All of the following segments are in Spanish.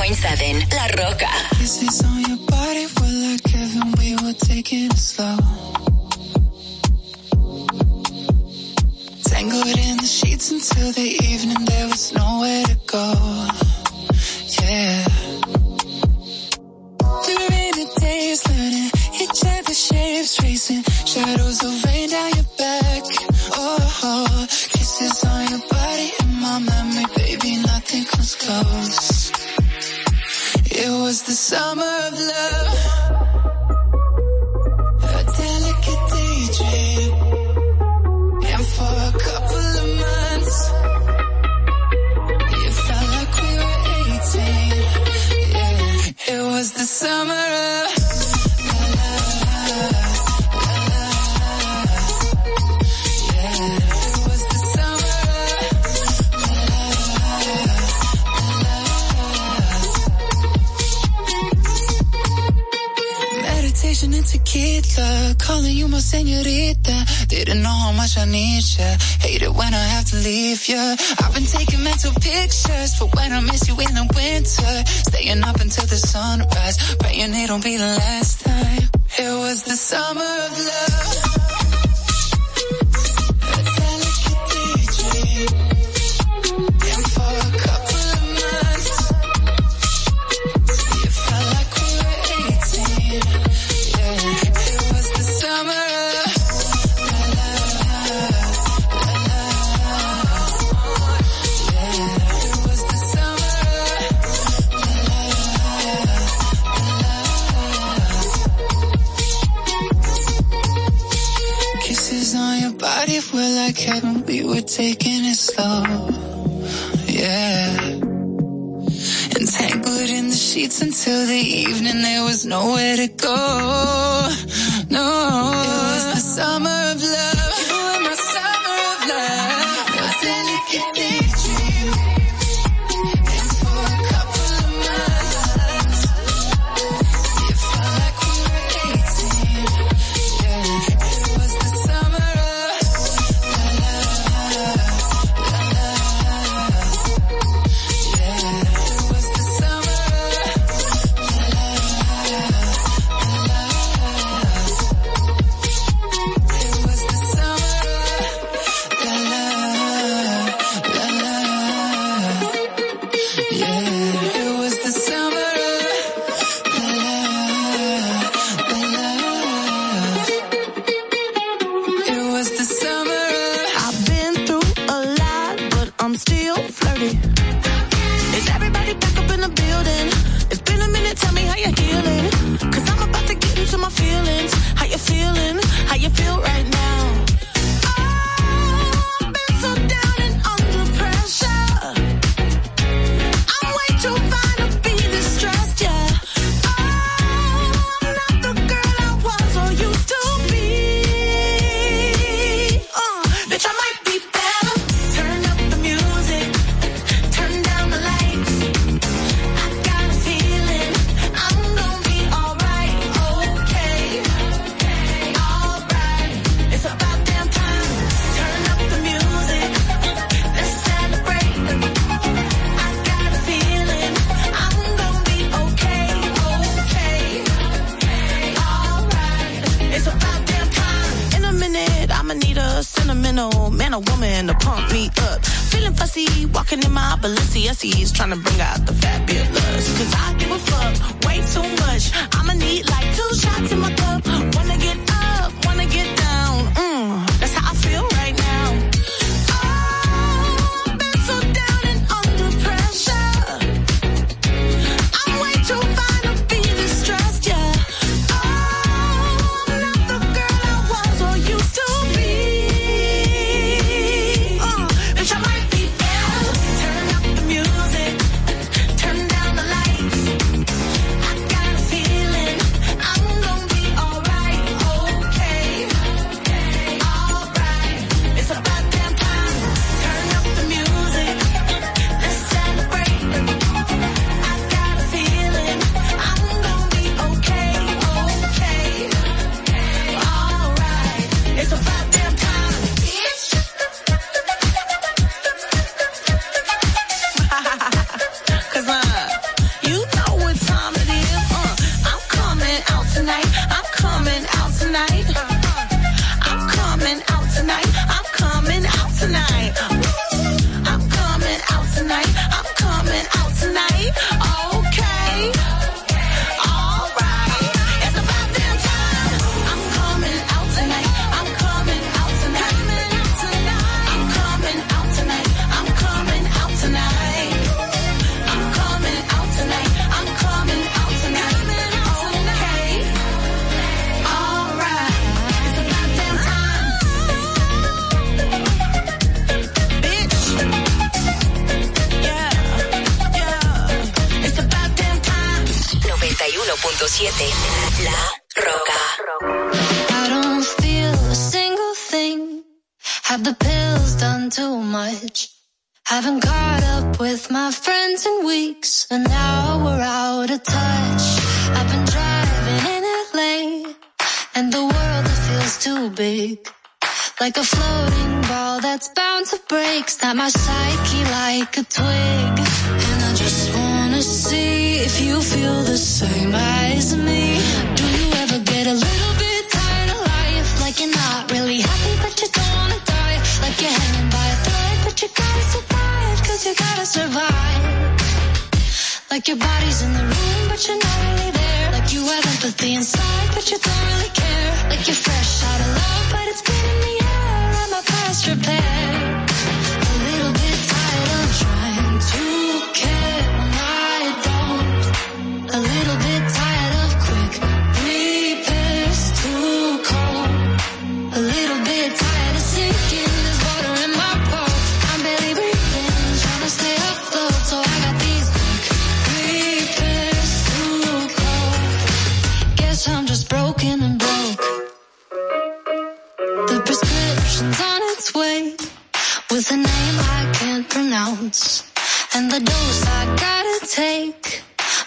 101.7 La Roca. Kisses on your body were like heaven, we were taking it slow. Tangled in the sheets until the evening, there was nowhere to go. Yeah. Days, learning each other's shapes, tracing shadows of rain Summer of love. Senorita, calling you my senorita. Didn't know how much I need ya. Hate it when I have to leave ya. I've been taking mental pictures for when I miss you in the winter. Staying up until the sunrise, praying it'll be the last time. It was the summer of love. taking it slow. Yeah. Entangled in the sheets until the evening, there was nowhere to go. No, it was the summer. If you feel the same as me. Like you're hanging by a thread, but you gotta survive. Cause you gotta survive. Like your body's in the room, but you're not really there. Like you have empathy inside, but you don't really care. Like you're fresh out of love, but it's been in the air. I'm a past repair. With a name I can't pronounce. And the dose I gotta take.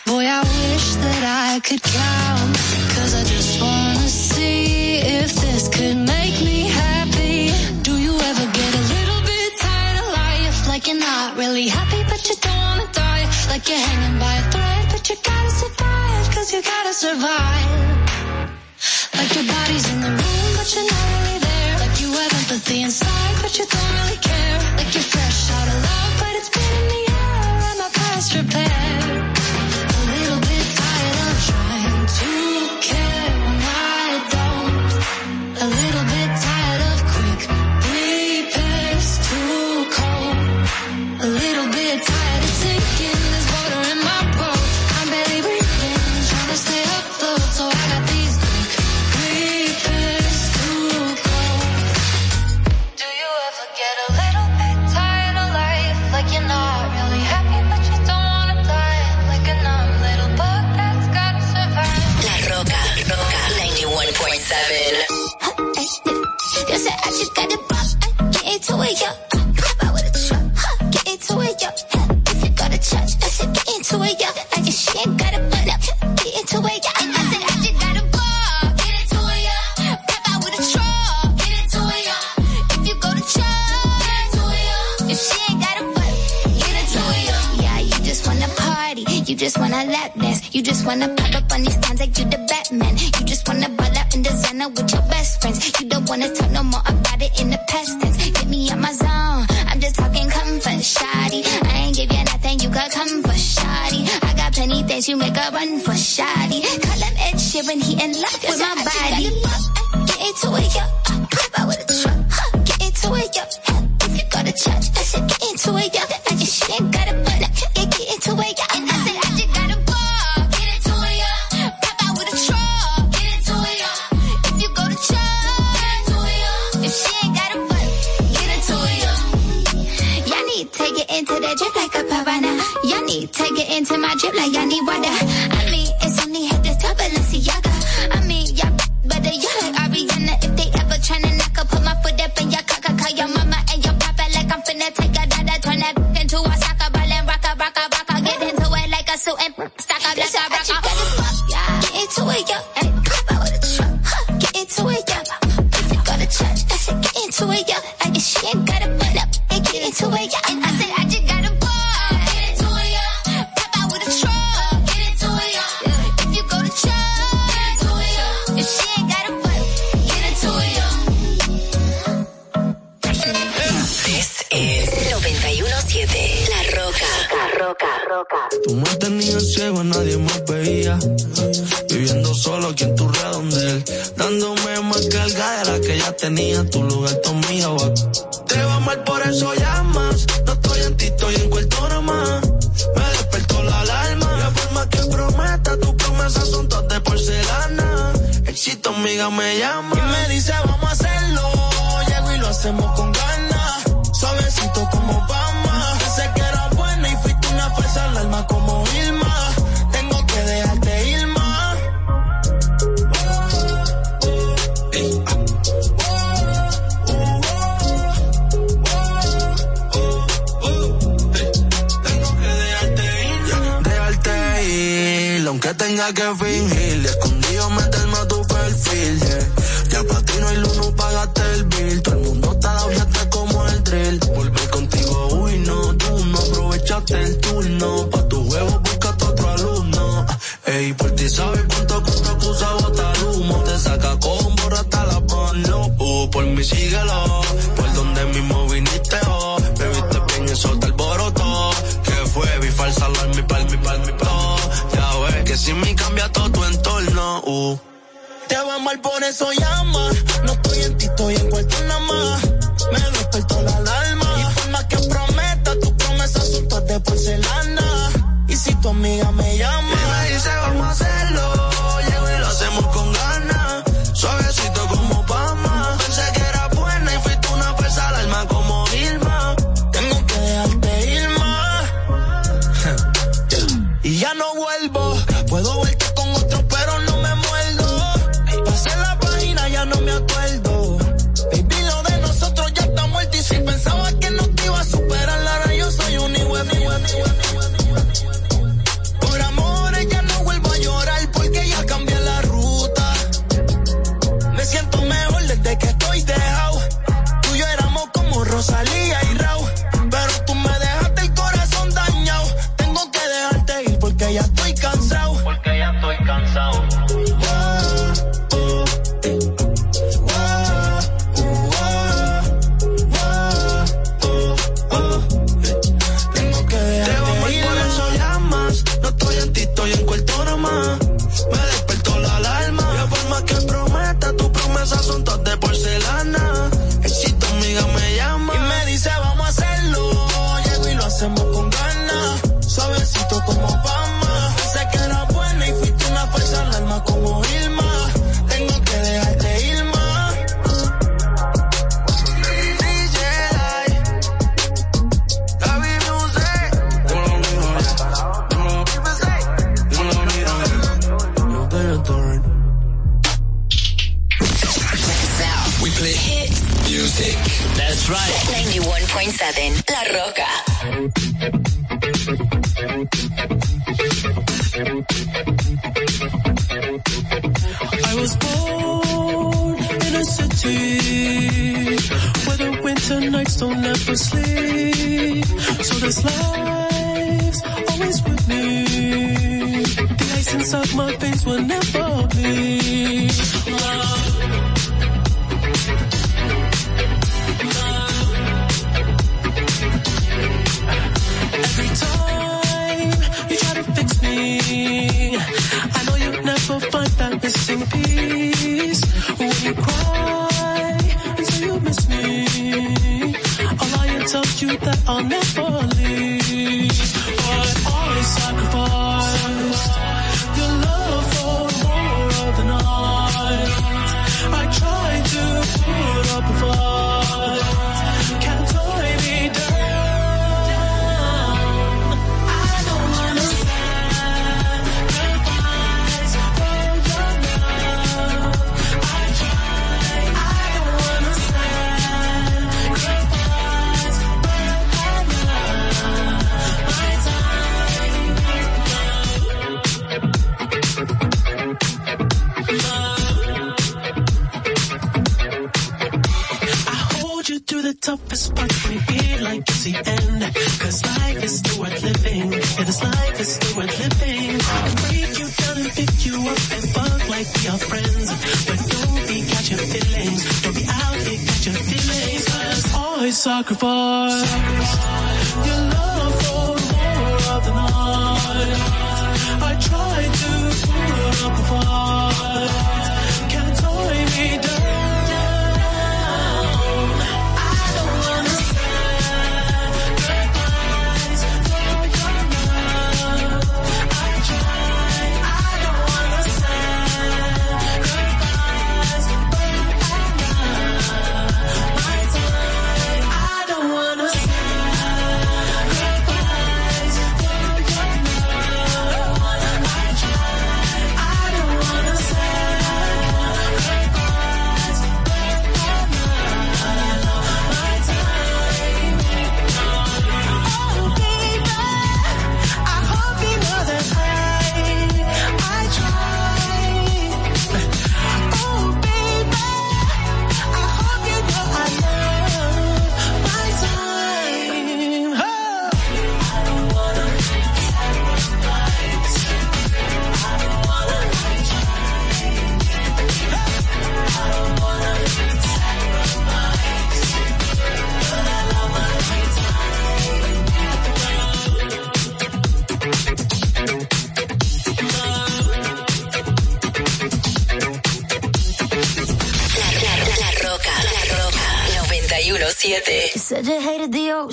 Boy, I wish that I could count. Cause I just wanna see if this could make me happy. Do you ever get a little bit tired of life? Like you're not really happy, but you don't wanna die. Like you're hanging by a thread, but you gotta survive. Cause you gotta survive. Like your body's in the room, but you're not really empathy inside, but you don't really care. Like you're fresh out of love, said I just got it pop, uh, get into it, yo. Uh, pop out with a truck, huh, get into it, yo. Uh, if you go to church, I said get into it, yo. I just she ain't got a butt up, get into it, yo. I said I just got a ball, get into it, yo. Pop out with a truck, get into it, yo. If you go to church, get into it, yo. If she ain't got a butt, get into it, yo. Yeah, you just wanna party, you just wanna lap dance, you just wanna pop up on these cons like you the Batman. You just wanna ball out in designer with your best friends. You don't wanna talk no more about it in the past tense. Get me out my zone. I'm just talking comfort, shoddy. I ain't give you nothing, you got comfort, shoddy. I got plenty things you make a run for shoddy. Call him Ed Sheeran, he in love with my body. Get into it, yo. Pop out with a truck. Huh. Get into it, yo. If you go to church, I said get into it, yo. I just she ain't got a Y'all need to take it into my drip like y'all need water. I mean, it's only hit the top Balenciaga. I mean, y'all better y'all like Ariana. If they ever tryna knock up, put my foot up in your cock, call your mama and your papa like I'm finna take a dada, turn that into a soccer ball and rock a rock a rock a. Get into it like a suit and stack up like a rock a. Get into it, yo. Tú me tenías ciego, nadie me veía. Viviendo solo aquí en tu redondel. Dándome más carga de la que ya tenía. Tu lugar todo mío. Te va mal, por eso llamas. No estoy en ti, estoy en cuarto nomás. Me despertó la alarma. La forma que prometa, tus promesas son todas de porcelana. Éxito, amiga, me llama. Aunque tenga que fingir, escondido mal por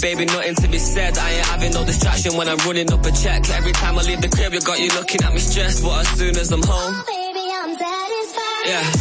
baby, nothing to be said. I ain't having no distraction when I'm running up a check. Every time I leave the crib, you got you looking at me stressed, but as soon as I'm home,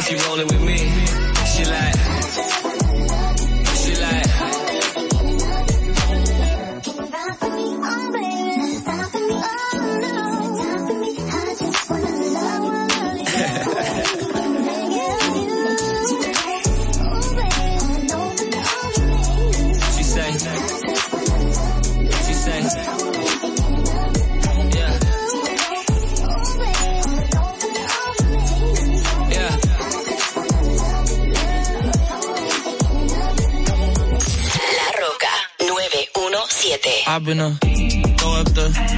think she rolling with me. She like. Been a throw up the.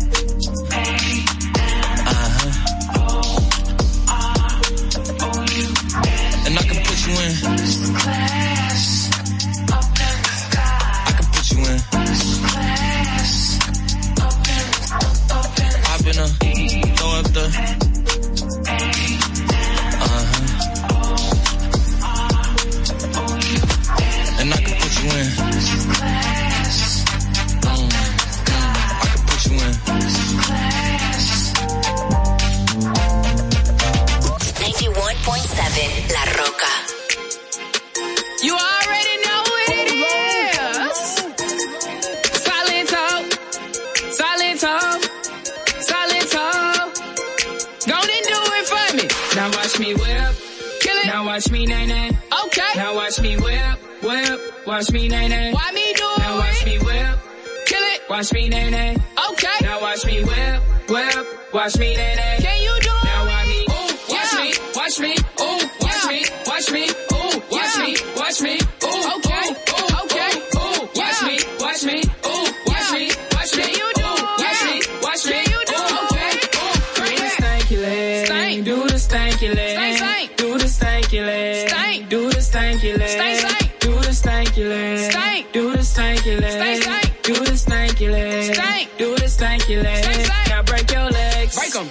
Watch me nay nay. Why me do Now watch me whip. Kill it. Watch me nay nay. Okay. Now watch me whip, whip. Watch me nay nay. Stanky. Now break your legs. Break them.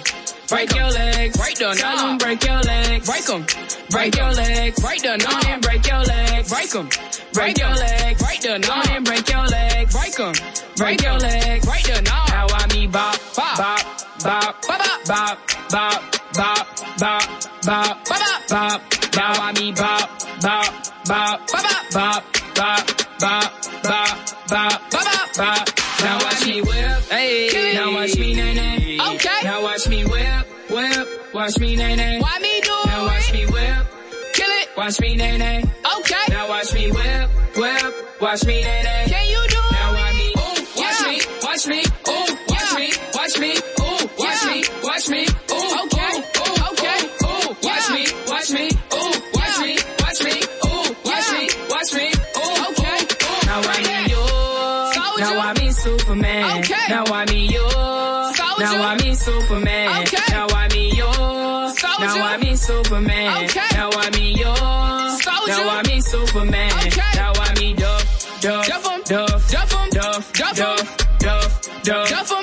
Break your legs. Break them. Tell them break your legs. Break them. Break your legs. Break them. On and break your legs. Break them. Break your legs. Break them. On and break your legs. Break them. Break your legs. Break them. Now I me bop, bop, bop, bop, bop, bop, bop, bop, bop, bop, bop, bop. Now I me bop, bop, bop, bop, bop, bop, bop, bop, bop, bop, bop. Now watch me whip, hey. Watch me nay nay. Why me do it? Now watch me whip. Kill it. Watch me nay nay. Okay. Now watch me whip, whip. Watch me nay nay.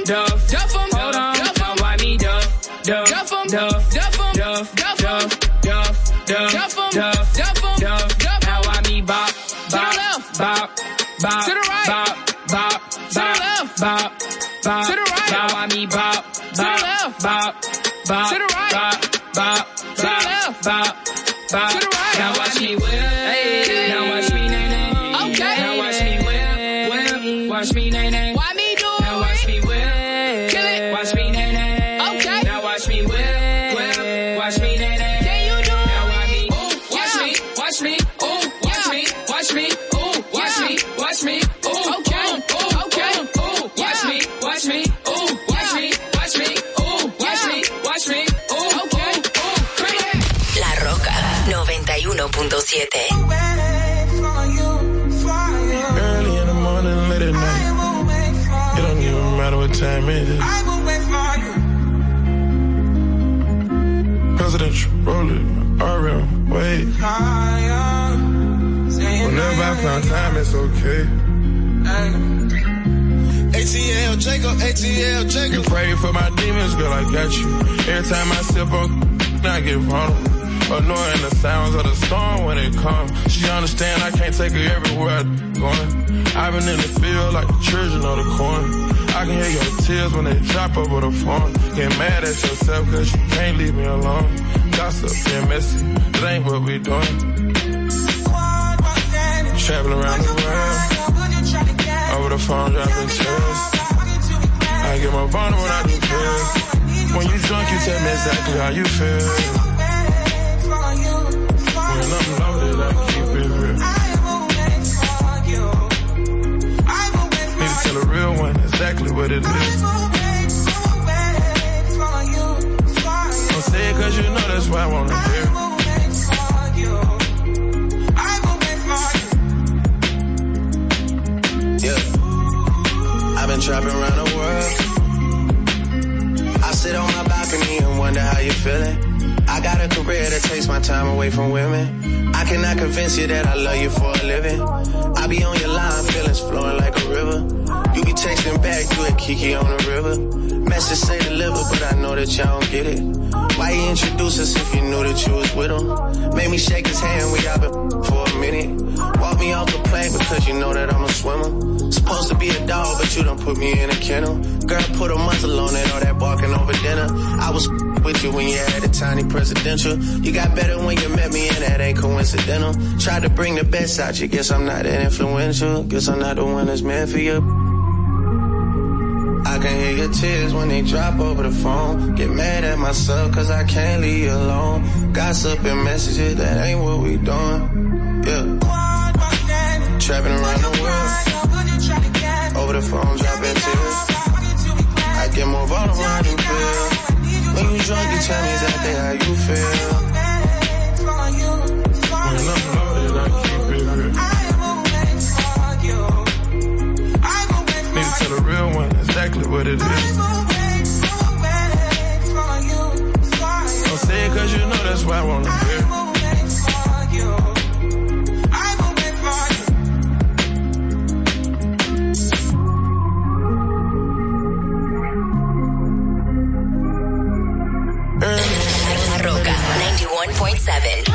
Duff, duff em, hold on, duff em. Why me duff, duff, duff em, duff, duff em, duff, duff, duff, duff, duff, duff em, duff, duff em, duff, duff. Now why me bop, bop, bop, bop, to the right, bop, bop, to the left, bop, bop, to the right. Now why me bop, bop, bop, bop, to the right, bop, bop, to the left, bop. Jacob, ATL You Jacob. pray for my demons, girl, I got you. Every time I sip on, I get vulnerable. Annoying the sounds of the storm when it comes. She understand I can't take her everywhere I'm going. I've been in the field like the children of the corn. I can hear your tears when they drop over the phone. Get mad at yourself cause you can't leave me alone. Gossip and messy, it ain't what we doing. Traveling around the world, over the phone dropping tears. I get my vulnerable when I do pills. When you drunk, you tell me exactly how you feel. What it is. Don't say it cause you know that's why I wanna hear. Yeah. I've been trapping around the world. I sit on my balcony and wonder how you're feeling. I got a career that takes my time away from women. I cannot convince you that I love you for a living. I be on your line, feelings flowing like a river. You be texting back, you at Kiki on the river. Message say deliver, but I know that y'all don't get it. Why you introduce us if you knew that you was with him? Made me shake his hand, we all been for a minute. Walk me off the plane because you know that I'm a swimmer. Supposed to be a dog, but you don't put me in a kennel. Girl, put a muzzle on it, all that barking over dinner. I was with you when you had a tiny presidential. You got better when you met me, and that ain't coincidental. Tried to bring the best out you, guess I'm not that influential. Guess I'm not the one that's meant for you. I can hear your tears when they drop over the phone. Get mad at myself cause I can't leave you alone. Gossip and messages, that ain't what we doing. Yeah. Trapping around the world. Over the phone, dropping tears. I get more vulnerable feel. When you drunk, you tell me exactly how you feel. I'm. Need to tell real one exactly what it is. Don't say it cause you know that's why I wanna hear. 101.7.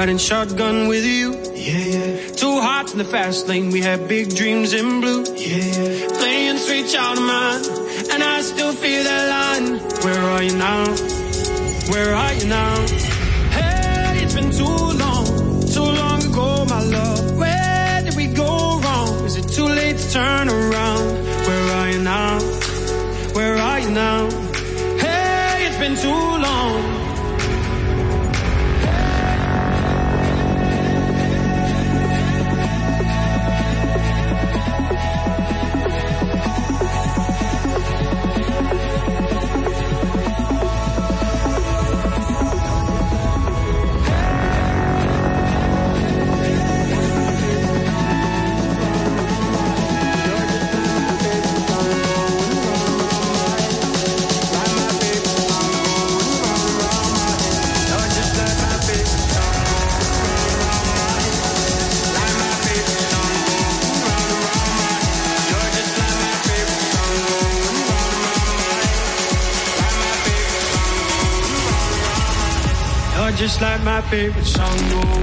riding shotgun with you. Yeah, yeah. Two hearts in the fast lane, we had big dreams in blue. Yeah, yeah. Playing sweet child of mine, and I still feel that line. Where are you now? Where are you now? Hey, it's been too long, too long ago, my love. Where did we go wrong? Is it too late to turn around? Where are you now? Where are you now? Hey, it's been too long. 背不上路。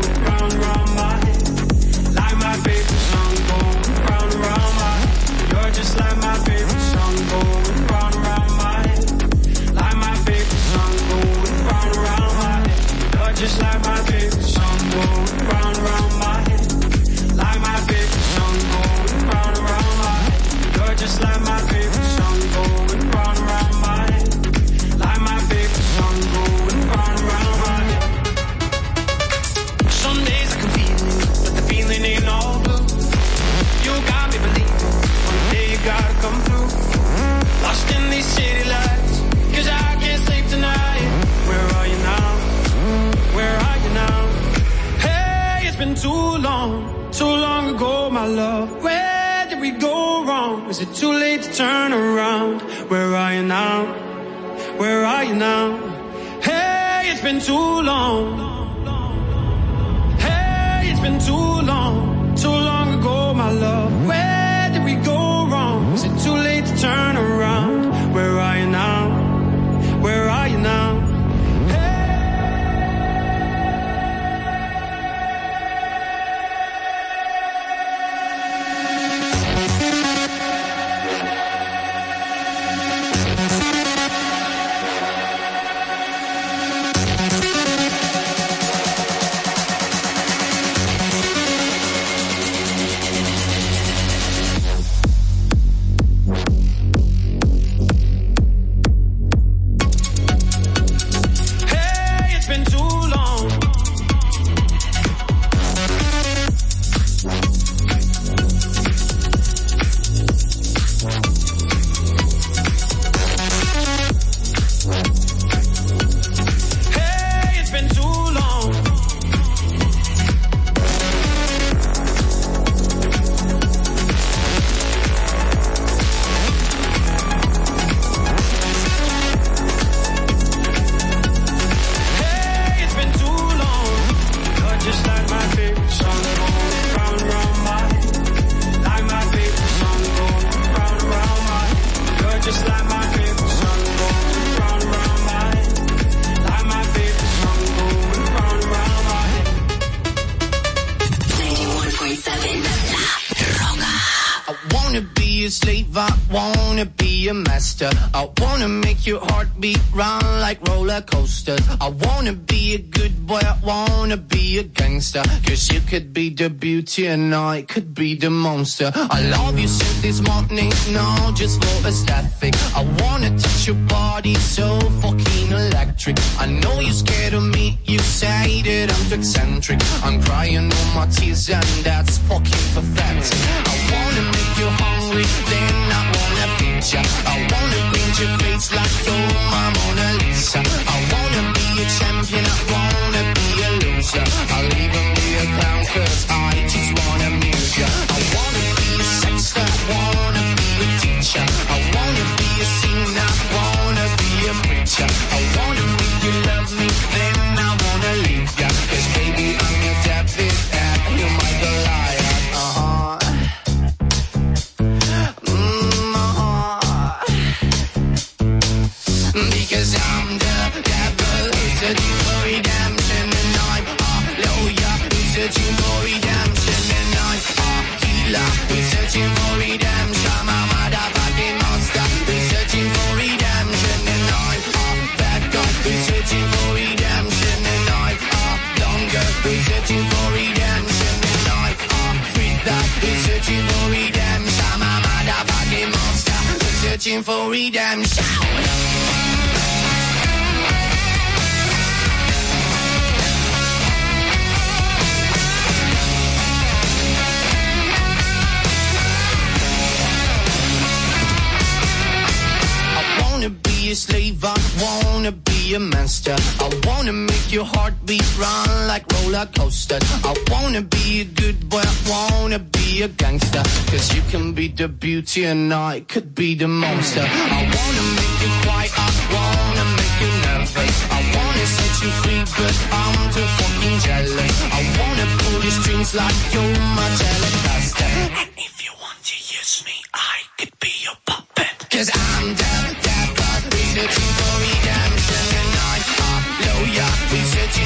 and I could be the monster. I love you since this morning, no, just for aesthetic. I wanna touch your body, so fucking electric. I know you're scared of me, you say that I'm too eccentric. I'm crying all my tears, and that's fucking pathetic. searching for redemption I wanna be searching for redemption. A motherfucking monster. Searching for redemption. slave wanna be a monster. I wanna make your heartbeat run like roller coaster. I wanna be a good boy, I wanna be a gangster. Cause you can be the beauty and I could be the monster. I wanna make you quiet, I wanna make you nervous. I wanna set you free, but I'm too fucking jealous. I wanna pull your strings like you're my telecaster.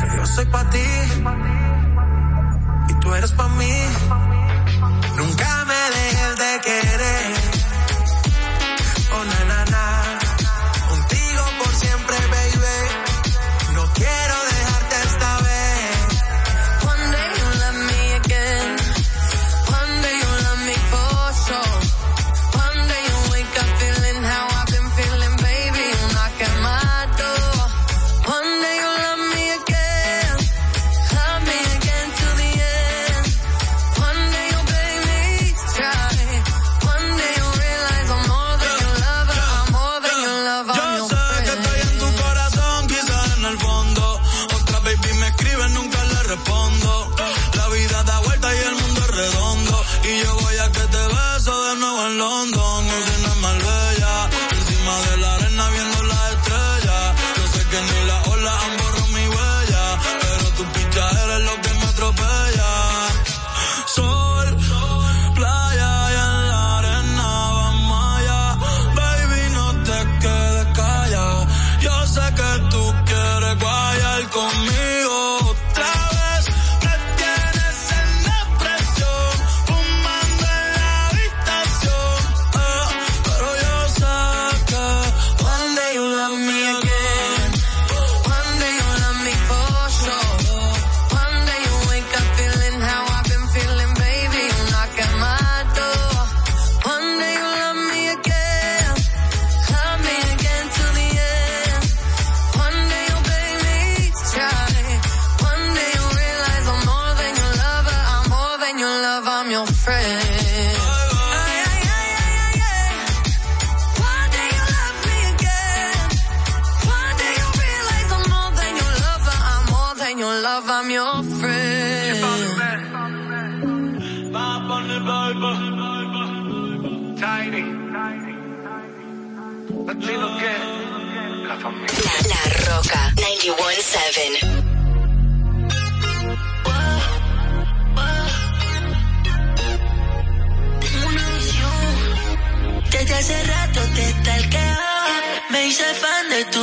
Que yo soy para ti. Y tú eres para mí. Nunca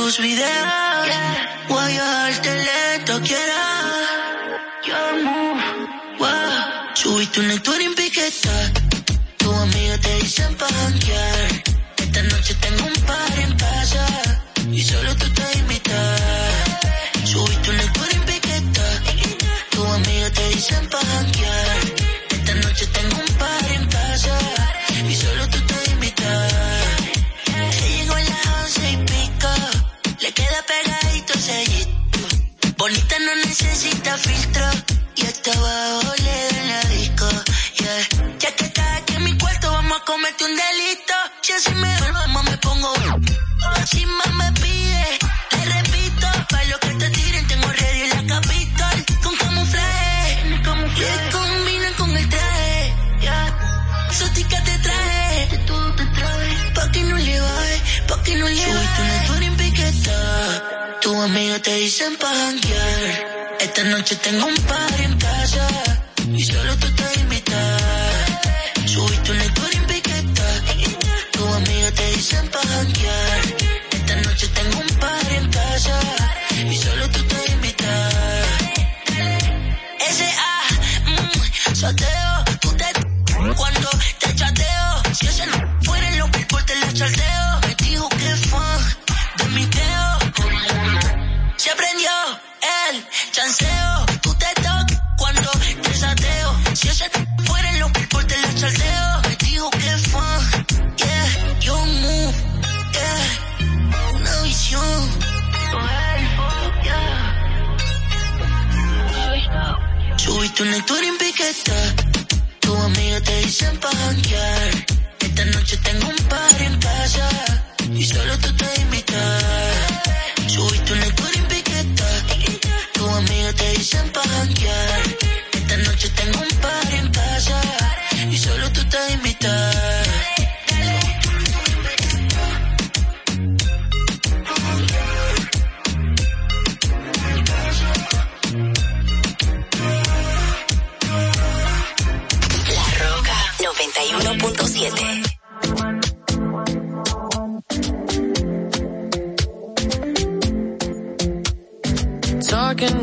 tus videos. Voy a darte quiera. Wow. Subiste una historia en piqueta. Tu amiga te dicen panquear. cometí un delito. Si así me duermo, más me pongo. Si más me pide, le repito. Pa' lo que te tiren, tengo ready en la capital. Con camuflaje, que combina con el traje. Yeah. Te traje, de todo te traje. Pa' que no le baje, pa' que no le baje. Subiste una en piqueta. Tus amigos te dicen pa' janguear. Esta noche tengo un party. Tú no historia en piqueta. Tus amigos te dicen pa' Esta noche tengo un par en casa. Y solo tú te invitas. Subiste una historia en piqueta. Tus amigos te dicen pa' Esta noche tengo un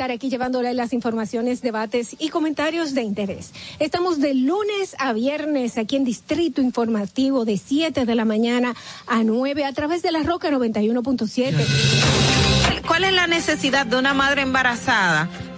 Estar aquí llevándole las informaciones, debates y comentarios de interés. Estamos de lunes a viernes aquí en Distrito Informativo de 7 de la mañana a 9 a través de la Roca 91.7. ¿Cuál es la necesidad de una madre embarazada?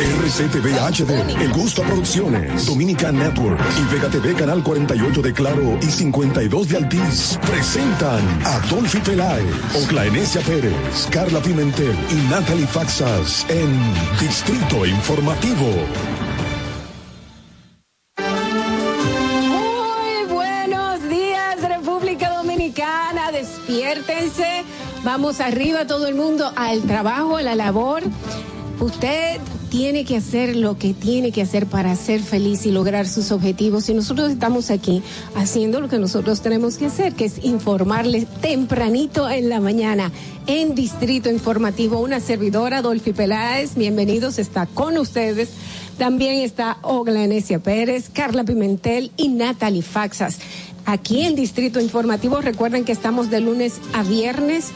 RCTV HD, El Gusto Producciones, Dominican Network y Vega TV Canal 48 de Claro y 52 de Altiz presentan a Dolphy Peláez, Oclaenecia Pérez, Carla Pimentel y Natalie Faxas en Distrito Informativo. Muy buenos días, República Dominicana. De despiértense. Vamos arriba todo el mundo al trabajo, a la labor. Usted tiene que hacer lo que tiene que hacer para ser feliz y lograr sus objetivos. Y nosotros estamos aquí haciendo lo que nosotros tenemos que hacer, que es informarles tempranito en la mañana en Distrito Informativo. Una servidora, Dolphy Peláez, bienvenidos, está con ustedes. También está Ogla Enesia Pérez, Carla Pimentel y Natalie Faxas. Aquí en Distrito Informativo, recuerden que estamos de lunes a viernes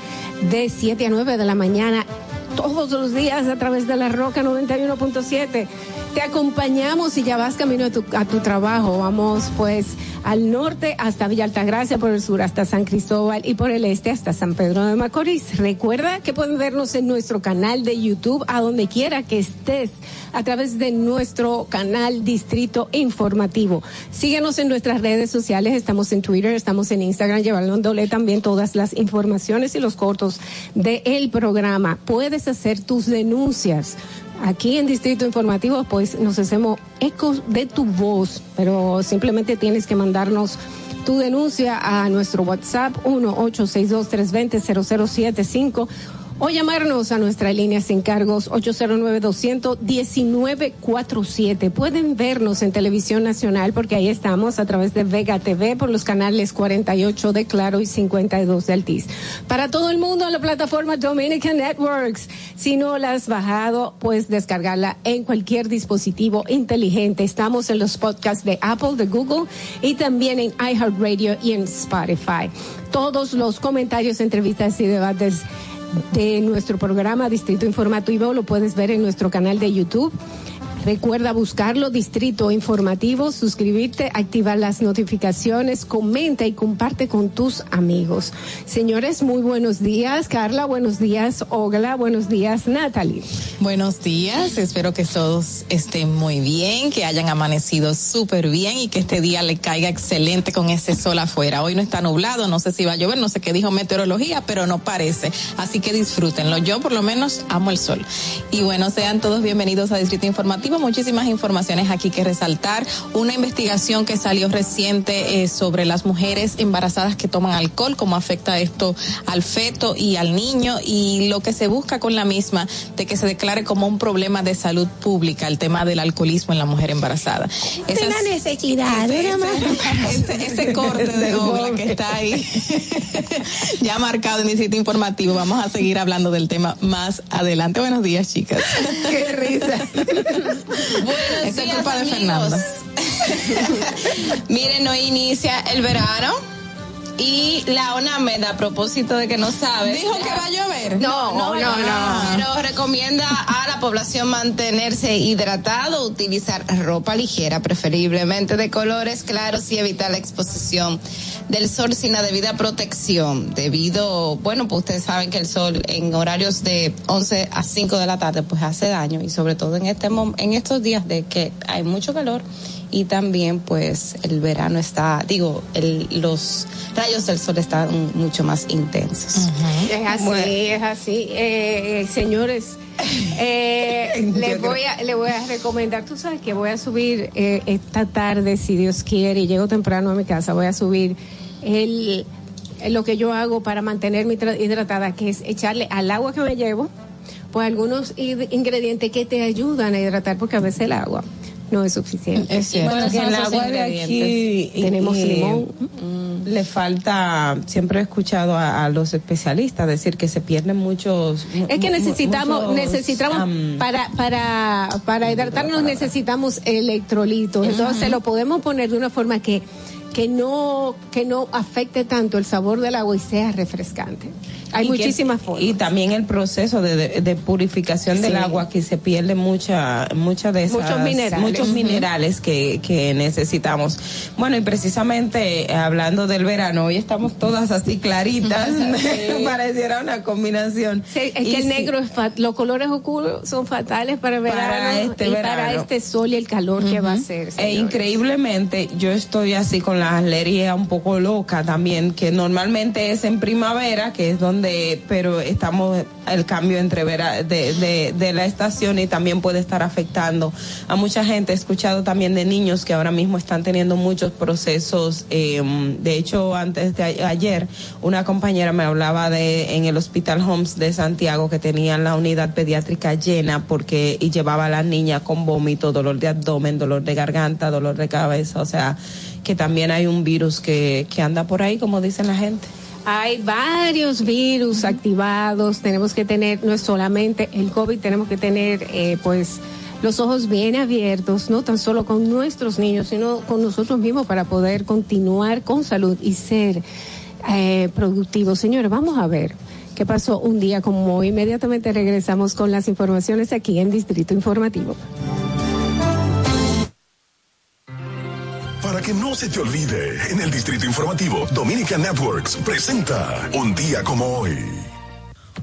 de 7 a 9 de la mañana todos los días a través de la Roca 91.7. Te acompañamos y ya vas camino a tu, a tu trabajo. Vamos pues al norte hasta Villa Altagracia, por el sur hasta San Cristóbal y por el este hasta San Pedro de Macorís. Recuerda que pueden vernos en nuestro canal de YouTube a donde quiera que estés a través de nuestro canal Distrito Informativo. Síguenos en nuestras redes sociales, estamos en Twitter, estamos en Instagram, llevándole también todas las informaciones y los cortos del programa. Puedes hacer tus denuncias aquí en Distrito Informativo, pues nos hacemos ecos de tu voz, pero simplemente tienes que mandarnos tu denuncia a nuestro WhatsApp 1-862-320-0075 o llamarnos a nuestra línea sin cargos 809-200-1947. Pueden vernos en Televisión Nacional porque ahí estamos a través de Vega TV por los canales 48 de Claro y 52 de Altiz. Para todo el mundo, la plataforma Dominican Networks. Si no la has bajado, puedes descargarla en cualquier dispositivo inteligente. Estamos en los podcasts de Apple, de Google y también en iHeartRadio y en Spotify. Todos los comentarios, entrevistas y debates de nuestro programa Distrito Informativo lo puedes ver en nuestro canal de YouTube. Recuerda buscarlo, Distrito Informativo, suscribirte, activar las notificaciones, comenta y comparte con tus amigos. Señores, muy buenos días. Carla, buenos días. Ogla, buenos días. Natalie. Buenos días. Espero que todos estén muy bien, que hayan amanecido súper bien y que este día le caiga excelente con ese sol afuera. Hoy no está nublado, no sé si va a llover, no sé qué dijo meteorología, pero no parece. Así que disfrútenlo. Yo por lo menos amo el sol. Y bueno, sean todos bienvenidos a Distrito Informativo muchísimas informaciones aquí que resaltar. Una investigación que salió reciente eh, sobre las mujeres embarazadas que toman alcohol, cómo afecta esto al feto y al niño y lo que se busca con la misma de que se declare como un problema de salud pública el tema del alcoholismo en la mujer embarazada. Esa la necesidad, ese, ese, corte de obra que está ahí ya marcado en el sitio informativo. Vamos a seguir hablando del tema más adelante. Buenos días, chicas. Qué risa. Buenos días, culpa de Fernanda. Miren, hoy inicia el verano. Y la ONAMED, a propósito de que no sabe. ¿Dijo que va a llover? No, no, no, no. Pero recomienda a la población mantenerse hidratado, utilizar ropa ligera, preferiblemente de colores claros y evitar la exposición del sol sin la debida protección. Debido, bueno, pues ustedes saben que el sol en horarios de 11 a 5 de la tarde pues hace daño y sobre todo en este en estos días de que hay mucho calor y también pues el verano está, digo, el, los rayos del sol están mucho más intensos. Es así, es así. Eh, señores, eh, le voy a le voy a recomendar, tú sabes que voy a subir eh, esta tarde, si Dios quiere, y llego temprano a mi casa, voy a subir el lo que yo hago para mantenerme hidratada, que es echarle al agua que me llevo, pues algunos ingredientes que te ayudan a hidratar, porque a veces el agua no es suficiente. Es cierto. Bueno, que el agua de aquí tenemos y, limón. Le falta, siempre he escuchado a, a, los especialistas decir que se pierden muchos. Es que necesitamos, muchos, necesitamos um, para para para hidratarnos necesitamos electrolitos. Entonces uh -huh. lo podemos poner de una forma que que no que no afecte tanto el sabor del agua y sea refrescante. Hay muchísimas que, formas. Y también el proceso de, de, de purificación sí. del agua que se pierde mucha mucha de esas muchos minerales, muchos minerales que, que necesitamos. Bueno, y precisamente eh, hablando del verano, hoy estamos todas así claritas, sí. pareciera una combinación. Sí, es y que el negro es fat, los colores oscuros son fatales para el verano para este y verano. para este sol y el calor uh -huh. que va a ser. E increíblemente yo estoy así con la la alergia un poco loca también, que normalmente es en primavera, que es donde, pero estamos el cambio entre vera, de, de, la estación y también puede estar afectando a mucha gente. He escuchado también de niños que ahora mismo están teniendo muchos procesos. eh, de hecho, antes de ayer, una compañera me hablaba de en el Hospital Homes de Santiago que tenían la unidad pediátrica llena porque y llevaba a la niña con vómito, dolor de abdomen, dolor de garganta, dolor de cabeza. O sea, que también hay un virus que anda por ahí, como dicen la gente. Hay varios virus activados, tenemos que tener, no es solamente el COVID, tenemos que tener eh, pues los ojos bien abiertos, no tan solo con nuestros niños, sino con nosotros mismos para poder continuar con salud y ser eh, productivos. Señores, vamos a ver qué pasó un día como hoy. Inmediatamente regresamos con las informaciones aquí en Distrito Informativo. Que no se te olvide, en el Distrito Informativo, Dominica Networks presenta Un día como hoy.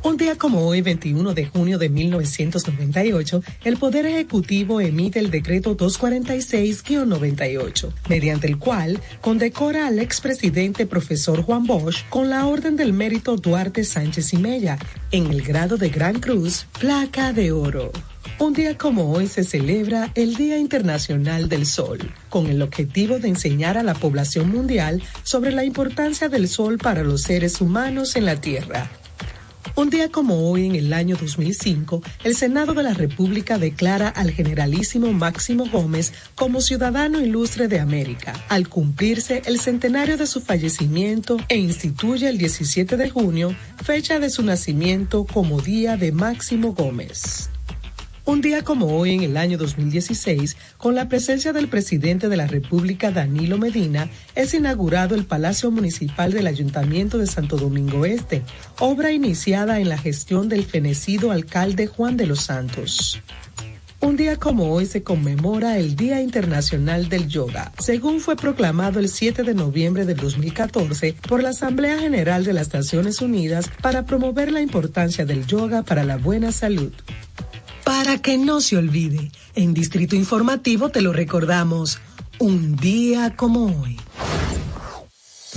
Un día como hoy, 21 de junio de 1998, el Poder Ejecutivo emite el decreto 246-98, mediante el cual condecora al expresidente profesor Juan Bosch con la Orden del Mérito Duarte Sánchez y Mella en el grado de Gran Cruz, placa de oro. Un día como hoy se celebra el Día Internacional del Sol, con el objetivo de enseñar a la población mundial sobre la importancia del sol para los seres humanos en la Tierra. Un día como hoy, en el año 2005, el Senado de la República declara al generalísimo Máximo Gómez como ciudadano ilustre de América, al cumplirse el centenario de su fallecimiento e instituye el 17 de junio, fecha de su nacimiento, como Día de Máximo Gómez. Un día como hoy, en el año 2016, con la presencia del presidente de la República, Danilo Medina, es inaugurado el Palacio Municipal del Ayuntamiento de Santo Domingo Este, obra iniciada en la gestión del fenecido alcalde Juan de los Santos. Un día como hoy se conmemora el Día Internacional del Yoga, según fue proclamado el 7 de noviembre del 2014 por la Asamblea General de las Naciones Unidas para promover la importancia del yoga para la buena salud. Para que no se olvide, en Distrito Informativo te lo recordamos, un día como hoy.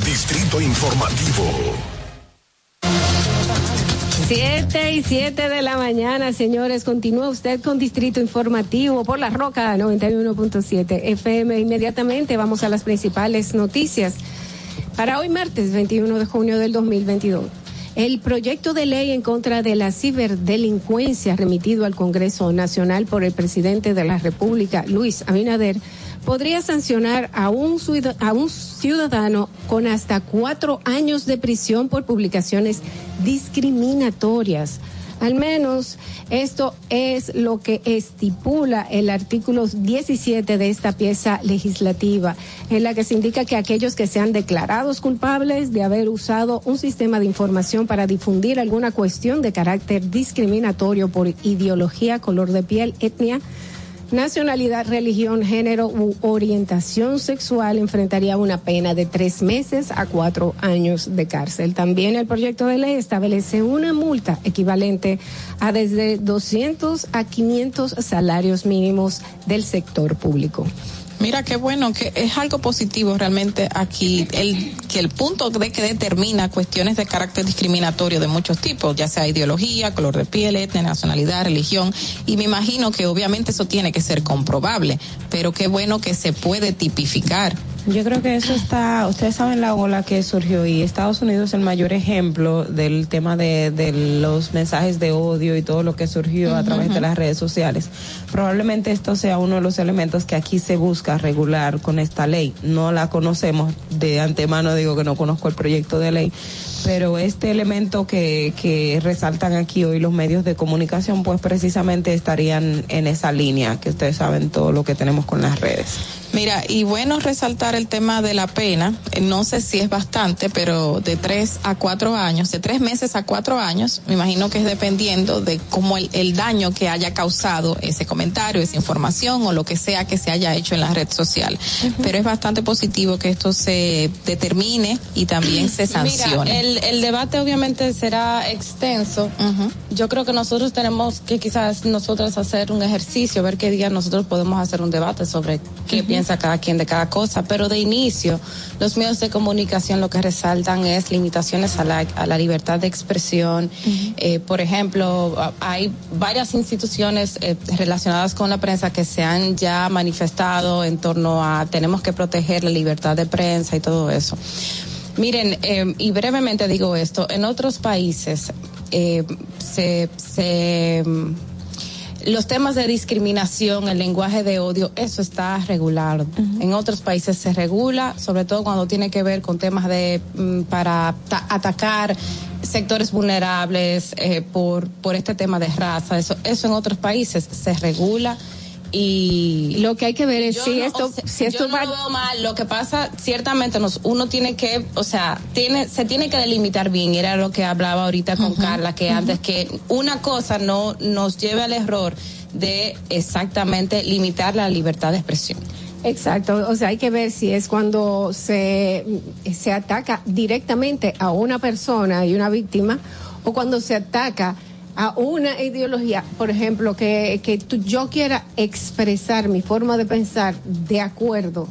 Distrito Informativo. Siete y siete de la mañana, señores. Continúa usted con Distrito Informativo por la Roca 91.7 FM. Inmediatamente vamos a las principales noticias. Para hoy, martes 21 de junio del 2022. El proyecto de ley en contra de la ciberdelincuencia remitido al Congreso Nacional por el presidente de la República, Luis Abinader, podría sancionar a un, a un ciudadano con hasta cuatro años de prisión por publicaciones discriminatorias. Al menos esto es lo que estipula el artículo 17 de esta pieza legislativa, en la que se indica que aquellos que sean declarados culpables de haber usado un sistema de información para difundir alguna cuestión de carácter discriminatorio por ideología, color de piel, etnia, nacionalidad, religión, género u orientación sexual enfrentaría una pena de tres meses a cuatro años de cárcel. También el proyecto de ley establece una multa equivalente a desde 200 a 500 salarios mínimos del sector público. Mira qué bueno, que es algo positivo realmente aquí, el, que el punto de que determina cuestiones de carácter discriminatorio de muchos tipos, ya sea ideología, color de piel, etnia, nacionalidad, religión, y me imagino que obviamente eso tiene que ser comprobable, pero qué bueno que se puede tipificar. Yo creo que eso está, ustedes saben la ola que surgió y Estados Unidos es el mayor ejemplo del tema de, de los mensajes de odio y todo lo que surgió a través de las redes sociales. Probablemente esto sea uno de los elementos que aquí se busca regular con esta ley. No la conocemos de antemano, digo que no conozco el proyecto de ley, pero este elemento que, que resaltan aquí hoy los medios de comunicación, pues precisamente estarían en esa línea, que ustedes saben todo lo que tenemos con las redes. Mira, y bueno resaltar el tema de la pena, eh, no sé si es bastante, pero de tres a cuatro años, de tres meses a cuatro años, me imagino que es dependiendo de cómo el, el daño que haya causado ese comentario, esa información o lo que sea que se haya hecho en la red social. Pero es bastante positivo que esto se determine y también se sancione. Mira, el, el debate obviamente será extenso. Yo creo que nosotros tenemos que quizás nosotros hacer un ejercicio, ver qué día nosotros podemos hacer un debate sobre qué Ujú. piensa piensa cada quien de cada cosa, pero de inicio los medios de comunicación lo que resaltan es limitaciones a la, a la libertad de expresión. Eh, por ejemplo, hay varias instituciones eh, relacionadas con la prensa que se han ya manifestado en torno a tenemos que proteger la libertad de prensa y todo eso. Miren, eh, y brevemente digo esto, en otros países se, se los temas de discriminación, el lenguaje de odio, eso está regulado. En otros países se regula, sobre todo cuando tiene que ver con temas de mm, para ta- atacar sectores vulnerables eh, por por este tema de raza. Eso eso en otros países se regula y lo que hay que ver es si no- esto o sea, si esto yo no va lo veo mal. Lo que pasa, ciertamente, nos, uno tiene que, o sea, tiene, se tiene que delimitar bien. Era lo que hablaba ahorita con Carla, que antes que una cosa no nos lleve al error de exactamente limitar la libertad de expresión. Exacto, o sea, hay que ver si es cuando se, se ataca directamente a una persona y una víctima o cuando se ataca a una ideología, por ejemplo, que, que tú- yo quiera expresar mi forma de pensar de acuerdo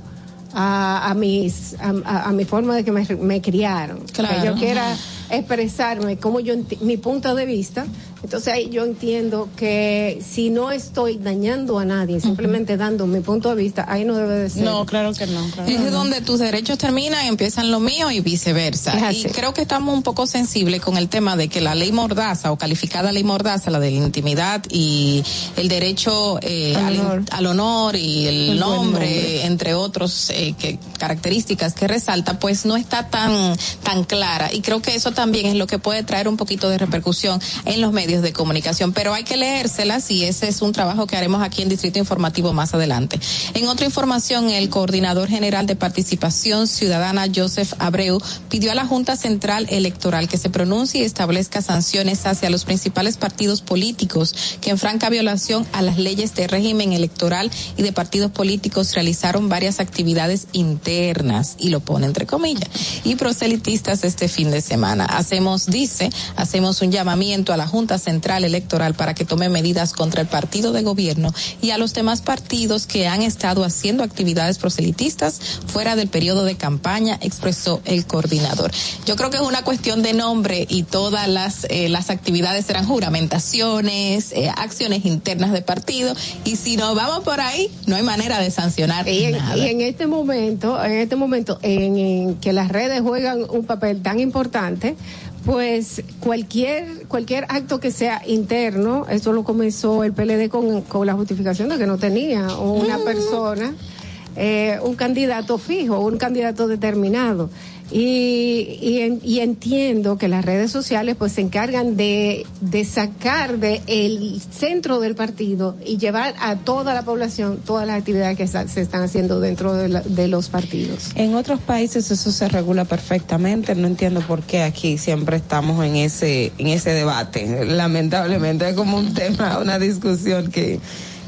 a, a mis a, mi forma de que me, me criaron, Claro. que yo quiera expresarme como yo mi punto de vista, entonces ahí yo entiendo que si no estoy dañando a nadie, simplemente dando mi punto de vista, ahí no debe de ser. No, claro que no. claro Es no. donde tus derechos terminan y empiezan los míos y viceversa. Y creo que estamos un poco sensibles con el tema de que la ley mordaza o calificada ley mordaza, la de la intimidad y el derecho eh, Al honor. al honor y el, nombre, nombre. entre otros eh, que, características que resalta, pues no está tan, tan clara. Y creo que eso también es lo que puede traer un poquito de repercusión en los medios de comunicación. Pero hay que leérselas y ese es un trabajo que haremos aquí en Distrito Informativo más adelante. En otra información, el coordinador general de participación ciudadana, Joseph Abreu, pidió a la Junta Central Electoral que se pronuncie y establezca sanciones hacia los principales partidos políticos que en franca violación a las leyes de régimen electoral y de partidos políticos realizaron varias actividades internas, y lo pone entre comillas, y proselitistas este fin de semana. Hacemos, dice, hacemos un llamamiento a la Junta Central Electoral para que tome medidas contra el partido de gobierno y a los demás partidos que han estado haciendo actividades proselitistas fuera del periodo de campaña, expresó el coordinador. Yo creo que es una cuestión de nombre y todas las, eh, las actividades serán juramentaciones, eh, acciones internas de partido, y si nos vamos por ahí, no hay manera de sancionar Y en, nada. y en este momento, en este momento en, en que las redes juegan un papel tan importante, pues cualquier cualquier acto que sea interno, eso lo comenzó el PLD con, con la justificación de que no tenía una persona, eh, un candidato fijo, un candidato determinado. Y, y, y entiendo que las redes sociales pues se encargan de, de sacar de el centro del partido y llevar a toda la población todas las actividades que se están haciendo dentro de, la- de los partidos. En otros países eso se regula perfectamente. No entiendo por qué aquí siempre estamos en ese en ese debate. Lamentablemente es como un tema, una discusión que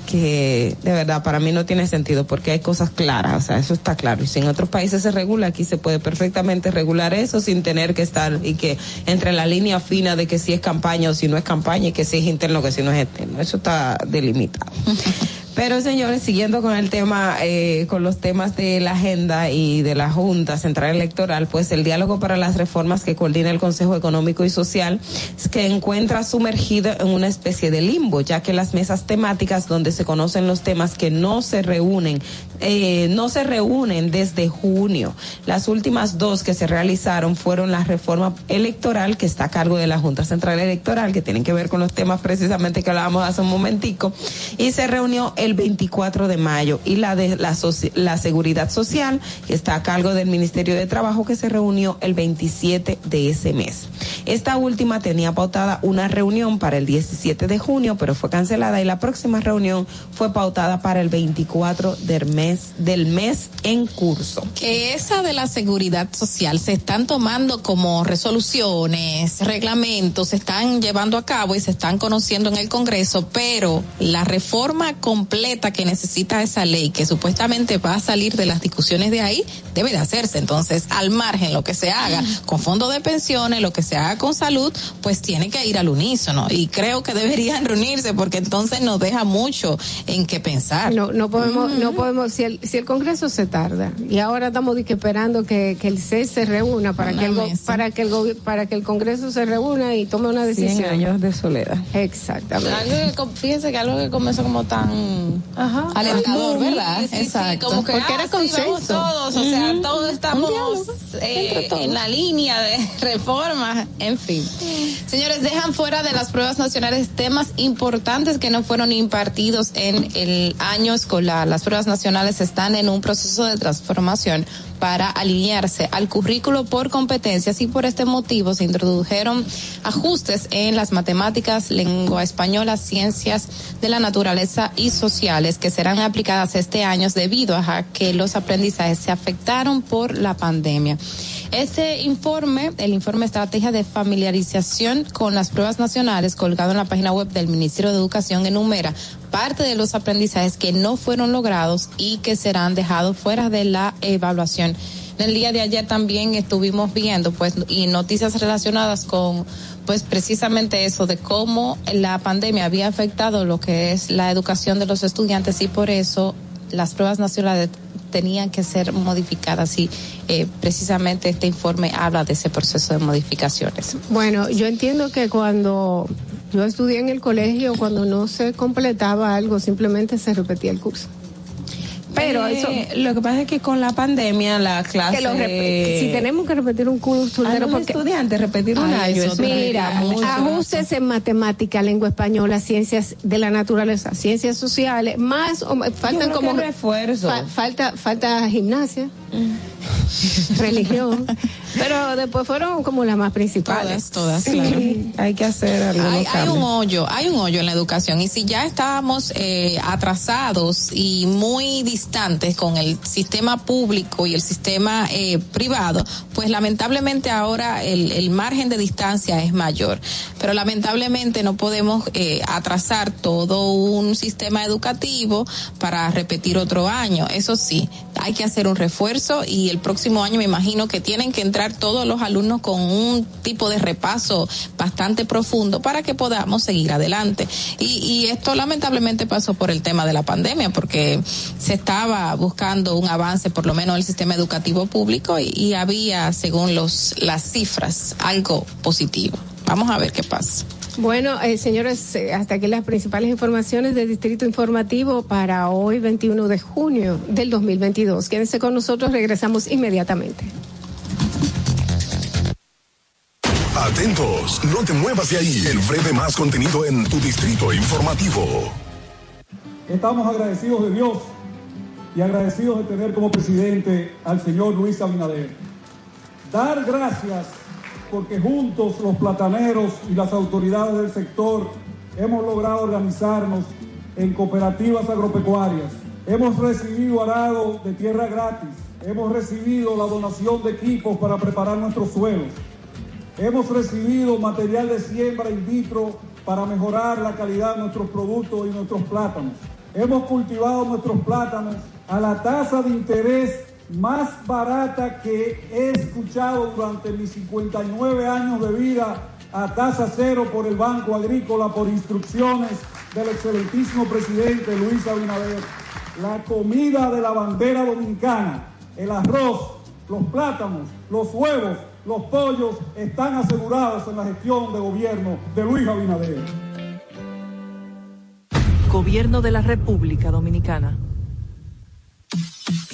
que de verdad para mí no tiene sentido porque hay cosas claras, o sea, eso está claro. Y si en otros países se regula, aquí se puede perfectamente regular eso sin tener que estar y que entre la línea fina de que si es campaña o si no es campaña y que si es interno o que si no es externo. Eso está delimitado. Pero señores, siguiendo con el tema, eh, con los temas de la agenda y de la Junta Central Electoral, pues el diálogo para las reformas que coordina el Consejo Económico y Social es que encuentra sumergido en una especie de limbo, ya que las mesas temáticas donde se conocen los temas que no se reúnen, eh, no se reúnen desde junio. Las últimas dos que se realizaron fueron la reforma electoral que está a cargo de la Junta Central Electoral, que tienen que ver con los temas precisamente que hablábamos hace un momentico, y se reunió 24 de mayo, y la de la, la seguridad social, que está a cargo del Ministerio de Trabajo, que se reunió el 27 de ese mes. Esta última tenía pautada una reunión para el 17 de junio, pero fue cancelada y la próxima reunión fue pautada para el 24 del mes, del mes en curso. que esa de la seguridad social se están tomando como resoluciones, reglamentos, se están llevando a cabo y se están conociendo en el Congreso, pero la reforma completa que necesita esa ley, que supuestamente va a salir de las discusiones de ahí, debe de hacerse. Entonces, al margen, lo que se haga con fondo de pensiones, lo que se haga con salud, pues tiene que ir al unísono. Y creo que deberían reunirse porque entonces nos deja mucho en qué pensar. No, no podemos, no podemos, si el, si el Congreso se tarda y ahora estamos esperando que, que el CES se reúna para Una que el, mesa. para que el para que el Congreso se reúna y tome una decisión. Cien años de soledad. Exactamente. Algo que, com- fíjense que algo que comenzó como tan Alentador, Muy, ¿verdad? sí, sí, Exacto. como que Porque ah, era sí, vamos consenso. todos, o sea, todos estamos eh, todos. en la línea de reformas, en fin. Señores, dejan fuera de las pruebas nacionales temas importantes que no fueron impartidos en el año escolar. Las pruebas nacionales están en un proceso de transformación para alinearse al currículo por competencias y por este motivo se introdujeron ajustes en las matemáticas, lengua española, ciencias de la naturaleza y sociales que serán aplicadas este año debido a que los aprendizajes se afectaron por la pandemia. Este informe, el informe Estrategia de Familiarización con las Pruebas Nacionales, colgado en la página web del Ministerio de Educación, enumera parte de los aprendizajes que no fueron logrados y que serán dejados fuera de la evaluación. En el día de ayer también estuvimos viendo, pues, y noticias relacionadas con, pues, precisamente eso de cómo la pandemia había afectado lo que es la educación de los estudiantes y por eso las pruebas nacionales tenían que ser modificadas y eh, precisamente este informe habla de ese proceso de modificaciones. Bueno, yo entiendo que cuando yo estudié en el colegio, cuando no se completaba algo, simplemente se repetía el curso. Pero Eh, eso. Lo que pasa es que con la pandemia, la clase. Que lo rep- si tenemos que repetir un curso Algún porque estudiante repetir un año. eso mira, ajustes en matemática, lengua española, ciencias de la naturaleza, ciencias sociales, más o faltan como refuerzo. fa- falta falta gimnasia, religión, pero después fueron como las más principales. Todas, todas, claro. Hay que hacer algunos Hay, un hoyo, hay un hoyo en la educación y si ya estábamos eh, atrasados y muy distantes con el sistema público y el sistema eh, privado, pues lamentablemente ahora el, el margen de distancia es mayor. Pero lamentablemente no podemos eh, atrasar todo un sistema educativo para repetir otro año. Eso sí, hay que hacer un refuerzo y el próximo año me imagino que tienen que entrar todos los alumnos con un tipo de repaso bastante profundo para que podamos seguir adelante. Y, y esto lamentablemente pasó por el tema de la pandemia, porque se estaba buscando un avance, por lo menos, del sistema educativo público y, había, según los las cifras, algo positivo. Vamos a ver qué pasa. Bueno, eh, señores, eh, hasta aquí las principales informaciones del Distrito Informativo para hoy, 21 de junio del 2022. Quédense con nosotros, regresamos inmediatamente. Atentos, no te muevas de ahí. El breve más contenido en tu distrito informativo. Estamos agradecidos de Dios y agradecidos de tener como presidente al señor Luis Abinader. Dar gracias porque juntos los plataneros y las autoridades del sector hemos logrado organizarnos en cooperativas agropecuarias. Hemos recibido arado de tierra gratis. Hemos recibido la donación de equipos para preparar nuestros suelos. Hemos recibido material de siembra in vitro para mejorar la calidad de nuestros productos y nuestros plátanos. Hemos cultivado nuestros plátanos a la tasa de interés más barata que he escuchado durante mis 59 años de vida a tasa cero por el Banco Agrícola por instrucciones del excelentísimo presidente Luis Abinader. La comida de la bandera dominicana, el arroz, los plátanos, los huevos, los pollos están asegurados en la gestión de gobierno de Luis Abinader. Gobierno de la República Dominicana.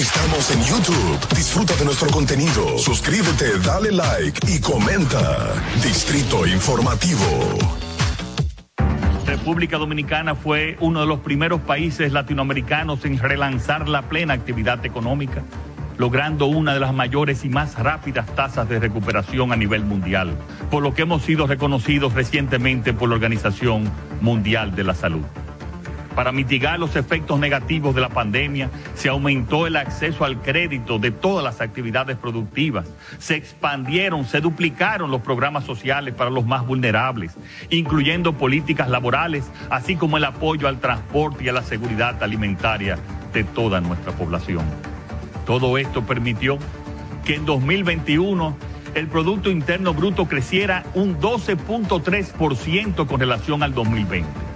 Estamos en YouTube. Disfruta de nuestro contenido. Suscríbete, dale like y comenta. Distrito Informativo. República Dominicana fue uno de los primeros países latinoamericanos en relanzar la plena actividad económica. logrando una de las mayores y más rápidas tasas de recuperación a nivel mundial, por lo que hemos sido reconocidos recientemente por la Organización Mundial de la Salud. Para mitigar los efectos negativos de la pandemia, se aumentó el acceso al crédito de todas las actividades productivas, se expandieron, se duplicaron los programas sociales para los más vulnerables, incluyendo políticas laborales, así como el apoyo al transporte y a la seguridad alimentaria de toda nuestra población. Todo esto permitió que en 2021 el Producto Interno Bruto creciera un 12.3% con relación al 2020.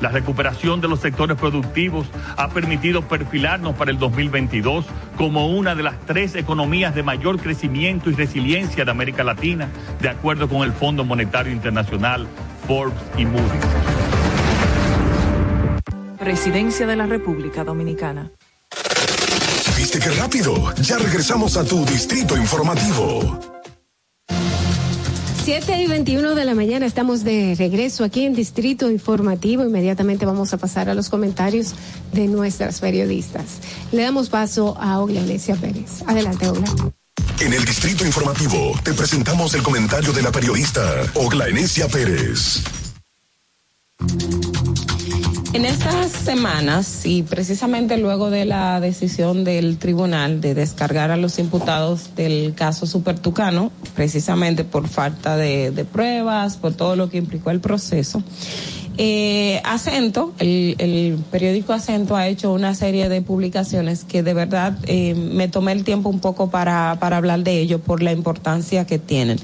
La recuperación de los sectores productivos ha permitido perfilarnos para el 2022 como una de las tres economías de mayor crecimiento y resiliencia de América Latina, de acuerdo con el Fondo Monetario Internacional, Forbes y Moody's. Presidencia de la República Dominicana. ¿Viste qué rápido? Ya regresamos a tu distrito informativo. 7 y 21 de la mañana estamos de regreso aquí en Distrito Informativo. Inmediatamente vamos a pasar a los comentarios de nuestras periodistas. Le damos paso a Ogla Alesia Pérez. Adelante, Ogla. En el Distrito Informativo te presentamos el comentario de la periodista Ogla Enesia Pérez. En estas semanas y precisamente luego de la decisión del tribunal de descargar a los imputados del caso Supertucano, precisamente por falta de, pruebas, por todo lo que implicó el proceso, eh, Acento, el, el, periódico Acento ha hecho una serie de publicaciones que de verdad eh, me tomé el tiempo un poco para, para hablar de ello por la importancia que tienen.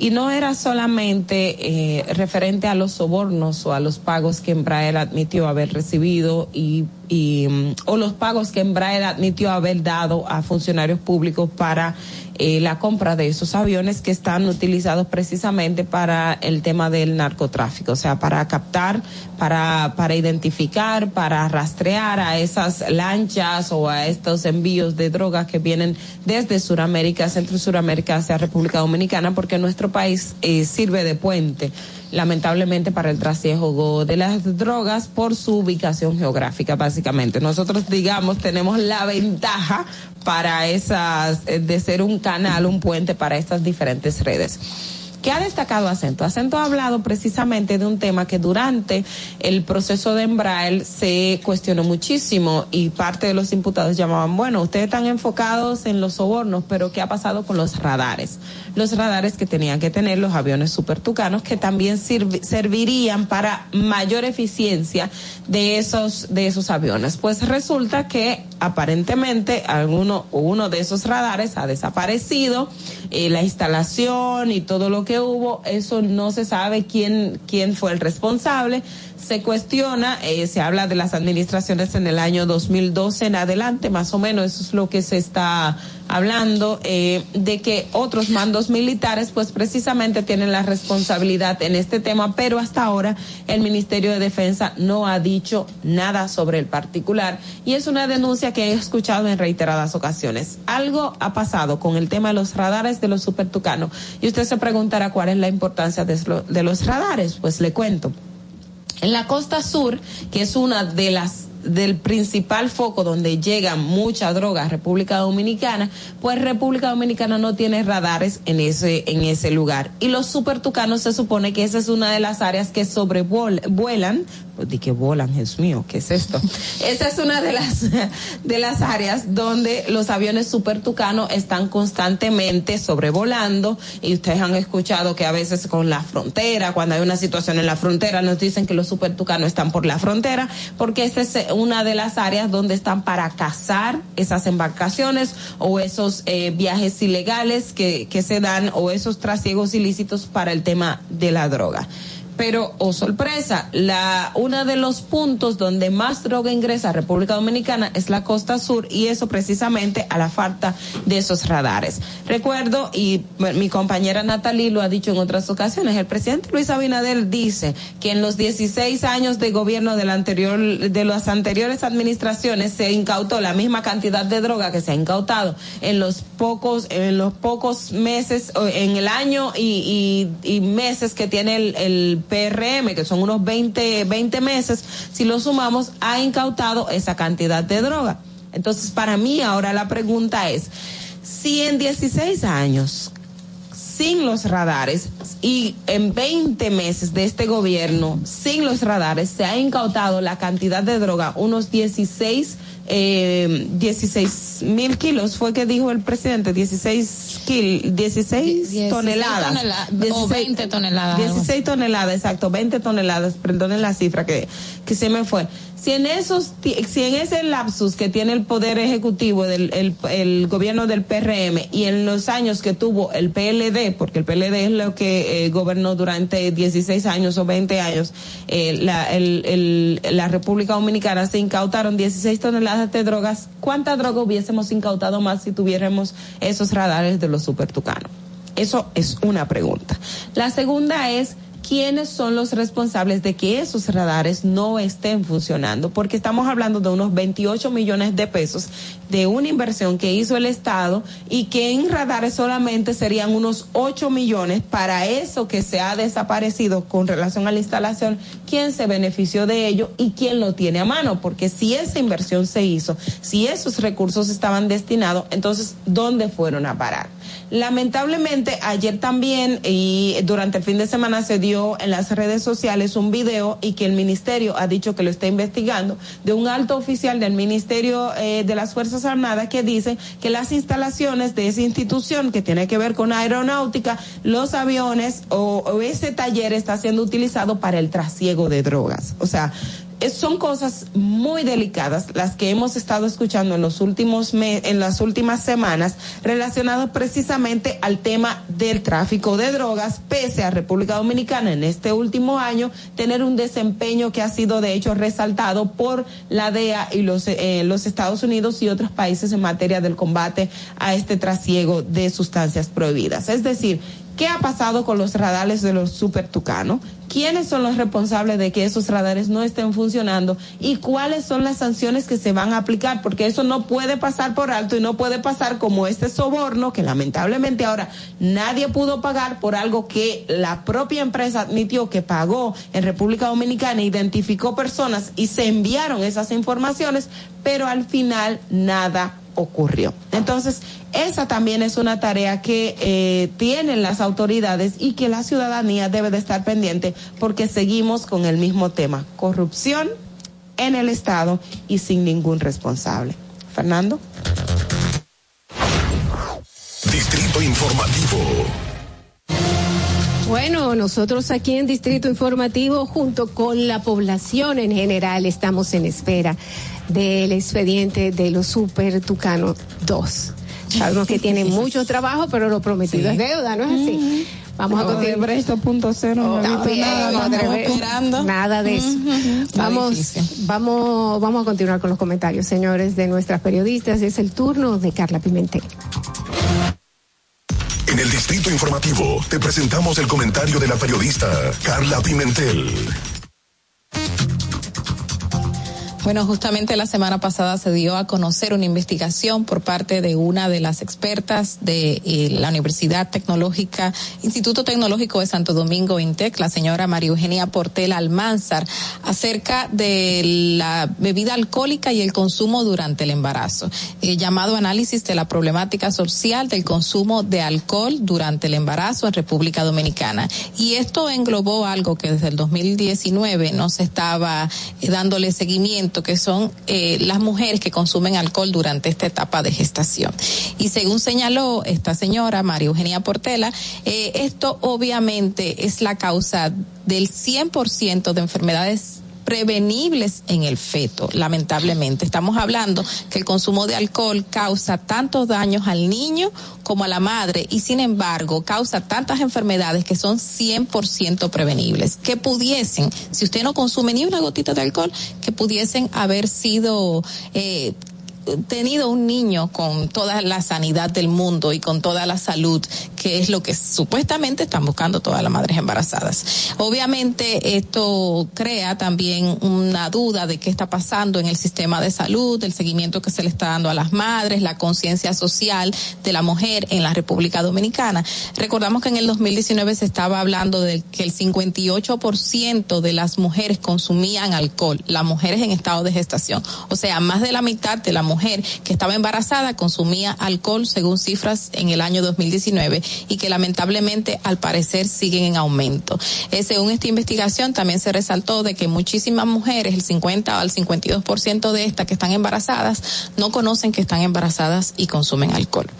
Y no era solamente eh, referente a los sobornos o a los pagos que Embraer admitió haber recibido y, y um, o los pagos que Embraer admitió haber dado a funcionarios públicos para eh, la compra de esos aviones que están utilizados precisamente para el tema del narcotráfico, o sea, para captar, para, para identificar, para rastrear a esas lanchas o a estos envíos de drogas que vienen desde Sudamérica, Centro y Sudamérica hacia República Dominicana, porque nuestro país eh, sirve de puente lamentablemente para el trasiego de las drogas por su ubicación geográfica, básicamente. Nosotros, digamos, tenemos la ventaja para esas, de ser un canal, un puente para estas diferentes redes. ¿Qué ha destacado Acento? Acento ha hablado precisamente de un tema que durante el proceso de Embraer se cuestionó muchísimo y parte de los imputados llamaban, bueno, ustedes están enfocados en los sobornos, pero ¿qué ha pasado con los radares? Los radares que tenían que tener los aviones supertucanos que también servirían para mayor eficiencia de esos, de esos aviones. Pues resulta que aparentemente alguno uno de esos radares ha desaparecido, eh, la instalación y todo lo que hubo, eso no se sabe quién, quién fue el responsable. Se cuestiona, eh, se habla de las administraciones en el año 2012 en adelante, más o menos, eso es lo que se está hablando, eh, de que otros mandos militares, pues precisamente tienen la responsabilidad en este tema, pero hasta ahora el Ministerio de Defensa no ha dicho nada sobre el particular y es una denuncia que he escuchado en reiteradas ocasiones. Algo ha pasado con el tema de los radares de los supertucanos y usted se preguntará cuál es la importancia de, de los radares, pues le cuento. En la costa sur, que es una de las del principal foco donde llega mucha droga a República Dominicana, pues República Dominicana no tiene radares en ese, en ese lugar. Y los supertucanos se supone que esa es una de las áreas que sobrevuelan, de que volan, Jesús mío, ¿qué es esto? Esa es una de las, de las áreas donde los aviones supertucanos están constantemente sobrevolando y ustedes han escuchado que a veces con la frontera, cuando hay una situación en la frontera, nos dicen que los supertucanos están por la frontera, porque esa es una de las áreas donde están para cazar esas embarcaciones o esos eh, viajes ilegales que, que se dan o esos trasiegos ilícitos para el tema de la droga pero oh sorpresa, la uno de los puntos donde más droga ingresa a República Dominicana es la costa sur y eso precisamente a la falta de esos radares. Recuerdo y mi compañera Natalie lo ha dicho en otras ocasiones, el presidente Luis Abinader dice que en los 16 años de gobierno del anterior de las anteriores administraciones se incautó la misma cantidad de droga que se ha incautado en los pocos en los pocos meses en el año y, y, y meses que tiene el, el PRM, que son unos 20, 20 meses, si lo sumamos, ha incautado esa cantidad de droga. Entonces, para mí ahora la pregunta es, si en 16 años, sin los radares, y en 20 meses de este gobierno, sin los radares, se ha incautado la cantidad de droga, unos 16 eh, 16 mil kilos fue que dijo el presidente, 16 kil, 16 16 toneladas. tonela- o 20 toneladas, algo. 16 toneladas, exacto, 20 toneladas, perdonen la cifra que, que se me fue. Si en esos, si en ese lapsus que tiene el poder ejecutivo del el, el gobierno del PRM y en los años que tuvo el PLD, porque el PLD es lo que eh, gobernó durante 16 años o 20 años, eh, la, el- la República Dominicana se incautaron 16 toneladas de drogas. ¿Cuánta droga hubiésemos incautado más si tuviéramos esos radares de los supertucanos? Eso es una pregunta. La segunda es, ¿quiénes son los responsables de que esos radares no estén funcionando? Porque estamos hablando de unos 28 millones de pesos de una inversión que hizo el Estado y que en radares solamente serían unos 8 millones para eso que se ha desaparecido con relación a la instalación. ¿Quién se benefició de ello y quién lo tiene a mano? Porque si esa inversión se hizo, si esos recursos estaban destinados, entonces, ¿dónde fueron a parar? Lamentablemente, ayer también y durante el fin de semana se dio en las redes sociales un video y que el ministerio ha dicho que lo está investigando de un alto oficial del Ministerio eh, de las Fuerzas Armadas que dice que las instalaciones de esa institución que tiene que ver con aeronáutica, los aviones o, o ese taller está siendo utilizado para el trasiego de drogas. O sea, son cosas muy delicadas las que hemos estado escuchando en los últimos me- en las últimas semanas relacionadas precisamente al tema del tráfico de drogas pese a República Dominicana en este último año tener un desempeño que ha sido de hecho resaltado por la DEA y los eh, los Estados Unidos y otros países en materia del combate a este trasiego de sustancias prohibidas es decir ¿Qué ha pasado con los radares de los super tucanos? ¿Quiénes son los responsables de que esos radares no estén funcionando? ¿Y cuáles son las sanciones que se van a aplicar? Porque eso no puede pasar por alto y no puede pasar como este soborno que lamentablemente ahora nadie pudo pagar por algo que la propia empresa admitió que pagó en República Dominicana, identificó personas y se enviaron esas informaciones, pero al final nada ocurrió. Entonces, esa también es una tarea que eh, tienen las autoridades y que la ciudadanía debe de estar pendiente porque seguimos con el mismo tema, corrupción en el Estado y sin ningún responsable. Fernando. Distrito Informativo. Bueno, nosotros aquí en Distrito Informativo, junto con la población en general, estamos en espera del expediente de los Super Tucano 2. Sabemos que tienen mucho trabajo, pero lo prometido es deuda, ¿no es así? Vamos a continuar. Odebrecht 2.0 no he visto También, nada. Odebrecht, Nada de eso. Vamos, vamos, vamos a continuar con los comentarios, señores, de nuestras periodistas. Es el turno de Carla Pimentel. En el Distrito Informativo te presentamos el comentario de la periodista Carla Pimentel. Bueno, justamente la semana pasada se dio a conocer una investigación por parte de una de las expertas de eh, la Universidad Tecnológica, Instituto Tecnológico de Santo Domingo, INTEC, la señora María Eugenia Portela Almanzar, acerca de la bebida alcohólica y el consumo durante el embarazo. Eh, llamado análisis de la problemática social del consumo de alcohol durante el embarazo en República Dominicana. Y esto englobó algo que desde el 2019 no se estaba eh, dándole seguimiento que son eh, las mujeres que consumen alcohol durante esta etapa de gestación. Y según señaló esta señora, María Eugenia Portela, eh, esto obviamente es la causa del 100% de enfermedades prevenibles en el feto, lamentablemente. Estamos hablando que el consumo de alcohol causa tantos daños al niño como a la madre y sin embargo causa tantas enfermedades que son 100% prevenibles, que pudiesen, si usted no consume ni una gotita de alcohol, que pudiesen haber sido... Eh, tenido un niño con toda la sanidad del mundo y con toda la salud, que es lo que supuestamente están buscando todas las madres embarazadas. Obviamente esto crea también una duda de qué está pasando en el sistema de salud, el seguimiento que se le está dando a las madres, la conciencia social de la mujer en la República Dominicana. Recordamos que en el 2019 se estaba hablando de que el 58% de las mujeres consumían alcohol, las mujeres en estado de gestación. O sea, más de la mitad de las mujer que estaba embarazada consumía alcohol según cifras en el año 2019 y que lamentablemente al parecer siguen en aumento. Eh, según esta investigación también se resaltó de que muchísimas mujeres, el 50 al 52% de estas que están embarazadas, no conocen que están embarazadas y consumen alcohol.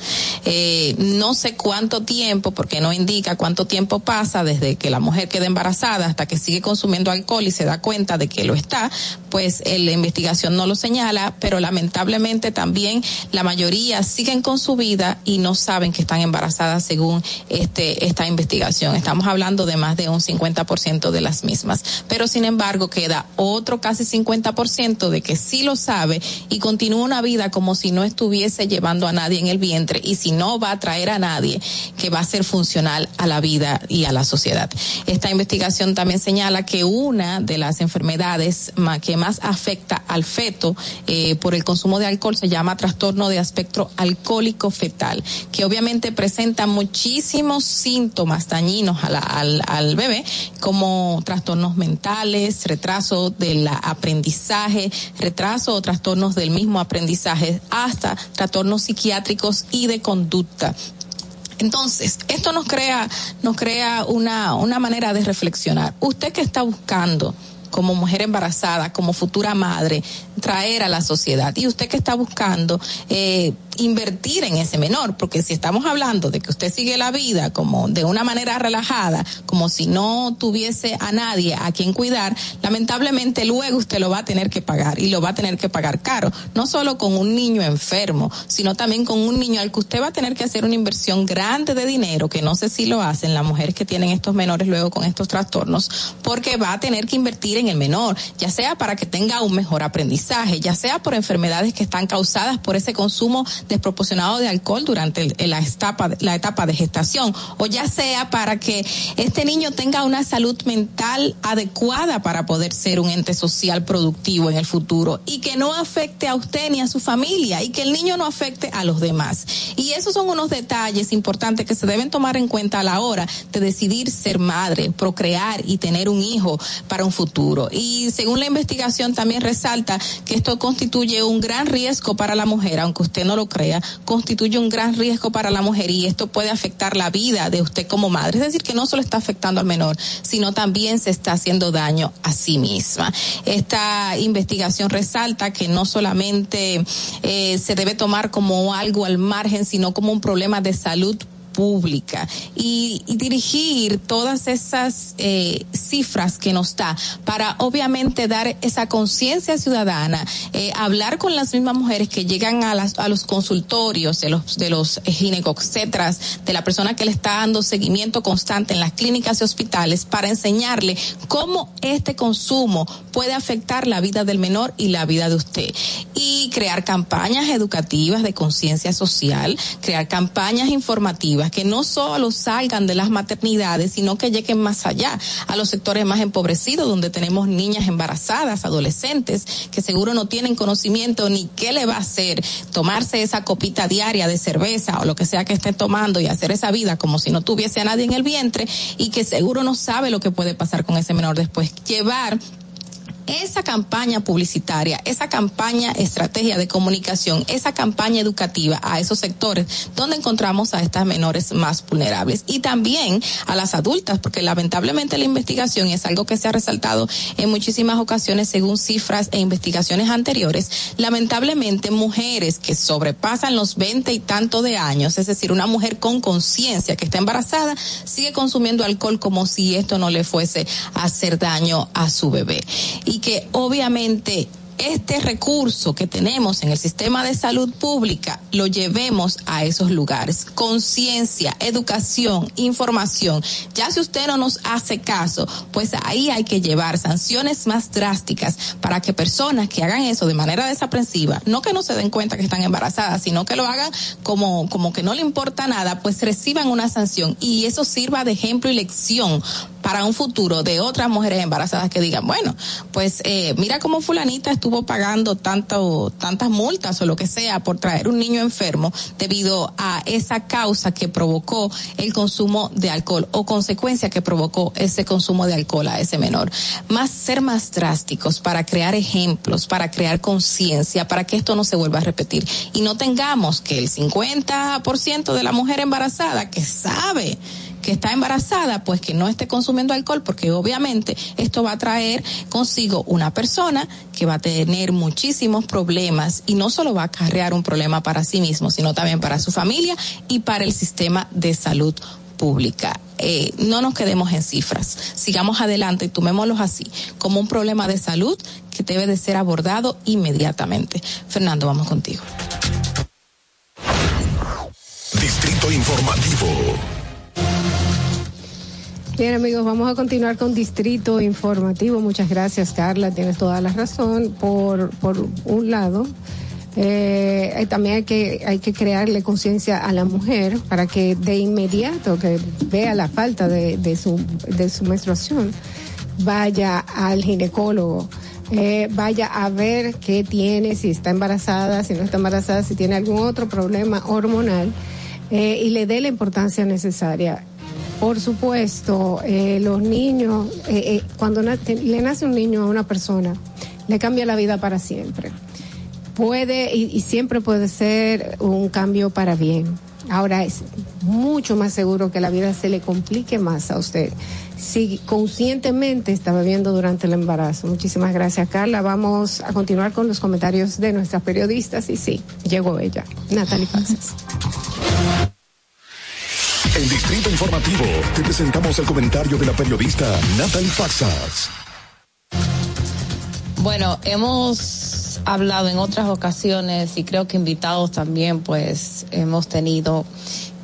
Eh, no sé cuánto tiempo, porque no indica cuánto tiempo pasa desde que la mujer queda embarazada hasta que sigue consumiendo alcohol y se da cuenta de que lo está, pues eh, la investigación no lo señala, pero lamentablemente también la mayoría siguen con su vida y no saben que están embarazadas según este esta investigación. Estamos hablando de más de un 50% de las mismas. Pero sin embargo queda otro casi 50% de que sí lo sabe y continúa una vida como si no estuviese llevando a nadie en el vientre y si no va a traer a nadie que va a ser funcional a la vida y a la sociedad. Esta investigación también señala que una de las enfermedades que más afecta al feto eh, por el consumo de alcohol se llama trastorno de aspecto alcohólico fetal, que obviamente presenta muchísimos síntomas dañinos al, al bebé, como trastornos mentales, retraso del aprendizaje, retraso o trastornos del mismo aprendizaje, hasta trastornos psiquiátricos y de conducta. Entonces, esto nos crea, nos crea una, una manera de reflexionar. Usted que está buscando como mujer embarazada, como futura madre, traer a la sociedad. Y usted que está buscando eh, invertir en ese menor, porque si estamos hablando de que usted sigue la vida como de una manera relajada, como si no tuviese a nadie a quien cuidar, lamentablemente luego usted lo va a tener que pagar y lo va a tener que pagar caro, no solo con un niño enfermo, sino también con un niño al que usted va a tener que hacer una inversión grande de dinero, que no sé si lo hacen las mujeres que tienen estos menores luego con estos trastornos, porque va a tener que invertir en el menor, ya sea para que tenga un mejor aprendizaje, ya sea por enfermedades que están causadas por ese consumo desproporcionado de alcohol durante la, etapa, la etapa de gestación, o ya sea para que este niño tenga una salud mental adecuada para poder ser un ente social productivo en el futuro y que no afecte a usted ni a su familia y que el niño no afecte a los demás. Y esos son unos detalles importantes que se deben tomar en cuenta a la hora de decidir ser madre, procrear y tener un hijo para un futuro. Y según la investigación también resalta que esto constituye un gran riesgo para la mujer, aunque usted no lo crea, constituye un gran riesgo para la mujer y esto puede afectar la vida de usted como madre. Es decir, que no solo está afectando al menor, sino también se está haciendo daño a sí misma. Esta investigación resalta que no solamente eh, se debe tomar como algo al margen, sino como un problema de salud pública y, dirigir todas esas eh, cifras que nos da para obviamente dar esa conciencia ciudadana, eh, hablar con las mismas mujeres que llegan a, las, a los consultorios de los, de los ginecocetras, de la persona que le está dando seguimiento constante en las clínicas y hospitales para enseñarle cómo este consumo puede afectar la vida del menor y la vida de usted. Y crear campañas educativas de conciencia social, crear campañas informativas que no solo salgan de las maternidades, sino que lleguen más allá, a los sectores más empobrecidos, donde tenemos niñas embarazadas, adolescentes, que seguro no tienen conocimiento ni qué le va a hacer tomarse esa copita diaria de cerveza o lo que sea que esté tomando y hacer esa vida como si no tuviese a nadie en el vientre y que seguro no sabe lo que puede pasar con ese menor después. Llevar esa campaña publicitaria, esa campaña estrategia de comunicación, esa campaña educativa a esos sectores donde encontramos a estas menores más vulnerables y también a las adultas, porque lamentablemente la investigación es algo que se ha resaltado en muchísimas ocasiones según cifras e investigaciones anteriores, lamentablemente mujeres que sobrepasan los 20 y tanto de años, es decir, una mujer con conciencia que está embarazada, sigue consumiendo alcohol como si esto no le fuese a hacer daño a su bebé. Y que obviamente este recurso que tenemos en el sistema de salud pública lo llevemos a esos lugares. Conciencia, educación, información. Ya si usted no nos hace caso, pues ahí hay que llevar sanciones más drásticas para que personas que hagan eso de manera desaprensiva, no que no se den cuenta que están embarazadas, sino que lo hagan como, como que no le importa nada, pues reciban una sanción y eso sirva de ejemplo y lección para un futuro de otras mujeres embarazadas que digan, bueno, pues eh, mira cómo fulanita estuvo pagando tanto, tantas multas o lo que sea por traer un niño enfermo debido a esa causa que provocó el consumo de alcohol o consecuencia que provocó ese consumo de alcohol a ese menor. Más ser más drásticos para crear ejemplos, para crear conciencia, para que esto no se vuelva a repetir y no tengamos que el 50% de la mujer embarazada que sabe que está embarazada, pues que no esté consumiendo alcohol, porque obviamente esto va a traer consigo una persona que va a tener muchísimos problemas y no solo va a acarrear un problema para sí mismo, sino también para su familia y para el sistema de salud pública. Eh, no nos quedemos en cifras, sigamos adelante y tomémoslos así, como un problema de salud que debe de ser abordado inmediatamente. Fernando, vamos contigo. Distrito Informativo. Bien amigos, vamos a continuar con Distrito Informativo. Muchas gracias Carla, tienes toda la razón. Por, por un lado, eh, también hay que, hay que crearle conciencia a la mujer para que de inmediato que vea la falta de, de, su, menstruación, vaya al ginecólogo. Eh, vaya a ver qué tiene, si está embarazada, si no está embarazada, si tiene algún otro problema hormonal eh, y le dé la importancia necesaria. Por supuesto, eh, los niños, eh, eh, cuando na- le nace un niño a una persona, le cambia la vida para siempre. Puede y, siempre puede ser un cambio para bien. Ahora es mucho más seguro que la vida se le complique más a usted si conscientemente está bebiendo durante el embarazo. Muchísimas gracias, Carla. Vamos a continuar con los comentarios de nuestras periodistas y sí, llegó ella, Natalie Faxas. En Distrito Informativo te presentamos el comentario de la periodista Natalie Faxas. Bueno, hemos hablado en otras ocasiones y creo que invitados también, pues hemos tenido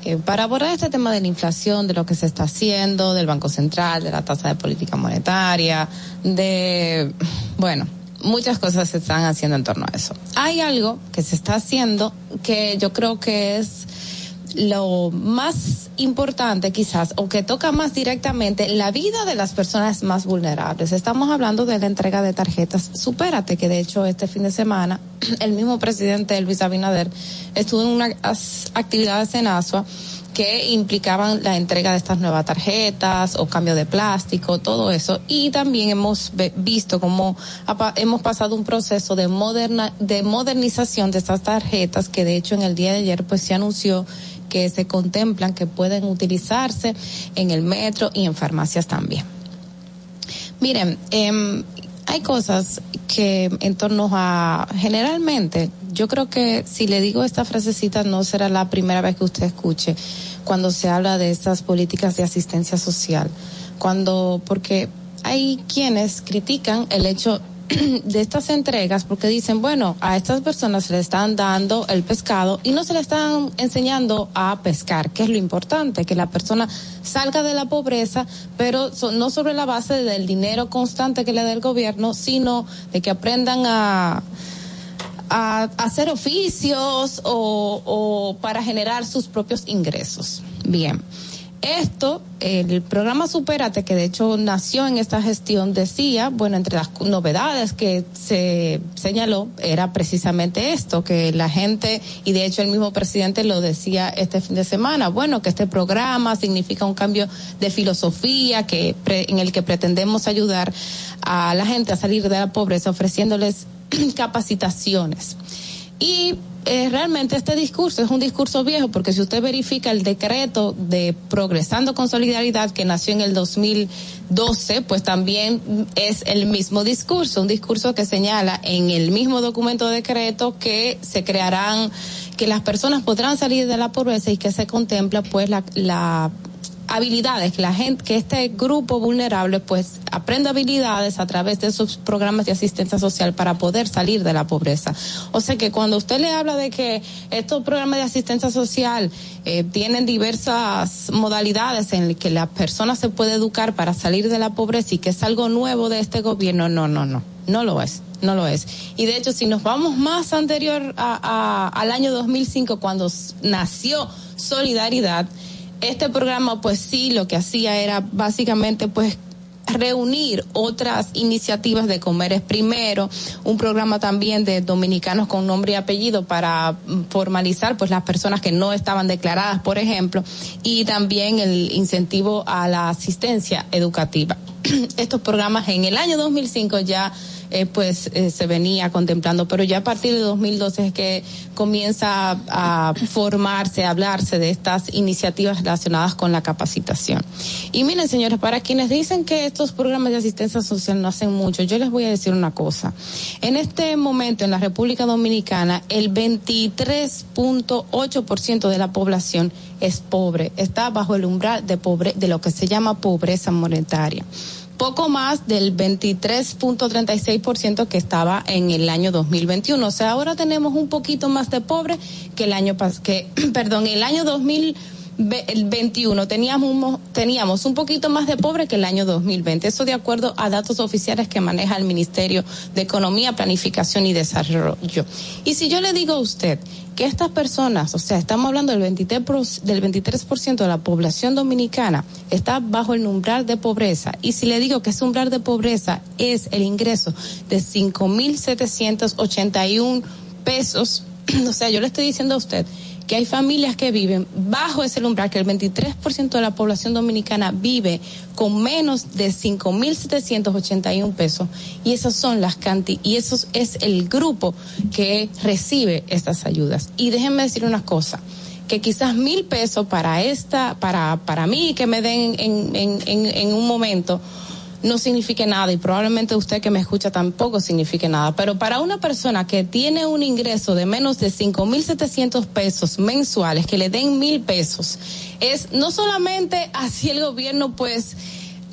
eh, para abordar este tema de la inflación, de lo que se está haciendo, del Banco Central, de la tasa de política monetaria, de, bueno, muchas cosas se están haciendo en torno a eso. Hay algo que se está haciendo que yo creo que es lo más importante quizás o que toca más directamente la vida de las personas más vulnerables. Estamos hablando de la entrega de tarjetas Supérate, que de hecho este fin de semana el mismo presidente Luis Abinader estuvo en unas actividades en Asua que implicaban la entrega de estas nuevas tarjetas o cambio de plástico, todo eso. Y también hemos visto cómo hemos pasado un proceso de, moderna, de modernización de estas tarjetas que de hecho en el día de ayer pues se anunció que se contemplan que pueden utilizarse en el metro y en farmacias también. Miren, em, hay cosas que en torno a, generalmente, yo creo que si le digo esta frasecita no será la primera vez que usted escuche cuando se habla de estas políticas de asistencia social. Cuando, porque hay quienes critican el hecho de estas entregas porque dicen, bueno, a estas personas se le están dando el pescado y no se le están enseñando a pescar, que es lo importante, que la persona salga de la pobreza, pero no sobre la base del dinero constante que le da el gobierno, sino de que aprendan a a, a hacer oficios o, o para generar sus propios ingresos. Bien. Esto, el programa Superate, que de hecho nació en esta gestión, decía, bueno, entre las novedades que se señaló era precisamente esto, que la gente, y de hecho el mismo presidente lo decía este fin de semana, bueno, que este programa significa un cambio de filosofía que en el que pretendemos ayudar a la gente a salir de la pobreza ofreciéndoles capacitaciones. Y eh, realmente este discurso es un discurso viejo porque si usted verifica el decreto de Progresando con Solidaridad que nació en el 2012, pues también es el mismo discurso, un discurso que señala en el mismo documento de decreto que se crearán, que las personas podrán salir de la pobreza y que se contempla pues la, la habilidades que la gente que este grupo vulnerable pues aprenda habilidades a través de esos programas de asistencia social para poder salir de la pobreza o sea que cuando usted le habla de que estos programas de asistencia social eh, tienen diversas modalidades en las que la persona se puede educar para salir de la pobreza y que es algo nuevo de este gobierno no no no no lo es no lo es. Y de hecho, si nos vamos más anterior a, al año 2005, cuando nació Solidaridad, Este programa, pues sí, lo que hacía era básicamente, pues reunir otras iniciativas de Comer es Primero, un programa también de dominicanos con nombre y apellido para mm, formalizar pues las personas que no estaban declaradas, por ejemplo, y también el incentivo a la asistencia educativa. Estos programas en el año 2005 ya eh, pues eh, se venía contemplando, pero ya a partir de 2012 es que comienza a, a formarse, a hablarse de estas iniciativas relacionadas con la capacitación. Y miren, señores, para quienes dicen que estos programas de asistencia social no hacen mucho, yo les voy a decir una cosa. En este momento en la República Dominicana, el 23.8% de la población es pobre, está bajo el umbral de pobre, de lo que se llama pobreza monetaria poco más del 23.36% que estaba en el año 2021. O sea, ahora tenemos un poquito más de pobre que el año pas que perdón, el año 2021 teníamos teníamos un poquito más de pobre que el año 2020. Eso de acuerdo a datos oficiales que maneja el Ministerio de Economía, Planificación y Desarrollo. Y si yo le digo a usted que estas personas, o sea, estamos hablando del 23%, del 23 de la población dominicana, está bajo el umbral de pobreza. Y si le digo que ese umbral de pobreza es el ingreso de 5.781 pesos, o sea, yo le estoy diciendo a usted que hay familias que viven bajo ese umbral, que el 23% de la población dominicana vive con menos de 5.781 pesos y esas son las canti y eso es el grupo que recibe estas ayudas. Y déjenme decir una cosa que quizás mil pesos para esta, para, para mí que me den en, en, un momento, no signifique nada y probablemente usted que me escucha tampoco signifique nada. Pero para una persona que tiene un ingreso de menos de 5.700 pesos mensuales, que le den mil pesos, es no solamente así el gobierno pues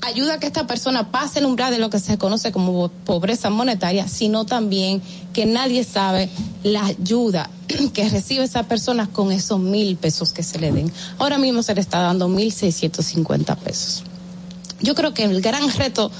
ayuda a que esta persona pase el umbral de lo que se conoce como pobreza monetaria, sino también que nadie sabe la ayuda que recibe esa persona con esos mil pesos que se le den. Ahora mismo se le está dando mil seiscientos cincuenta pesos. Yo creo que el gran reto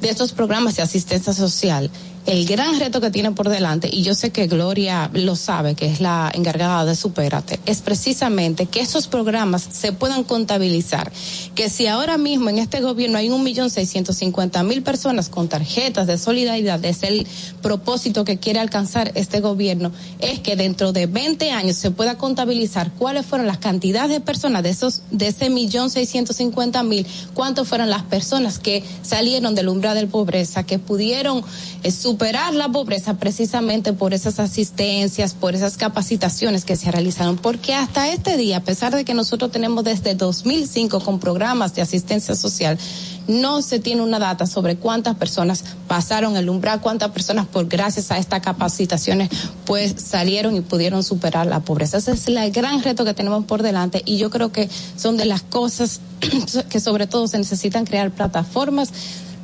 de estos programas de asistencia social, el gran reto que tiene por delante, y yo sé que Gloria lo sabe, que es la encargada de Supérate, es precisamente que esos programas se puedan contabilizar. Que si ahora mismo en este gobierno hay un millón seiscientos cincuenta mil personas con tarjetas de solidaridad, es el propósito que quiere alcanzar este gobierno, es que dentro de 20 años se pueda contabilizar cuáles fueron las cantidades de personas de esos, de ese millón seiscientos cincuenta mil, cuántas fueron las personas que salieron del umbral de pobreza, que pudieron eh, superar la pobreza precisamente por esas asistencias, por esas capacitaciones que se realizaron, porque hasta este día, a pesar de que nosotros tenemos desde 2005 con programas de asistencia social, no se tiene una data sobre cuántas personas pasaron el umbral, cuántas personas por gracias a estas capacitaciones pues salieron y pudieron superar la pobreza. Ese es el gran reto que tenemos por delante y yo creo que son de las cosas que sobre todo se necesitan crear plataformas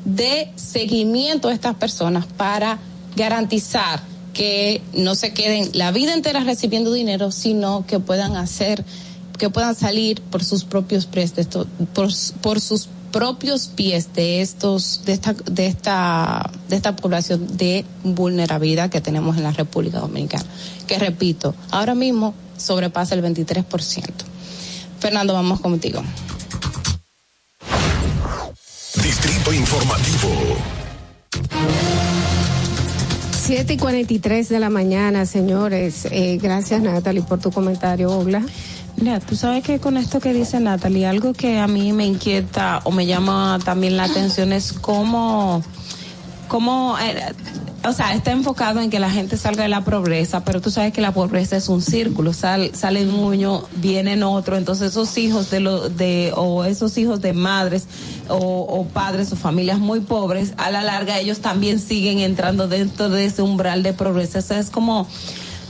de seguimiento a estas personas para garantizar que no se queden la vida entera recibiendo dinero, sino que puedan hacer, que puedan salir por sus propios pies, de por, por sus propios pies de estos, de esta, de esta, de esta población de vulnerabilidad que tenemos en la República Dominicana. Que repito, ahora mismo sobrepasa el 23%. Fernando, vamos contigo. Distrito Informativo. 7 y 43 de la mañana, señores. Eh, gracias, Natalie, por tu comentario, Ogla. Mira, tú sabes que con esto que dice Natalie, algo que a mí me inquieta o me llama también la atención es cómo, cómo eh, o sea, está enfocado en que la gente salga de la pobreza, pero tú sabes que la pobreza es un círculo, Sal, sale un vienen otro, entonces esos hijos de lo, de, o esos hijos de madres o, o padres o familias muy pobres, a la larga ellos también siguen entrando dentro de ese umbral de pobreza, o es como,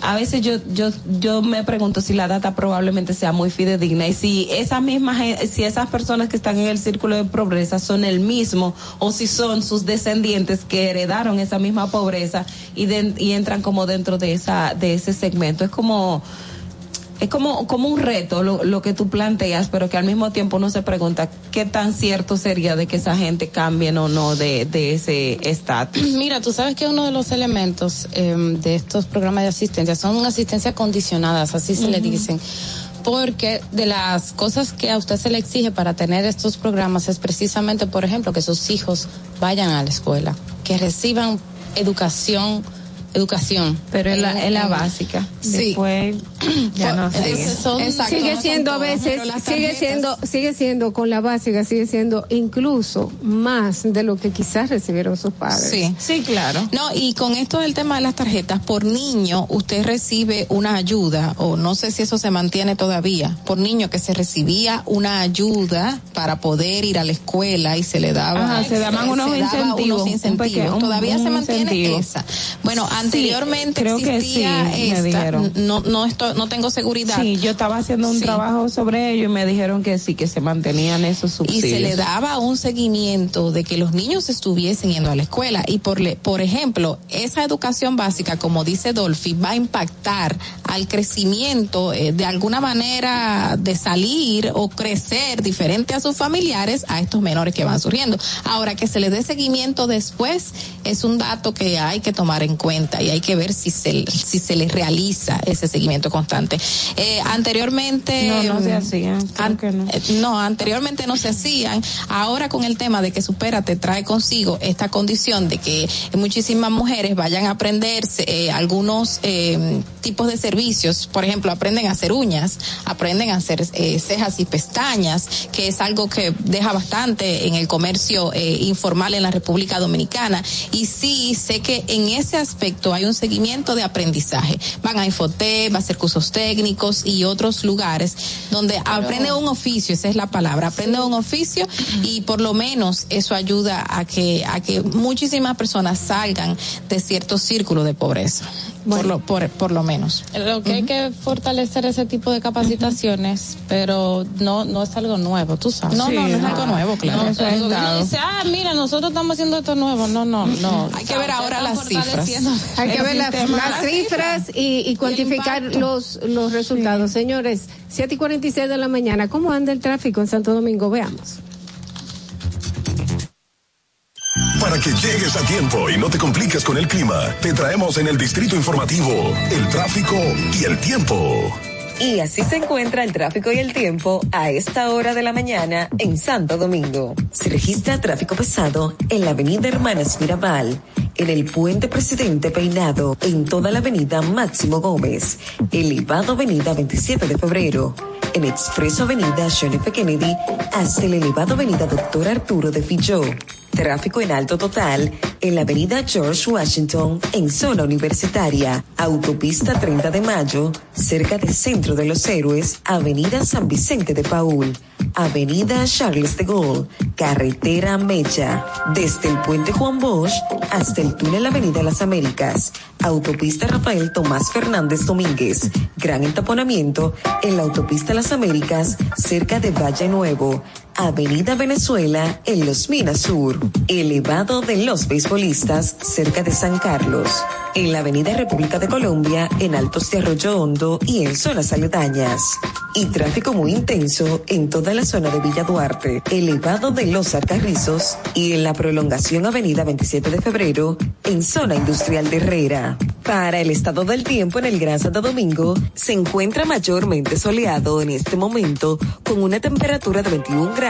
a veces yo, yo, yo me pregunto si la data probablemente sea muy fidedigna y si esas mismas, si esas personas que están en el círculo de pobreza son el mismo o si son sus descendientes que heredaron esa misma pobreza y, de- y entran como dentro de esa, de ese segmento. Es como, es como, como un reto lo, lo que tú planteas, pero que al mismo tiempo uno se pregunta qué tan cierto sería de que esa gente cambien o no de, de ese estatus. Mira, tú sabes que uno de los elementos eh, de estos programas de asistencia son asistencias condicionadas, así se le dicen. porque de las cosas que a usted se le exige para tener estos programas es precisamente, por ejemplo, que sus hijos vayan a la escuela, que reciban educación educación pero es la, es la básica Sí. después ya no sigue. Exacto, sigue siendo a veces sigue siendo sigue siendo con la básica sigue siendo incluso más de lo que quizás recibieron sus padres Sí. sí claro No, y con esto del tema de las tarjetas, por niño usted recibe una ayuda, o no sé si eso se mantiene todavía, por niño que se recibía una ayuda para poder ir a la escuela y se le daba. Ajá, se daban unos incentivos, unos un incentivos. pequeño- un- todavía un se mantiene incentivo. esa. Bueno, Sí, anteriormente creo que existía sí, me dijeron. no, no, estoy, no tengo seguridad. Sí, yo estaba haciendo un Sí. trabajo sobre ello y me dijeron que sí, que se mantenían esos y subsidios. se le daba un seguimiento de que los niños estuviesen yendo a la escuela y por le- por ejemplo esa educación básica como dice Dolphy va a impactar al crecimiento eh, de alguna manera de salir o crecer diferente a sus familiares a estos menores que van surgiendo ahora que se les dé seguimiento después es un dato que hay que tomar en cuenta y hay que ver si se si se les realiza ese seguimiento constante Eh, anteriormente No, no se mm, hacía, creo an- no. eh, no, anteriormente no se hacían. Ahora con el tema de que Supérate trae consigo esta condición de que muchísimas mujeres vayan a aprender eh, algunos tipos de servicios. Por ejemplo, aprenden a hacer uñas, aprenden a hacer cejas y pestañas, que es algo que deja bastante en el comercio informal en la República Dominicana. Y sí, sé que en ese aspecto hay un seguimiento de aprendizaje. Van a Infotep, va a hacer cursos técnicos y otros lugares donde aprende un oficio, esa es la palabra, aprende un oficio y por lo menos eso ayuda a que a que muchísimas personas salgan de cierto círculo de pobreza. Por lo por, por lo menos. Lo que hay que fortalecer ese tipo de capacitaciones, pero no no es algo nuevo, tú sabes. No, no, no es algo nuevo, claro. No, gobierno estado. dice, ah, mira, nosotros estamos haciendo esto nuevo. No, no, no. Hay que ver ahora las cifras. Hay que ver las, cifras y, y cuantificar los, los resultados. Señores, 7 y 46 de la mañana, ¿cómo anda el tráfico en Santo Domingo? Veamos. Para que llegues a tiempo y no te compliques con el clima, te traemos en el distrito informativo el tráfico y el tiempo. Y así se encuentra el tráfico y el tiempo a esta hora de la mañana en Santo Domingo. Se registra tráfico pesado en la avenida Hermanas Mirabal, en el puente Presidente Peinado, en toda la avenida Máximo Gómez, elevado avenida 27 de febrero, en expreso avenida John F. Kennedy hasta el elevado avenida Doctor Arturo de Filló. Tráfico en alto total en la avenida George Washington en zona universitaria, autopista 30 de mayo, cerca del Centro de los Héroes, avenida San Vicente de Paul, avenida Charles de Gaulle, carretera Mecha, desde el puente Juan Bosch hasta el túnel Avenida Las Américas, autopista Rafael Tomás Fernández Domínguez, gran entaponamiento en la autopista Las Américas, cerca de Valle Nuevo, Avenida Venezuela en Los Minas Sur, elevado de los beisbolistas cerca de San Carlos, en la Avenida República de Colombia en Altos de Arroyo Hondo y en zonas aledañas. Y tráfico muy intenso en toda la zona de Villa Duarte, elevado de Los Alcarrizos y en la prolongación Avenida 27 de Febrero en zona industrial de Herrera. Para el estado del tiempo en el Gran Santo Domingo, se encuentra mayormente soleado en este momento con una temperatura de 21 grados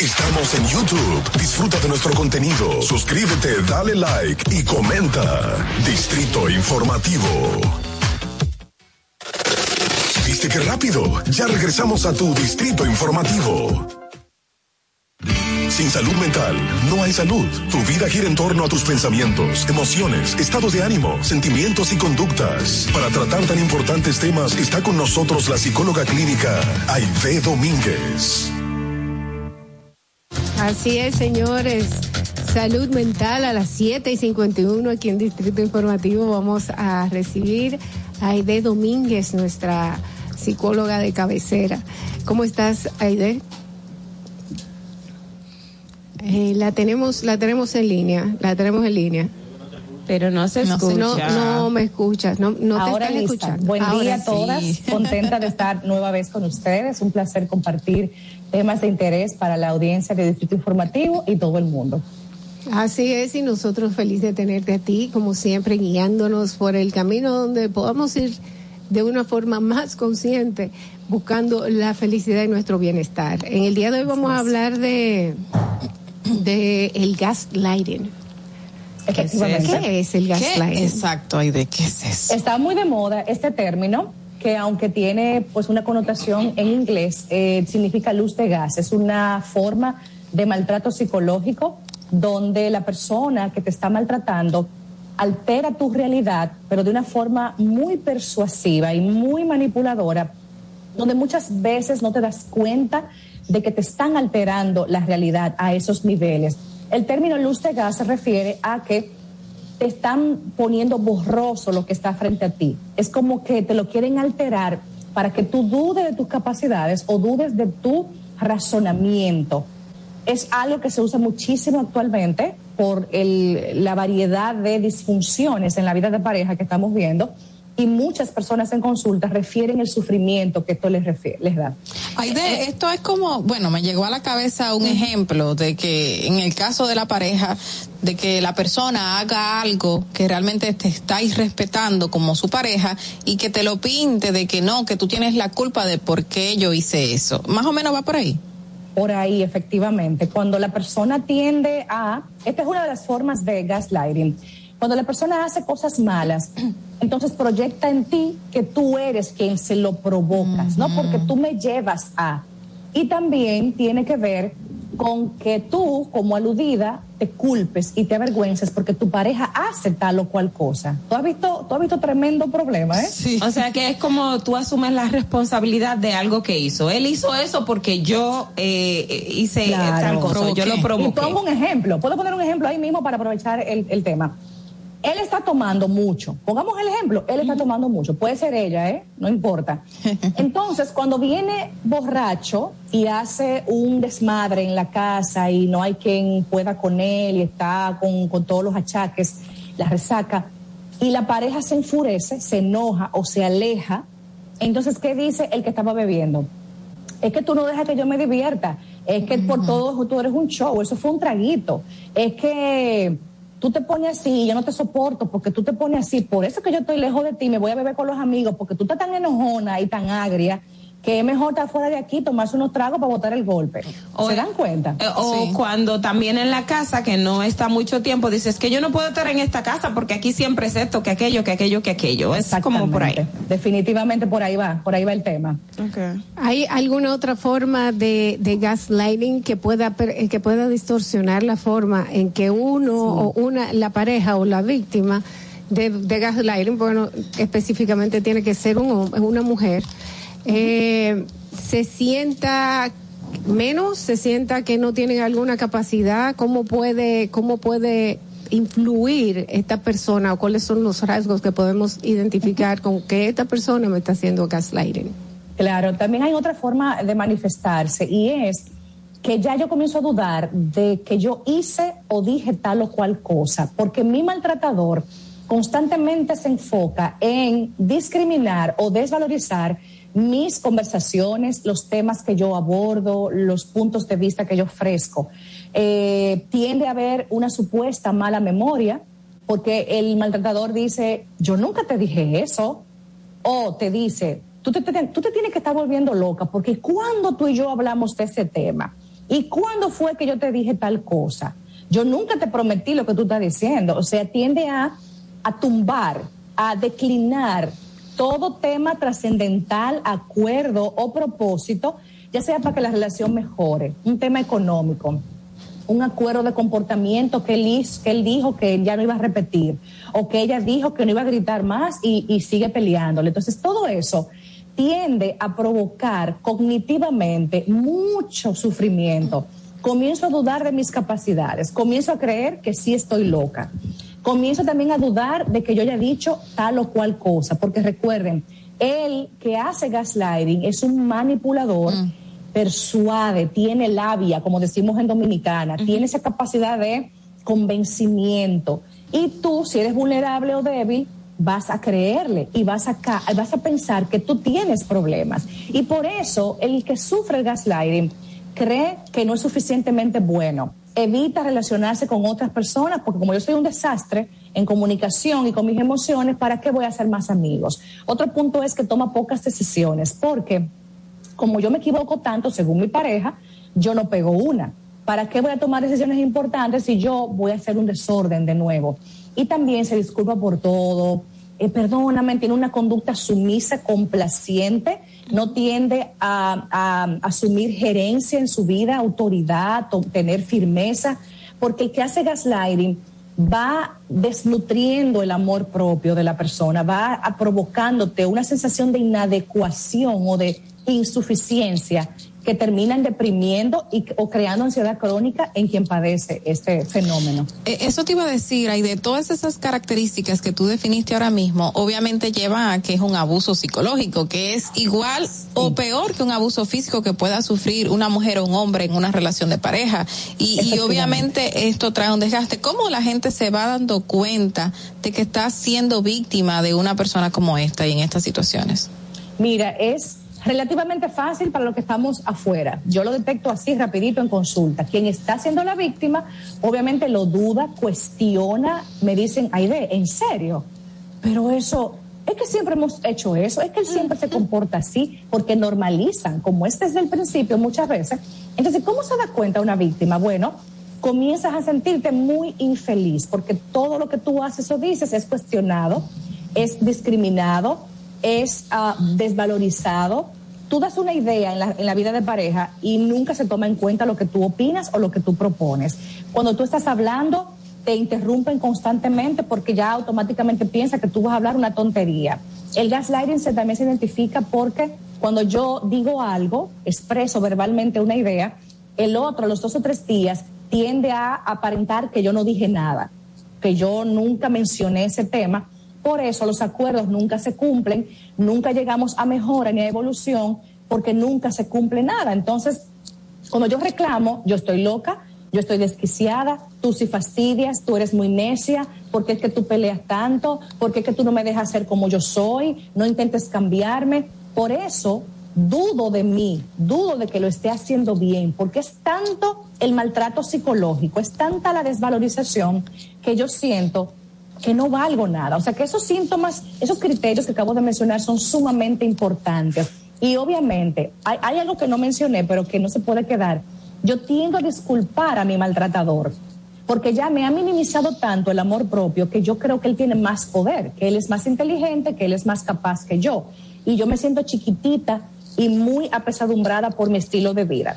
Estamos en YouTube. Disfruta de nuestro contenido. Suscríbete, dale like y comenta. Distrito Informativo. ¿Viste qué rápido? Ya regresamos a tu Distrito Informativo. Sin salud mental, no hay salud. Tu vida gira en torno a tus pensamientos, emociones, estados de ánimo, sentimientos y conductas. Para tratar tan importantes temas, está con nosotros la psicóloga clínica Aide Domínguez. Así es, señores. Salud mental a las 7 y 51 aquí en Distrito Informativo. Vamos a recibir a Aide Domínguez, nuestra psicóloga de cabecera. ¿Cómo estás, Aide? Eh, la tenemos, la tenemos en línea, la tenemos en línea. Pero no se escucha. no, no me escuchas, no, no te están lista. escuchando. Buen Ahora día a sí. todas. Contenta de estar nueva vez con ustedes. Un placer compartir temas de interés para la audiencia de Distrito Informativo y todo el mundo. Así es, y nosotros felices de tenerte a ti, como siempre, guiándonos por el camino donde podamos ir de una forma más consciente, buscando la felicidad y nuestro bienestar. En el día de hoy vamos a hablar de, de el gaslighting. Efectivamente. ¿Qué es el gaslighting? Exacto, Aide, ¿qué es eso? Está muy de moda este término que aunque tiene pues una connotación en inglés, eh, significa luz de gas. Es una forma de maltrato psicológico donde la persona que te está maltratando altera tu realidad, pero de una forma muy persuasiva y muy manipuladora, donde muchas veces no te das cuenta de que te están alterando la realidad a esos niveles. El término luz de gas se refiere a que te están poniendo borroso lo que está frente a ti. Es como que te lo quieren alterar para que tú dudes de tus capacidades o dudes de tu razonamiento. Es algo que se usa muchísimo actualmente por el- la variedad de disfunciones en la vida de pareja que estamos viendo y muchas personas en consulta refieren el sufrimiento que esto les, refiere, les da. Aide, esto es como, bueno, me llegó a la cabeza un ejemplo de que en el caso de la pareja, de que la persona haga algo que realmente te está irrespetando como su pareja y que te lo pinte de que no, que tú tienes la culpa de por qué yo hice eso. Más o menos va por ahí. Por ahí, efectivamente. Cuando la persona tiende a, esta es una de las formas de gaslighting, cuando la persona hace cosas malas, entonces proyecta en ti que tú eres quien se lo provocas, ¿no? Porque tú me llevas a. Y también tiene que ver con que tú, como aludida, te culpes y te avergüences porque tu pareja hace tal o cual cosa. ¿Tú has visto, tú has visto tremendo problema, ¿eh? O sea que es como tú asumes la responsabilidad de algo que hizo. Él hizo eso porque yo eh, hice Claro. tal cosa, yo lo Y provoqué. pongo un ejemplo. Puedo poner un ejemplo ahí mismo para aprovechar el, el tema. Él está tomando mucho. Pongamos el ejemplo, él está tomando mucho. Puede ser ella, ¿eh? No importa. Entonces, cuando viene borracho y hace un desmadre en la casa y no hay quien pueda con él y está con, con todos los achaques, la resaca, y la pareja se enfurece, se enoja o se aleja, entonces, ¿qué dice el que estaba bebiendo? Es que tú no dejas que yo me divierta. Es que por todo tú eres un show. Eso fue un traguito. Es que tú te pones así y yo no te soporto porque tú te pones así. Por eso que yo estoy lejos de ti, me voy a beber con los amigos porque tú estás tan enojona y tan agria que es mejor estar fuera de aquí, tomarse unos tragos para botar el golpe. ¿Se dan cuenta? Eh, O cuando también en la casa, que no está mucho tiempo, dices que yo no puedo estar en esta casa porque aquí siempre es esto, que aquello, que aquello, que aquello. Es como por ahí. Definitivamente por ahí va, por ahí va el tema. ¿Hay alguna otra forma de, de gaslighting que pueda per- eh, que pueda distorsionar la forma en que uno o una la pareja o la víctima de, de gaslighting, bueno, específicamente tiene que ser un una mujer, eh, se sienta menos, se sienta que no tienen alguna capacidad, cómo puede cómo puede influir esta persona o cuáles son los rasgos que podemos identificar con que esta persona me está haciendo gaslighting. Claro, también hay otra forma de manifestarse y es que ya yo comienzo a dudar de que yo hice o dije tal o cual cosa, porque mi maltratador constantemente se enfoca en discriminar o desvalorizar mis conversaciones, los temas que yo abordo, los puntos de vista que yo ofrezco. Eh, tiende a haber una supuesta mala memoria, porque el maltratador dice, yo nunca te dije eso, o te dice, tú te, tú te tienes que estar volviendo loca, porque cuando tú y yo hablamos de ese tema, y cuándo fue que yo te dije tal cosa, yo nunca te prometí lo que tú estás diciendo, o sea, tiende a, a tumbar, a declinar todo tema trascendental, acuerdo o propósito, ya sea para que la relación mejore, un tema económico, un acuerdo de comportamiento que él, dijo que él ya no iba a repetir, o que ella dijo que no iba a gritar más y, y sigue peleándole. Entonces, todo eso tiende a provocar cognitivamente mucho sufrimiento. Comienzo a dudar de mis capacidades, comienzo a creer que sí estoy loca. Comienzo también a dudar de que yo haya dicho tal o cual cosa, porque recuerden, el que hace gaslighting es un manipulador persuade, tiene labia, como decimos en Dominicana, tiene esa capacidad de convencimiento. Y tú, si eres vulnerable o débil, vas a creerle y vas a, vas a pensar que tú tienes problemas. Y por eso el que sufre el gaslighting cree que no es suficientemente bueno. Evita relacionarse con otras personas porque como yo soy un desastre en comunicación y con mis emociones, ¿para qué voy a hacer más amigos? Otro punto es que toma pocas decisiones porque como yo me equivoco tanto, según mi pareja, yo no pego una. ¿Para qué voy a tomar decisiones importantes si yo voy a hacer un desorden de nuevo? Y también se disculpa por todo. Eh, perdóname, tiene una conducta sumisa, complaciente, no tiende a, asumir gerencia en su vida, autoridad, to- tener firmeza, porque el que hace gaslighting va desnutriendo el amor propio de la persona, va provocándote una sensación de inadecuación o de insuficiencia que terminan deprimiendo y, o creando ansiedad crónica en quien padece este fenómeno. Eh, Eso te iba a decir, y de todas esas características que tú definiste ahora mismo, obviamente llevan a que es un abuso psicológico, que es igual o peor que un abuso físico que pueda sufrir una mujer o un hombre en una relación de pareja. Y, y obviamente esto trae un desgaste. ¿Cómo la gente se va dando cuenta de que está siendo víctima de una persona como esta y en estas situaciones? Mira, es relativamente fácil para los que estamos afuera. Yo lo detecto así rapidito en consulta. Quien está siendo la víctima, obviamente lo duda, cuestiona, me dicen, Aide, ¿en serio? Pero eso, es que siempre hemos hecho eso, es que él siempre se comporta así, porque normalizan, como es desde el principio muchas veces. Entonces, ¿cómo se da cuenta una víctima? Bueno, comienzas a sentirte muy infeliz, porque todo lo que tú haces o dices es cuestionado, es discriminado, es ah, desvalorizado. Tú das una idea en la, vida de pareja y nunca se toma en cuenta lo que tú opinas o lo que tú propones. Cuando tú estás hablando, te interrumpen constantemente porque ya automáticamente piensa que tú vas a hablar una tontería. El gaslighting se, también se identifica porque cuando yo digo algo, expreso verbalmente una idea, el otro, a los dos o tres días, tiende a aparentar que yo no dije nada. que yo nunca mencioné ese tema. Por eso los acuerdos nunca se cumplen, nunca llegamos a mejora ni a evolución, porque nunca se cumple nada. Entonces, cuando yo reclamo, yo estoy loca, yo estoy desquiciada, tú sí fastidias, tú eres muy necia, porque es que tú peleas tanto, porque es que tú no me dejas ser como yo soy, no intentes cambiarme. Por eso dudo de mí, dudo de que lo esté haciendo bien, porque es tanto el maltrato psicológico, es tanta la desvalorización que yo siento que no valgo nada. O sea que esos síntomas, esos criterios que acabo de mencionar son sumamente importantes. Y obviamente hay, algo que no mencioné, pero que no se puede quedar. Yo tiendo a disculpar a mi maltratador, porque ya me ha minimizado tanto el amor propio que yo creo que él tiene más poder, que él es más inteligente, que él es más capaz que yo. Y yo me siento chiquitita y muy apesadumbrada por mi estilo de vida.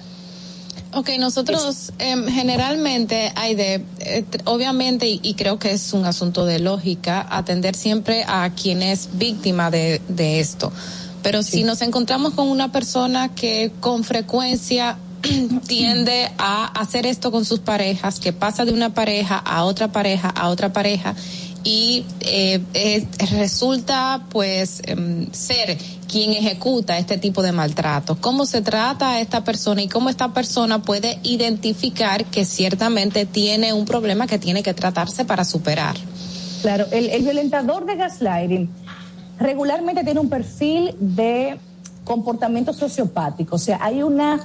Ok, nosotros eh, generalmente hay de, eh, obviamente, y, y, creo que es un asunto de lógica, atender siempre a quien es víctima de, de esto. Pero sí. si nos encontramos con una persona que con frecuencia tiende a hacer esto con sus parejas, que pasa de una pareja a otra pareja, a otra pareja, y eh, resulta pues eh, ser quien ejecuta este tipo de maltrato. ¿Cómo se trata a esta persona y cómo esta persona puede identificar que ciertamente tiene un problema que tiene que tratarse para superar? Claro, el, el violentador de gaslighting regularmente tiene un perfil de comportamiento sociopático, o sea, hay una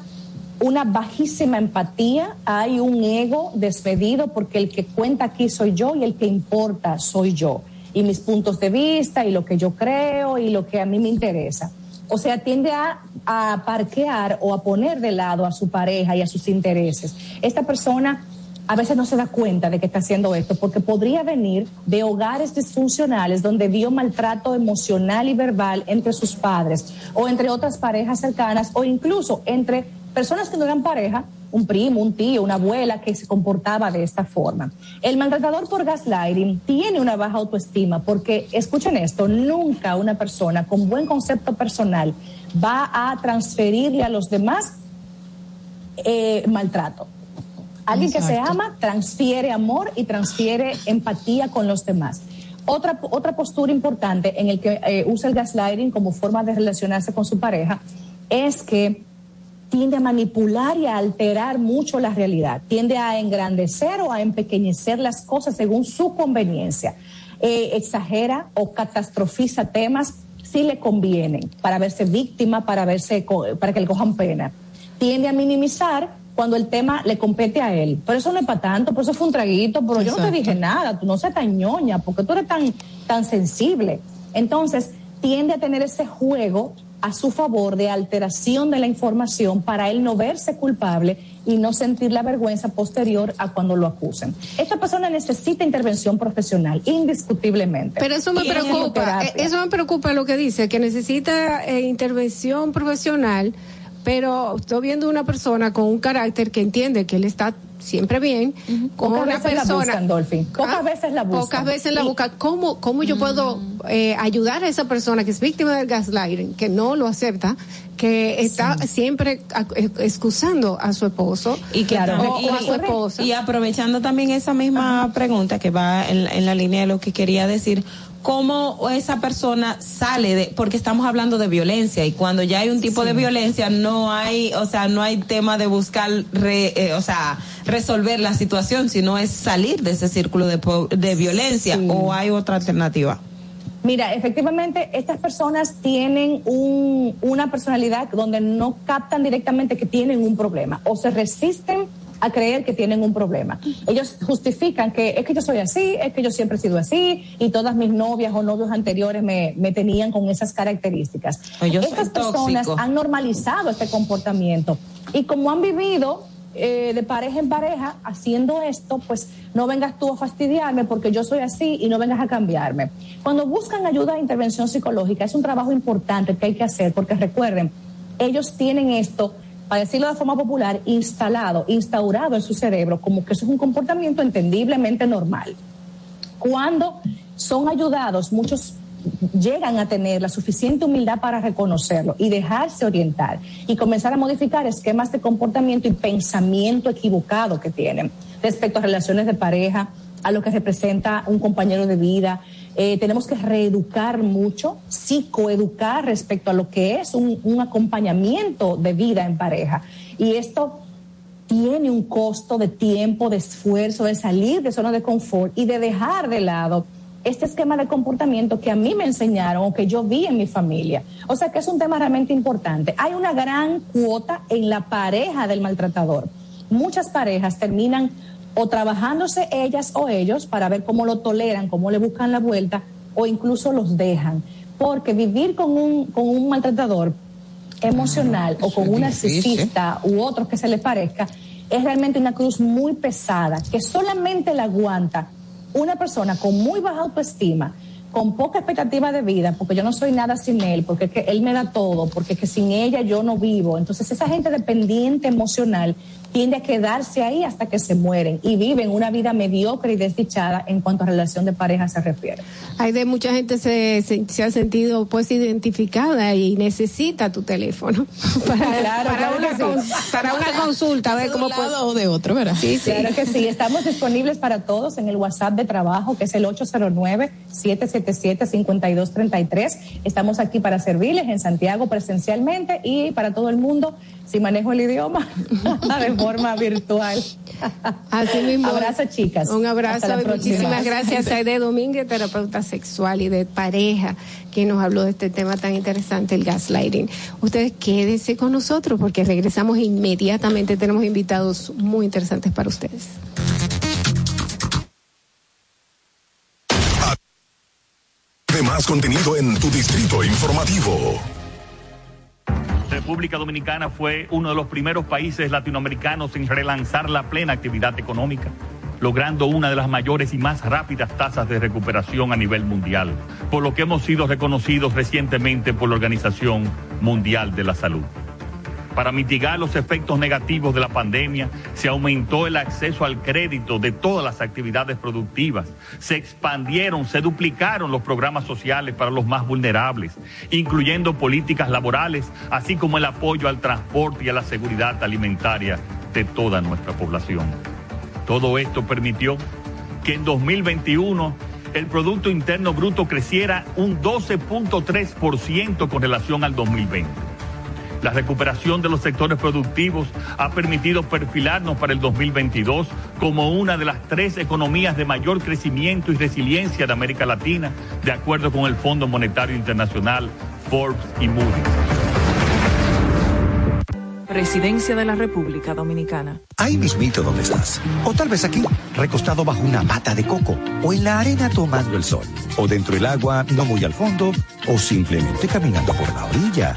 una bajísima empatía, hay un ego despedido porque el que cuenta aquí soy yo y el que importa soy yo y mis puntos de vista y lo que yo creo y lo que a mí me interesa. O sea, tiende a, a parquear o a poner de lado a su pareja y a sus intereses. Esta persona a veces no se da cuenta de que está haciendo esto porque podría venir de hogares disfuncionales donde vio maltrato emocional y verbal entre sus padres o entre otras parejas cercanas o incluso entre personas que no eran pareja, un primo, un tío, una abuela que se comportaba de esta forma. El maltratador por gaslighting tiene una baja autoestima porque, escuchen esto, nunca una persona con buen concepto personal va a transferirle a los demás eh, maltrato. Alguien Exacto. que se ama transfiere amor y transfiere empatía con los demás. Otra, otra postura importante en el que eh, usa el gaslighting como forma de relacionarse con su pareja es que tiende a manipular y a alterar mucho la realidad, tiende a engrandecer o a empequeñecer las cosas según su conveniencia, eh, exagera o catastrofiza temas si le convienen, para verse víctima, para, verse, para que le cojan pena. Tiende a minimizar cuando el tema le compete a él. Pero eso no es para tanto, por eso fue un traguito, pero Exacto. yo no te dije nada, tú no seas tan ñoña, porque tú eres tan, tan sensible. Entonces, tiende a tener ese juego a su favor de alteración de la información para él no verse culpable y no sentir la vergüenza posterior a cuando lo acusen. Esta persona necesita intervención profesional, indiscutiblemente. Pero eso me preocupa, eso me preocupa lo que dice, que necesita eh, intervención profesional, pero estoy viendo una persona con un carácter que entiende que él está siempre bien, uh -huh. con pocas una veces persona. La buscan, Dolphin. Pocas ¿Ah? veces la buscan. Pocas veces la buscan. ¿Cómo, cómo yo puedo eh, ayudar a esa persona que es víctima del gaslighting, que no lo acepta, que está sí. siempre excusando a su esposo y que claro, o, y, a su esposa? Y aprovechando también esa misma Ajá. pregunta que va en, en la línea de lo que quería decir, cómo esa persona sale de, porque estamos hablando de violencia y cuando ya hay un tipo sí. de violencia no hay, o sea, no hay tema de buscar, re, eh, o sea, resolver la situación, sino es salir de ese círculo de, de violencia sí. o hay otra alternativa. Mira, efectivamente, estas personas tienen un, una personalidad donde no captan directamente que tienen un problema o se resisten a creer que tienen un problema. Ellos justifican que es que yo soy así, es que yo siempre he sido así y todas mis novias o novios anteriores me, me tenían con esas características. Estas personas tóxico. han normalizado este comportamiento y como han vivido eh, de pareja en pareja haciendo esto, pues no vengas tú a fastidiarme porque yo soy así y no vengas a cambiarme. Cuando buscan ayuda de intervención psicológica es un trabajo importante que hay que hacer porque recuerden, ellos tienen esto para decirlo de forma popular, instalado, instaurado en su cerebro, como que eso es un comportamiento entendiblemente normal. Cuando son ayudados, muchos llegan a tener la suficiente humildad para reconocerlo y dejarse orientar y comenzar a modificar esquemas de comportamiento y pensamiento equivocado que tienen respecto a relaciones de pareja, a lo que representa un compañero de vida. Eh, tenemos que reeducar mucho, psicoeducar respecto a lo que es un, un acompañamiento de vida en pareja. Y esto tiene un costo de tiempo, de esfuerzo, de salir de zona de confort y de dejar de lado este esquema de comportamiento que a mí me enseñaron o que yo vi en mi familia. O sea que es un tema realmente importante. Hay una gran cuota en la pareja del maltratador. Muchas parejas terminan o trabajándose ellas o ellos para ver cómo lo toleran, cómo le buscan la vuelta o incluso los dejan. Porque vivir con un, con un maltratador emocional o con un narcisista u otro que se le parezca es realmente una cruz muy pesada que solamente la aguanta una persona con muy baja autoestima, con poca expectativa de vida, porque yo no soy nada sin él, porque que él me da todo, porque que sin ella yo no vivo. Entonces esa gente dependiente emocional tiende a quedarse ahí hasta que se mueren y viven una vida mediocre y desdichada en cuanto a relación de pareja se refiere. Hay de mucha gente se, se, se ha sentido pues identificada y necesita tu teléfono para, Claro, para claro una, que sí. cons- para una consulta, a ver cómo puede o de otro, ¿verdad? Sí, sí. Claro que sí, estamos disponibles para todos en el WhatsApp de trabajo, que es el 809-777-5233. Estamos aquí para servirles en Santiago presencialmente y para todo el mundo, si manejo el idioma, de forma virtual. Así mismo. Abrazo, chicas. Un Hasta abrazo la próxima. muchísimas gracias a Aide Domínguez, terapeuta sexual y de pareja, que nos habló de este tema tan interesante, el gaslighting. Ustedes quédense con nosotros porque regresamos inmediatamente. Tenemos invitados muy interesantes para ustedes. De más contenido en tu distrito informativo. República Dominicana fue uno de los primeros países latinoamericanos en relanzar la plena actividad económica, logrando una de las mayores y más rápidas tasas de recuperación a nivel mundial, por lo que hemos sido reconocidos recientemente por la Organización Mundial de la Salud. Para mitigar los efectos negativos de la pandemia, se aumentó el acceso al crédito de todas las actividades productivas, se expandieron, se duplicaron los programas sociales para los más vulnerables, incluyendo políticas laborales, así como el apoyo al transporte y a la seguridad alimentaria de toda nuestra población. Todo esto permitió que en 2021 el Producto Interno Bruto creciera un 12.3% con relación al 2020. La recuperación de los sectores productivos ha permitido perfilarnos para el 2022 como una de las tres economías de mayor crecimiento y resiliencia de América Latina, de acuerdo con el Fondo Monetario Internacional, Forbes y Moody's. Presidencia de la República Dominicana. Ahí mismito donde estás. O tal vez aquí, recostado bajo una mata de coco. O en la arena tomando el sol. O dentro del agua, no muy al fondo. O simplemente caminando por la orilla.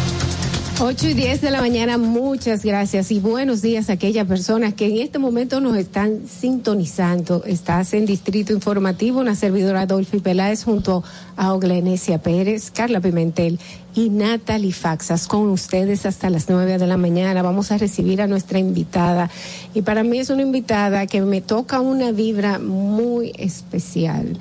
8 y 10 de la mañana, muchas gracias y buenos días a aquellas personas que en este momento nos están sintonizando. Estás en Distrito Informativo, una servidora Adolfi Peláez junto a Oglenesia Pérez, Carla Pimentel y Natalie Faxas con ustedes hasta las 9 de la mañana. Vamos a recibir a nuestra invitada y para mí es una invitada que me toca una vibra muy especial.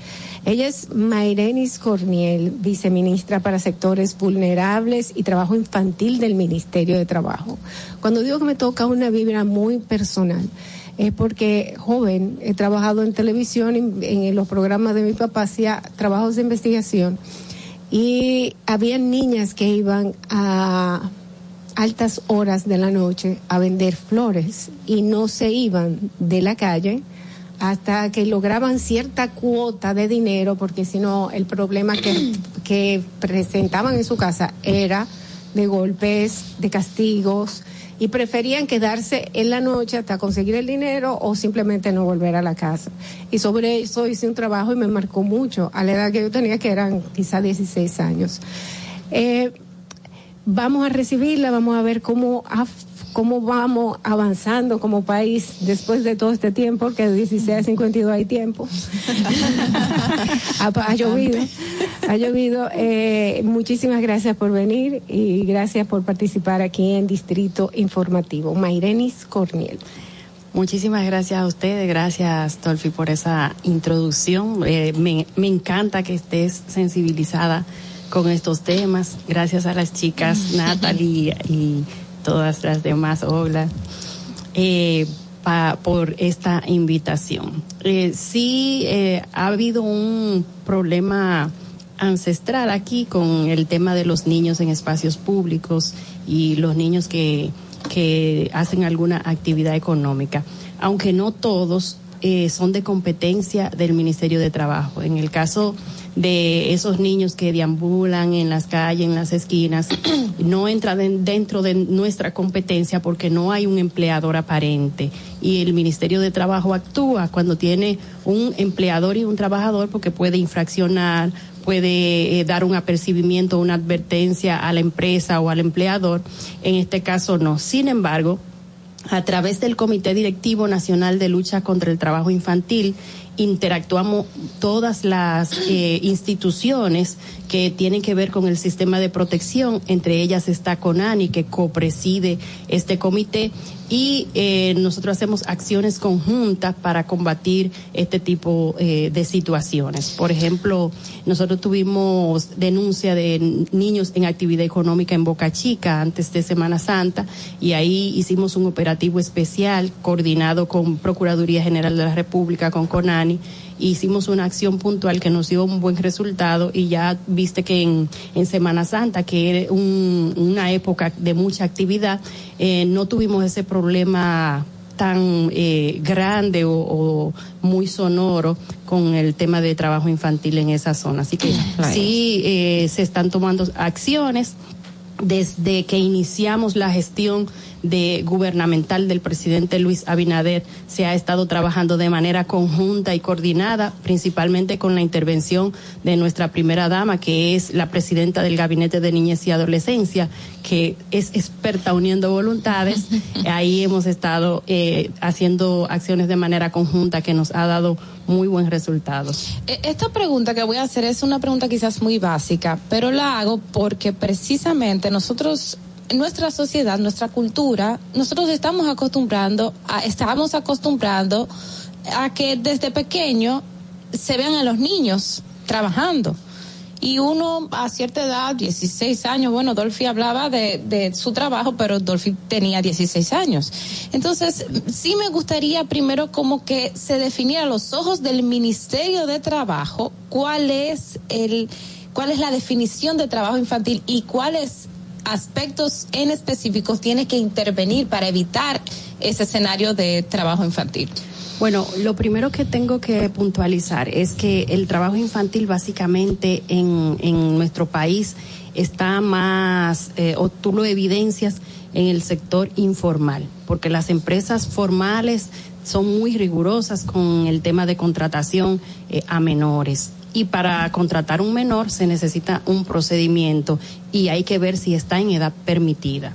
Ella es Mairenis Corniel, viceministra para sectores vulnerables y trabajo infantil del Ministerio de Trabajo. Cuando digo que me toca una vibra muy personal, es porque joven he trabajado en televisión, en, en los programas de mi papá, hacía trabajos de investigación y había niñas que iban a altas horas de la noche a vender flores y no se iban de la calle hasta que lograban cierta cuota de dinero, porque si no, el problema que, presentaban en su casa era de golpes, de castigos, y preferían quedarse en la noche hasta conseguir el dinero o simplemente no volver a la casa. Y sobre eso hice un trabajo y me marcó mucho, a la edad que yo tenía, que eran quizá 16 años. Eh, vamos a recibirla, vamos a ver cómo cómo vamos avanzando como país después de todo este tiempo, que de 16 a 52 hay tiempo. ha, ha, llovido, ha llovido. Eh, muchísimas gracias por venir y gracias por participar aquí en Distrito Informativo. Mairenis Corniel. Muchísimas gracias a ustedes, gracias Tolfi por esa introducción. Eh, me, me encanta que estés sensibilizada con estos temas. Gracias a las chicas Natalie y todas las demás obras, eh, pa, por esta invitación. Eh, sí, eh, ha habido un problema ancestral aquí con el tema de los niños en espacios públicos y los niños que, que hacen alguna actividad económica, aunque no todos eh, son de competencia del Ministerio de Trabajo. En el caso de esos niños que deambulan en las calles, en las esquinas, no entra de, dentro de nuestra competencia porque no hay un empleador aparente. Y el Ministerio de Trabajo actúa cuando tiene un empleador y un trabajador porque puede infraccionar, puede eh, dar un apercibimiento, una advertencia a la empresa o al empleador. En este caso no. Sin embargo, a través del Comité Directivo Nacional de Lucha contra el Trabajo Infantil, interactuamos todas las eh, instituciones que tienen que ver con el sistema de protección, entre ellas está CONANI, que copreside este comité, y eh, nosotros hacemos acciones conjuntas para combatir este tipo eh, de situaciones. Por ejemplo, nosotros tuvimos denuncia de niños en actividad económica en Boca Chica antes de Semana Santa y ahí hicimos un operativo especial coordinado con Procuraduría General de la República, con CONANI hicimos una acción puntual que nos dio un buen resultado y ya viste que en, en Semana Santa, que era un, una época de mucha actividad, eh, no tuvimos ese problema tan eh, grande o, o, muy sonoro con el tema de trabajo infantil en esa zona. Así que sí eh, se están tomando acciones desde que iniciamos la gestión de gubernamental del presidente Luis Abinader se ha estado trabajando de manera conjunta y coordinada, principalmente con la intervención de nuestra primera dama, que es la presidenta del Gabinete de Niñez y Adolescencia, que es experta uniendo voluntades. Ahí hemos estado eh, haciendo acciones de manera conjunta que nos ha dado muy buen resultado. Esta pregunta que voy a hacer es una pregunta quizás muy básica, pero la hago porque precisamente nosotros nuestra sociedad, nuestra cultura, nosotros estamos acostumbrando, a, estamos acostumbrando a que desde pequeño se vean a los niños trabajando. y uno a cierta edad, 16 años, bueno, Dolphy hablaba de, de su trabajo, pero Dolphy tenía 16 años. Entonces, sí me gustaría primero como que se definiera a los ojos del Ministerio de Trabajo cuál es el cuál es la definición de trabajo infantil y cuáles aspectos en específicos tiene que intervenir para evitar ese escenario de trabajo infantil. Bueno, lo primero que tengo que puntualizar es que el trabajo infantil básicamente en, en nuestro país está más, eh, o tú lo evidencias en el sector informal, porque las empresas formales son muy rigurosas con el tema de contratación eh, a menores. Y para contratar un menor se necesita un procedimiento y hay que ver si está en edad permitida.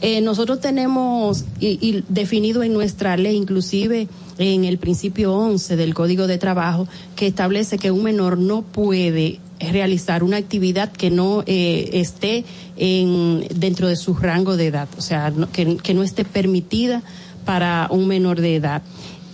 Eh, nosotros tenemos y, definido en nuestra ley, inclusive en el principio 11 del Código de Trabajo, que establece que un menor no puede realizar una actividad que no eh, esté en, dentro de su rango de edad, o sea, no- que no esté permitida para un menor de edad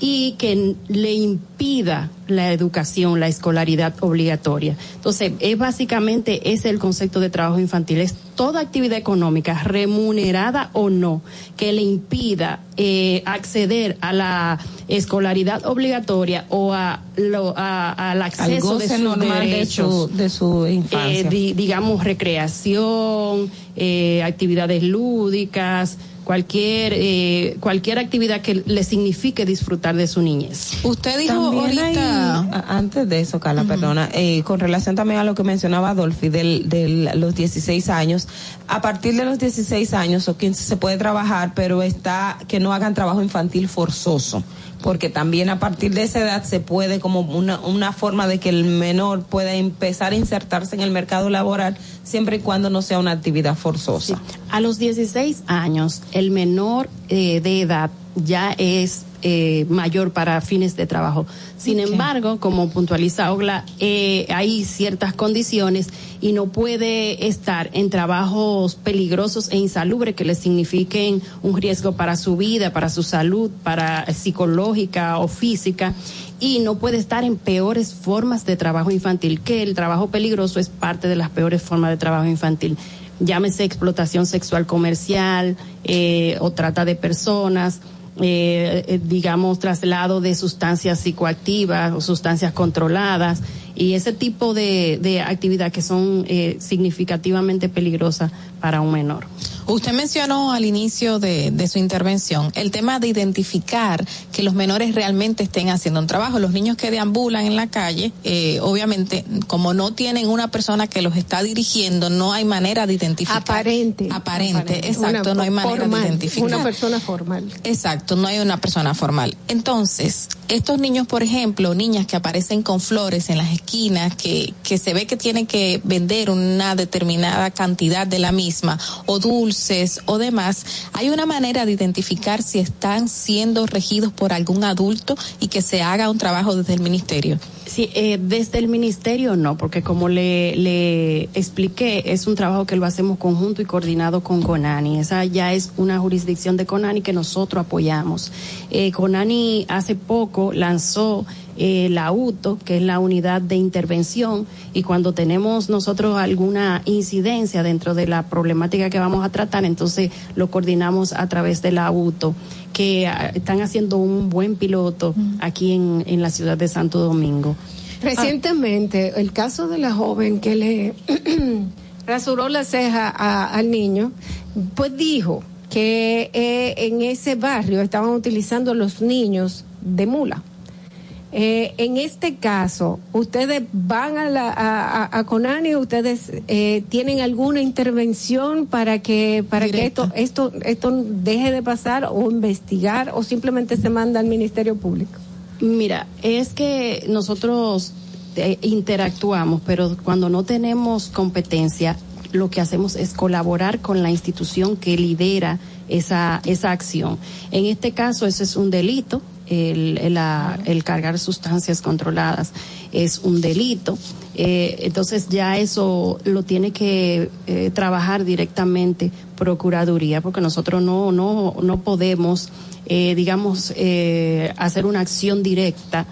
y que le impida la educación, la escolaridad obligatoria. Entonces, es básicamente ese el concepto de trabajo infantil, es toda actividad económica, remunerada o no, que le impida eh, acceder a la escolaridad obligatoria o a lo- a- al acceso de sus normal de derechos, su- de su infancia. eh, di- digamos recreación, eh, actividades lúdicas, cualquier eh, cualquier actividad que le signifique disfrutar de su niñez. Usted dijo También ahorita. antes de eso, Carla, perdona, eh, con relación también a lo que mencionaba Adolfi de los 16 años, a partir de los 16 años o 15 se puede trabajar, pero está que no hagan trabajo infantil forzoso, porque también a partir de esa edad se puede como una, una forma de que el menor pueda empezar a insertarse en el mercado laboral siempre y cuando no sea una actividad forzosa. A los 16 años, el menor eh, de edad ya es eh, mayor para fines de trabajo. Sin embargo, como puntualiza Ogla, eh, hay ciertas condiciones y no puede estar en trabajos peligrosos e insalubres que le signifiquen un riesgo para su vida, para su salud, para psicológica o física y no puede estar en peores formas de trabajo infantil, que el trabajo peligroso es parte de las peores formas de trabajo infantil. Llámese explotación sexual comercial eh, o trata de personas, eh, eh, digamos, traslado de sustancias psicoactivas o sustancias controladas y ese tipo de, de actividad que son eh, significativamente peligrosas para un menor. Usted mencionó al inicio de, de su intervención el tema de identificar que los menores realmente estén haciendo un trabajo. Los niños que deambulan en la calle, eh, obviamente, como no tienen una persona que los está dirigiendo, no hay manera de identificar. Aparente. Aparente, exacto, Una no hay manera formal, de identificar. Una persona formal. Exacto, no hay una persona formal. Entonces, estos niños, por ejemplo, niñas que aparecen con flores en las esquinas, que, que se ve que tienen que vender una determinada cantidad de la misma, o dulces o demás, hay una manera de identificar si están siendo regidos por algún adulto y que se haga un trabajo desde el ministerio. Sí, eh, desde el ministerio no, porque como le, expliqué, es un trabajo que lo hacemos conjunto y coordinado con CONANI. Esa ya es una jurisdicción de CONANI que nosotros apoyamos. Eh, CONANI hace poco lanzó eh, la UTO, que es la unidad de intervención, y cuando tenemos nosotros alguna incidencia dentro de la problemática que vamos a tratar, entonces lo coordinamos a través de la UTO, que ah, están haciendo un buen piloto aquí en, en la ciudad de Santo Domingo. Recientemente, el caso de la joven que le rasuró la ceja a- al niño, pues dijo que eh, en ese barrio estaban utilizando los niños de mula. Eh, en este caso, ustedes van a la a, a- Conani, ustedes eh, tienen alguna intervención para que para que esto esto esto deje de pasar o investigar o simplemente se manda al Ministerio Público. Mira, es que nosotros eh, interactuamos, pero cuando no tenemos competencia, lo que hacemos es colaborar con la institución que lidera esa, esa acción. En este caso, ese es un delito. El, el, la- el cargar sustancias controladas es un delito. Eh, entonces ya eso lo tiene que eh, trabajar directamente Procuraduría, porque nosotros no, no, no podemos, eh, digamos, hacer una acción directa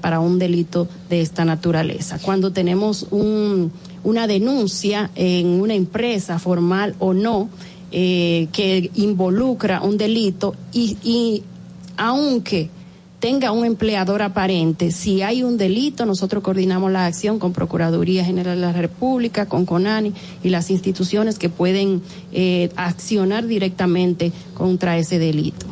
para un delito de esta naturaleza. Cuando tenemos un, una denuncia en una empresa formal o no, que involucra un delito y, y aunque tenga un empleador aparente, si hay un delito, nosotros coordinamos la acción con Procuraduría General de la República, con CONANI y las instituciones que pueden eh, accionar directamente contra ese delito.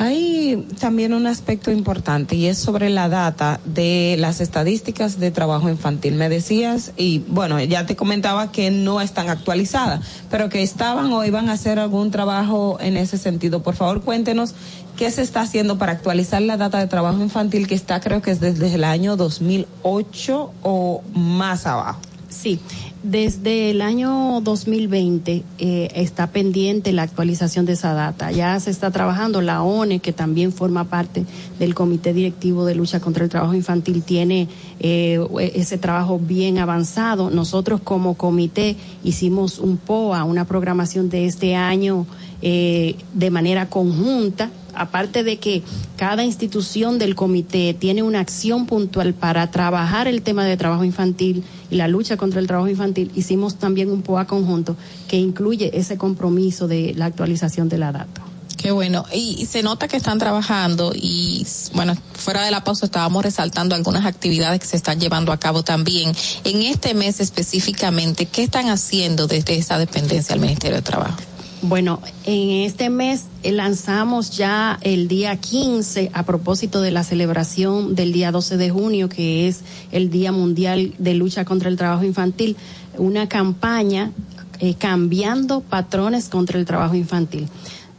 Hay también un aspecto importante y es sobre la data de las estadísticas de trabajo infantil. Me decías, y bueno, ya te comentaba que no están actualizadas, pero que estaban o iban a hacer algún trabajo en ese sentido. Por favor, cuéntenos qué se está haciendo para actualizar la data de trabajo infantil que está creo que es desde el año 2008 o más abajo. Sí, desde el año 2020 eh, está pendiente la actualización de esa data. Ya se está trabajando, la ONE, que también forma parte del Comité Directivo de Lucha contra el Trabajo Infantil, tiene eh, ese trabajo bien avanzado. Nosotros como comité hicimos un POA, una programación de este año eh, de manera conjunta aparte de que cada institución del comité tiene una acción puntual para trabajar el tema de trabajo infantil y la lucha contra el trabajo infantil, hicimos también un POA conjunto que incluye ese compromiso de la actualización de la data. Qué bueno. Y, se nota que están trabajando y, bueno, fuera de la pausa estábamos resaltando algunas actividades que se están llevando a cabo también. En este mes específicamente, ¿qué están haciendo desde esa dependencia del Ministerio de Trabajo? Bueno, en este mes eh, lanzamos ya el día 15 a propósito de la celebración del día 12 de junio, que es el Día Mundial de Lucha contra el Trabajo Infantil, una campaña eh, cambiando patrones contra el trabajo infantil.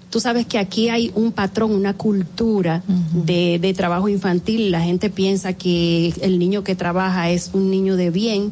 Tú sabes que aquí hay un patrón, una cultura de, de, trabajo infantil. La gente piensa que el niño que trabaja es un niño de bien,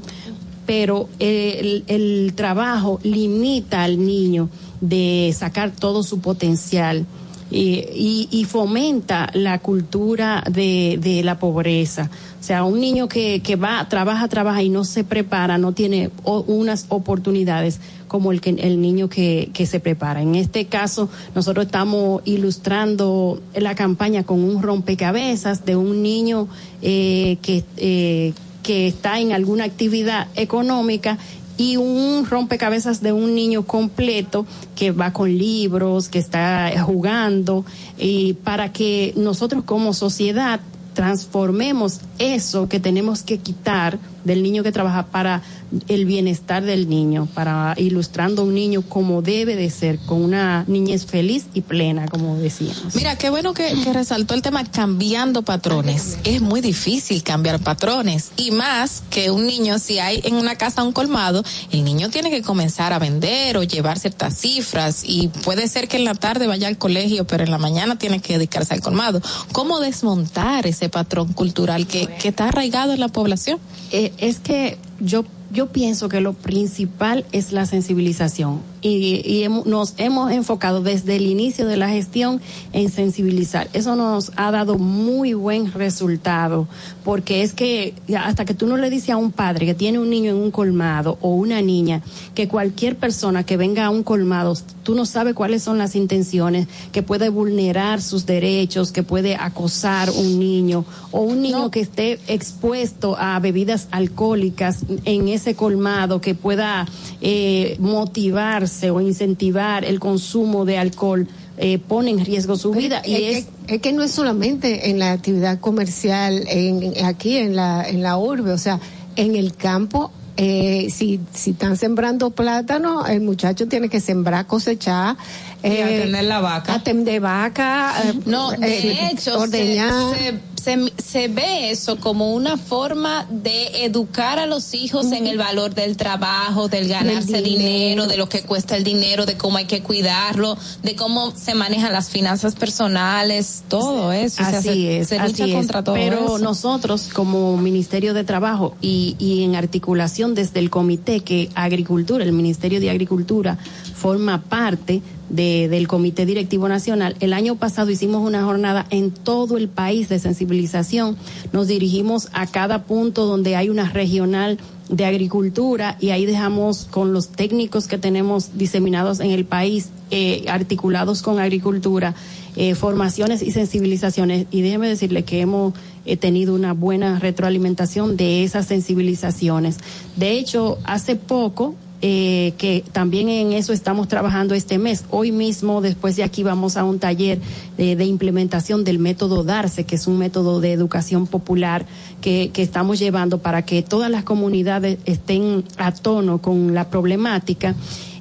pero el, el trabajo limita al niño de sacar todo su potencial. Y, y, fomenta la cultura de, de, la pobreza. O sea, un niño que, que va, trabaja, trabaja y no se prepara, no tiene unas oportunidades como el, que, el niño que, que se prepara. En este caso, nosotros estamos ilustrando la campaña con un rompecabezas de un niño eh, que, eh, que está en alguna actividad económica y un rompecabezas de un niño completo que va con libros, que está jugando, y para que nosotros como sociedad transformemos eso que tenemos que quitar del niño que trabaja para el bienestar del niño, para ilustrando a un niño como debe de ser, con una niñez feliz y plena, como decíamos. Mira, qué bueno que, resaltó el tema cambiando patrones. Es muy difícil cambiar patrones y más que un niño, si hay en una casa un colmado, el niño tiene que comenzar a vender o llevar ciertas cifras y puede ser que en la tarde vaya al colegio, pero en la mañana tiene que dedicarse al colmado. ¿Cómo desmontar ese patrón cultural que, que está arraigado en la población? Eh, es que yo yo pienso que lo principal es la sensibilización y, nos hemos enfocado desde el inicio de la gestión en sensibilizar. Eso nos ha dado muy buen resultado, porque es que hasta que tú no le dices a un padre que tiene un niño en un colmado o una niña, que cualquier persona que venga a un colmado, tú no sabes cuáles son las intenciones, que puede vulnerar sus derechos, que puede acosar un niño o un niño que esté expuesto a bebidas alcohólicas en ese colmado, que pueda eh, motivarse o incentivar el consumo de alcohol eh, pone en riesgo su vida y es, es, que no es solamente en la actividad comercial en, aquí en la en la urbe o sea en el campo eh, si, si están sembrando plátano, el muchacho tiene que sembrar, cosechar. Eh, atender la vaca. Atender vaca. Eh, no, de hecho, ordeñar se, ve eso como una forma de educar a los hijos en el valor del trabajo, del ganarse dinero. de lo que cuesta el dinero, de cómo hay que cuidarlo, de cómo se manejan las finanzas personales, todo eso. Así es, se lucha contra todo Pero nosotros como Ministerio de Trabajo y, y en articulación desde el comité que Agricultura, el Ministerio de Agricultura forma parte de, del Comité Directivo Nacional. El año pasado hicimos una jornada en todo el país de sensibilización. Nos dirigimos a cada punto donde hay una regional de agricultura y ahí dejamos con los técnicos que tenemos diseminados en el país, eh, articulados con agricultura, eh, formaciones y sensibilizaciones. Y déjeme decirle que hemos he tenido una buena retroalimentación de esas sensibilizaciones. De hecho, hace poco eh, que también en eso estamos trabajando este mes. Hoy mismo, después de aquí, vamos a un taller de, implementación del método Darse, que es un método de educación popular que, que, estamos llevando para que todas las comunidades estén a tono con la problemática.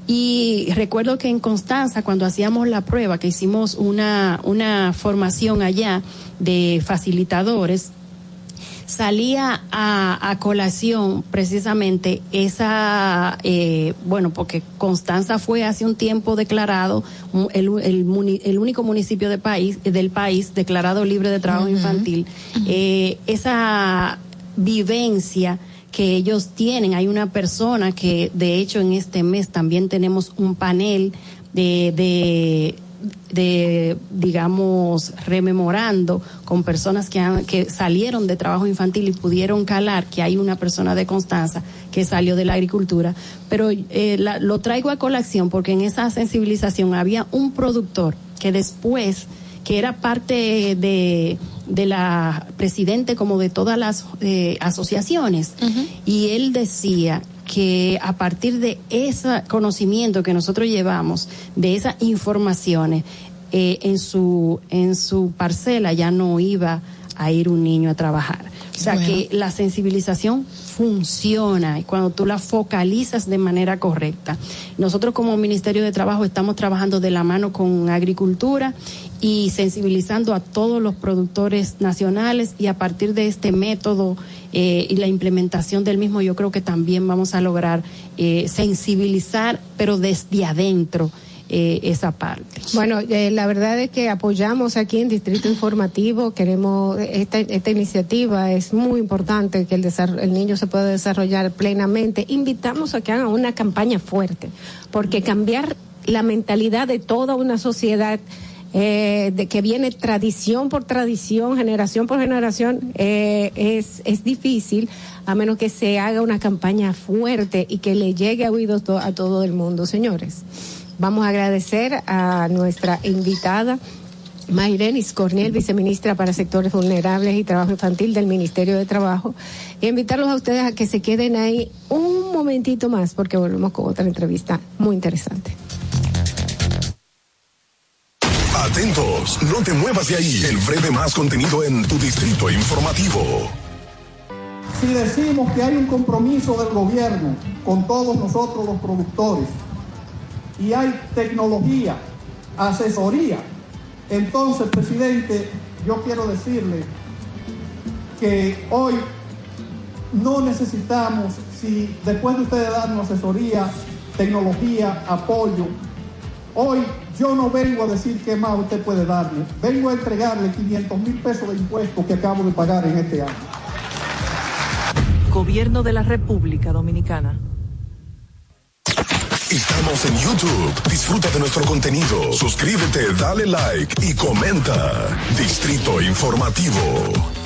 Y recuerdo que en Constanza, cuando hacíamos la prueba, que hicimos una, una formación allá de facilitadores, salía a, colación precisamente esa, eh, bueno, porque Constanza fue hace un tiempo declarado el, el, único municipio de país, del país declarado libre de trabajo infantil. Eh, esa vivencia que ellos tienen. Hay una persona que, de hecho, en este mes también tenemos un panel de, de de, digamos, rememorando con personas que, han, que salieron de trabajo infantil y pudieron calar que hay una persona de Constanza que salió de la agricultura. Pero eh, lo traigo a colación porque en esa sensibilización había un productor que después, que era parte de, de la presidente como de todas las eh, asociaciones, y él decía que a partir de ese conocimiento que nosotros llevamos, de esas informaciones, eh, en, su, en su parcela ya no iba a ir un niño a trabajar. O sea que la sensibilización funciona y cuando tú la focalizas de manera correcta. Nosotros como Ministerio de Trabajo estamos trabajando de la mano con agricultura y sensibilizando a todos los productores nacionales y a partir de este método eh, y la implementación del mismo yo creo que también vamos a lograr eh, sensibilizar pero desde adentro eh, esa parte. Bueno, eh, la verdad es que apoyamos aquí en Distrito Informativo, queremos, esta, esta iniciativa es muy importante que el, el niño se pueda desarrollar plenamente. Invitamos a que hagan una campaña fuerte, porque cambiar la mentalidad de toda una sociedad eh, de que viene tradición por tradición, generación por generación, eh, es, es difícil a menos que se haga una campaña fuerte y que le llegue a oídos a todo el mundo, señores. Vamos a agradecer a nuestra invitada. Mayrenis Cornel, viceministra para sectores vulnerables y trabajo infantil del Ministerio de Trabajo, y invitarlos a ustedes a que se queden ahí un momentito más porque volvemos con otra entrevista muy interesante. Atentos, no te muevas de ahí. El breve más contenido en tu distrito informativo. Si decimos que hay un compromiso del gobierno con todos nosotros los productores, y hay tecnología, asesoría. Entonces, presidente, yo quiero decirle que hoy no necesitamos, si después de ustedes darnos asesoría, tecnología, apoyo, hoy yo no vengo a decir qué más usted puede darle, vengo a entregarle 500 mil pesos de impuestos que acabo de pagar en este año. Gobierno de la República Dominicana. Estamos en YouTube. Disfruta de nuestro contenido. Suscríbete, dale like y comenta. Distrito Informativo.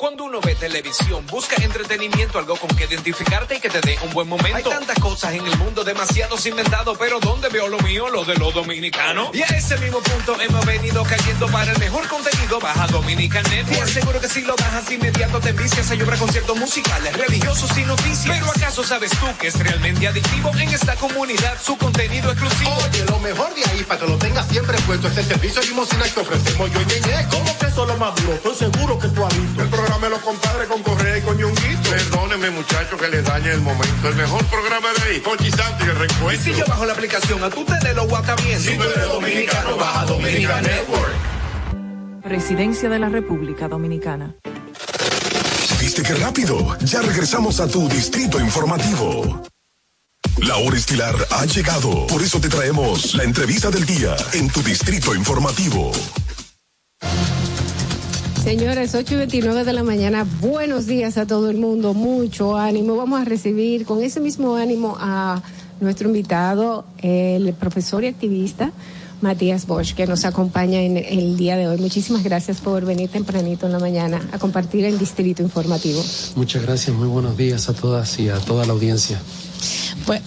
Cuando uno ve televisión, busca entretenimiento, algo con que identificarte y que te dé un buen momento. Hay tantas cosas en el mundo, demasiados inventados, pero ¿dónde veo lo mío? Lo de los dominicanos. Y a ese mismo punto hemos venido cayendo para el mejor contenido. Baja Dominican Network. Te aseguro que si lo bajas inmediato te envicias. Hay obra conciertos musicales, religiosos y noticias. Pero ¿acaso sabes tú que es realmente adictivo en esta comunidad su contenido exclusivo? Oye, lo mejor de ahí para que lo tengas siempre puesto es el servicio limosina que ofrecemos yo y ¿Cómo que eso lo más duro? Estoy seguro que tú has visto me los compadres con Correa y con Ñonguito. Perdóneme, muchacho, que le dañe el momento. El mejor programa de ahí, Conchi Santi, el recuerdo. Y si yo bajo la aplicación, a tú te lo guata bien. Si tú eres dominicano, baja Dominica Network. Presidencia de la República Dominicana. ¿Viste qué rápido? Ya regresamos a tu distrito informativo. La hora estilar ha llegado. Por eso te traemos la entrevista del día en tu distrito informativo. Señores, 8 y 29 de la mañana, buenos días a todo el mundo, mucho ánimo. Vamos a recibir con ese mismo ánimo a nuestro invitado, el profesor y activista Matías Bosch, que nos acompaña en el día de hoy. Muchísimas gracias por venir tempranito en la mañana a compartir el Distrito Informativo. Muchas gracias, muy buenos días a todas y a toda la audiencia. Pues,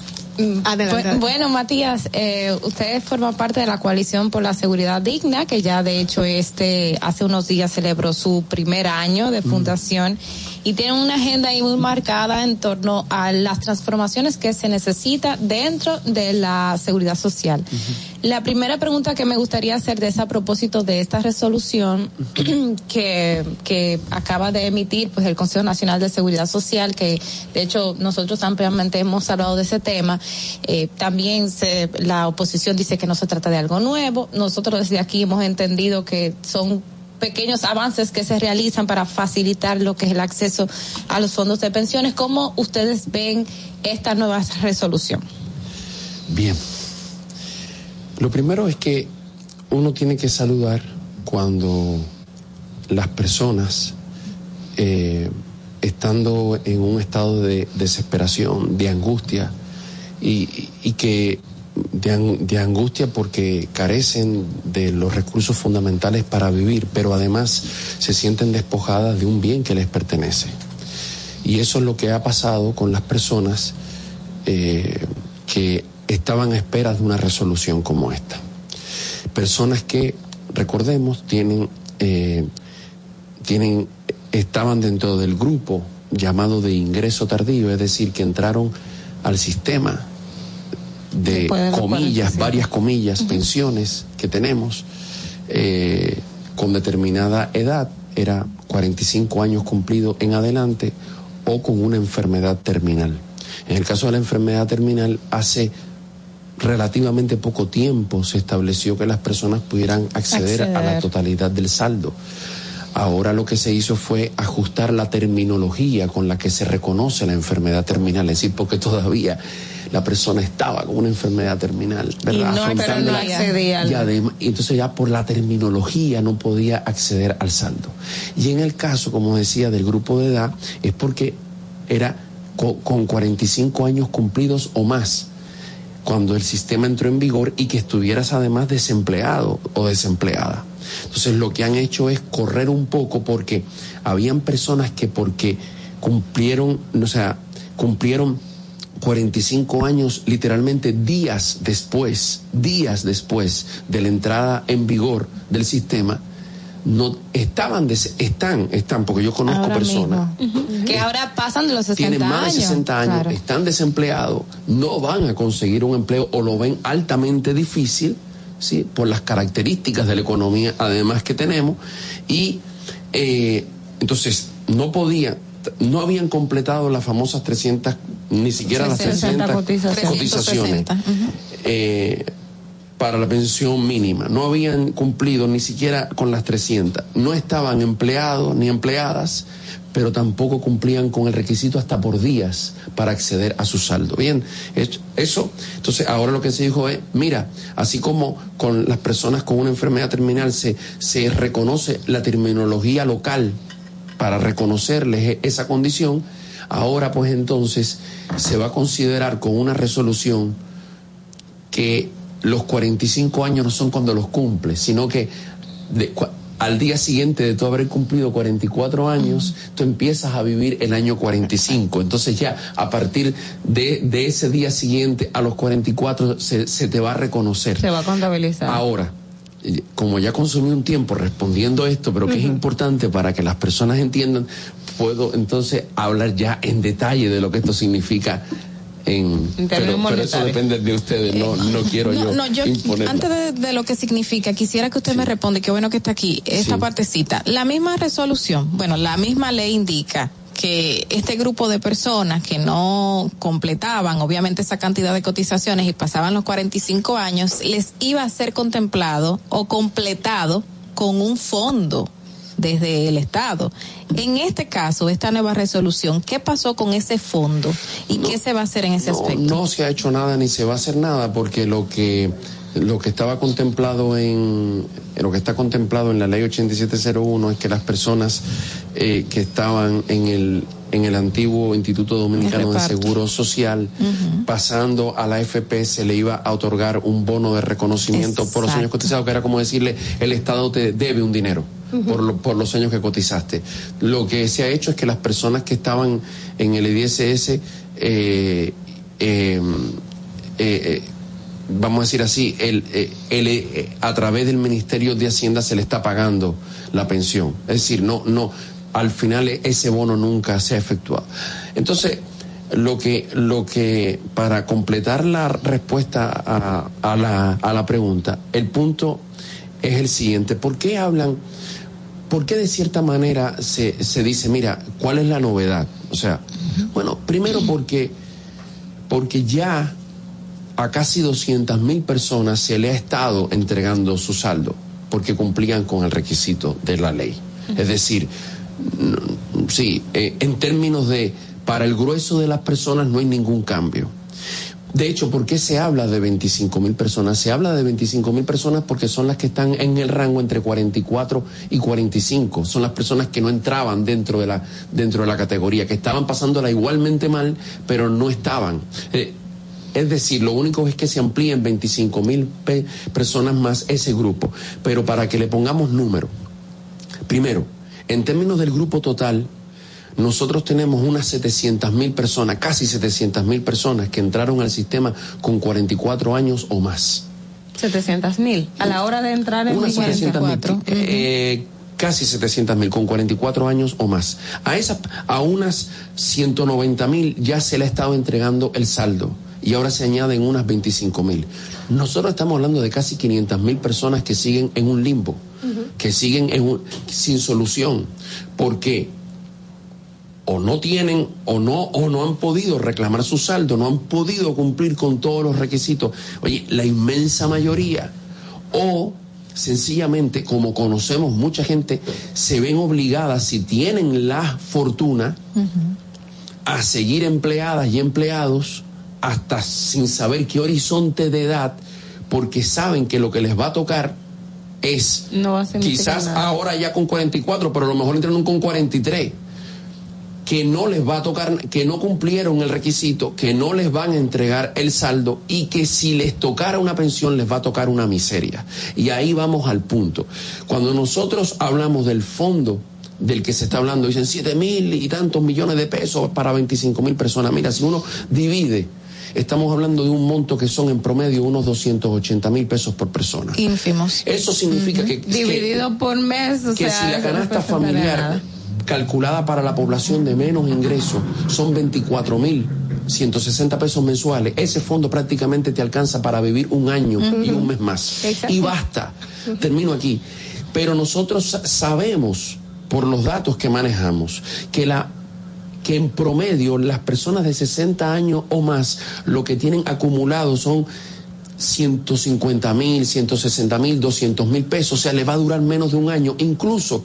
Adelante. Bueno, Matías, eh, usted forma parte de la coalición por la seguridad digna, que ya de hecho este hace unos días celebró su primer año de fundación y tiene una agenda ahí muy marcada en torno a las transformaciones que se necesita dentro de la seguridad social. La primera pregunta que me gustaría hacer de ese a propósito de esta resolución que, que acaba de emitir pues el Consejo Nacional de Seguridad Social, que de hecho nosotros ampliamente hemos hablado de ese tema, eh, también se, la oposición dice que no se trata de algo nuevo. Nosotros desde aquí hemos entendido que son pequeños avances que se realizan para facilitar lo que es el acceso a los fondos de pensiones. ¿Cómo ustedes ven esta nueva resolución? Bien. Lo primero es que uno tiene que saludar cuando las personas, eh, estando en un estado de desesperación, de angustia, y, que de, de, angustia porque carecen de los recursos fundamentales para vivir, pero además se sienten despojadas de un bien que les pertenece. Y eso es lo que ha pasado con las personas eh, que estaban a espera de una resolución como esta. Personas que, recordemos, tienen, eh, tienen, estaban dentro del grupo llamado de ingreso tardío, es decir, que entraron al sistema de comillas, varias comillas, pensiones que tenemos eh, con determinada edad, era 45 años cumplidos en adelante o con una enfermedad terminal. En el caso de la enfermedad terminal, hace relativamente poco tiempo se estableció que las personas pudieran acceder, acceder. a la totalidad del saldo. Ahora lo que se hizo fue ajustar la terminología con la que se reconoce la enfermedad terminal, es decir, porque todavía la persona estaba con una enfermedad terminal, ¿verdad? Y no, pero no accedía al... y, además, y entonces ya por la terminología no podía acceder al saldo. Y en el caso, como decía, del grupo de edad, es porque era con, con 45 años cumplidos o más cuando el sistema entró en vigor y que estuvieras además desempleado o desempleada. Entonces lo que han hecho es correr un poco porque habían personas que porque cumplieron, o sea, cumplieron 45 años literalmente días después, días después de la entrada en vigor del sistema, no estaban están están porque yo conozco ahora personas uh -huh. que ahora pasan de los 60 tienen más años de 60 años claro. están desempleados no van a conseguir un empleo o lo ven altamente difícil sí por las características de la economía además que tenemos y eh, entonces no podían no habían completado las famosas 300 ni siquiera 60 las 300 cotizaciones, cotizaciones. Uh -huh. eh, para la pensión mínima. No habían cumplido ni siquiera con las 300. No estaban empleados ni empleadas, pero tampoco cumplían con el requisito hasta por días para acceder a su saldo. Bien, eso, entonces ahora lo que se dijo es, mira, así como con las personas con una enfermedad terminal se, se reconoce la terminología local para reconocerles esa condición, ahora pues entonces se va a considerar con una resolución que los 45 años no son cuando los cumple, sino que de, al día siguiente de tú haber cumplido 44 años, tú empiezas a vivir el año 45. Entonces ya a partir de, de ese día siguiente a los 44 se, se, te va a reconocer. Se va a contabilizar. Ahora, como ya consumí un tiempo respondiendo esto, pero que uh -huh. es importante para que las personas entiendan, puedo entonces hablar ya en detalle de lo que esto significa en, pero, pero, eso depende de ustedes, no, no quiero no, yo, no, yo Antes de, de, lo que significa, quisiera que usted sí. me responda, qué bueno que está aquí, esta sí. partecita. La misma resolución, bueno, la misma ley indica que este grupo de personas que no completaban obviamente esa cantidad de cotizaciones y pasaban los 45 años, les iba a ser contemplado o completado con un fondo desde el Estado. En este caso, esta nueva resolución, ¿qué pasó con ese fondo y no, qué se va a hacer en ese no, aspecto? No se ha hecho nada ni se va a hacer nada porque lo que lo que estaba contemplado en lo que está contemplado en la ley 8701 es que las personas eh, que estaban en el en el antiguo Instituto Dominicano de Seguro Social, pasando a la FP se le iba a otorgar un bono de reconocimiento por los años cotizados, que era como decirle, el Estado te debe un dinero. Por, por, los años que cotizaste. Lo que se ha hecho es que las personas que estaban en el IDSS, eh, eh, eh, eh, vamos a decir así, el, el, a través del Ministerio de Hacienda se le está pagando la pensión. Es decir, no, no, al final ese bono nunca se ha efectuado. Entonces, lo que, lo que para completar la respuesta a la pregunta, el punto es el siguiente. ¿Por qué hablan, por qué de cierta manera se, se dice, mira, cuál es la novedad? O sea, bueno, primero porque, porque ya a casi 200 mil personas se le ha estado entregando su saldo porque cumplían con el requisito de la ley. Es decir, sí, eh, en términos de, para el grueso de las personas no hay ningún cambio. De hecho, ¿por qué se habla de 25 mil personas? Se habla de 25 mil personas porque son las que están en el rango entre 44 y 45. Son las personas que no entraban dentro de la, dentro de la categoría, que estaban pasándola igualmente mal, pero no estaban. Eh, es decir, lo único es que se amplíen 25 mil personas más ese grupo. Pero para que le pongamos número, primero, en términos del grupo total, nosotros tenemos unas 700 mil personas, casi 700 mil personas que entraron al sistema con 44 años o más. 700 mil a la hora de entrar en unas 44. Eh, casi 700 mil con 44 años o más. A esas, a unas 190 mil ya se le ha estado entregando el saldo y ahora se añaden unas 25 mil. Nosotros estamos hablando de casi 500 mil personas que siguen en un limbo, que siguen en sin solución, porque o no tienen o no o no han podido reclamar su saldo, no han podido cumplir con todos los requisitos. Oye, la inmensa mayoría o sencillamente, como conocemos mucha gente, se ven obligadas, si tienen la fortuna, a seguir empleadas y empleados hasta sin saber qué horizonte de edad, porque saben que lo que les va a tocar es quizás ahora ya con 44, pero a lo mejor entran con 43 que no les va a tocar, que no cumplieron el requisito, que no les van a entregar el saldo y que si les tocara una pensión les va a tocar una miseria. Y ahí vamos al punto. Cuando nosotros hablamos del fondo del que se está hablando, dicen 7 mil y tantos millones de pesos para 25 mil personas. Mira, si uno divide estamos hablando de un monto que son en promedio unos 280 mil pesos por persona. Ínfimos. Eso significa que... Dividido por mes, o que si la canasta familiar calculada para la población de menos ingresos son 24 mil 160 pesos mensuales, ese fondo prácticamente te alcanza para vivir un año y un mes más. Y basta. Termino aquí. Pero nosotros sabemos, por los datos que manejamos, que la que en promedio las personas de 60 años o más lo que tienen acumulado son 150 mil, 160 mil, 200 mil pesos, o sea, le va a durar menos de un año, incluso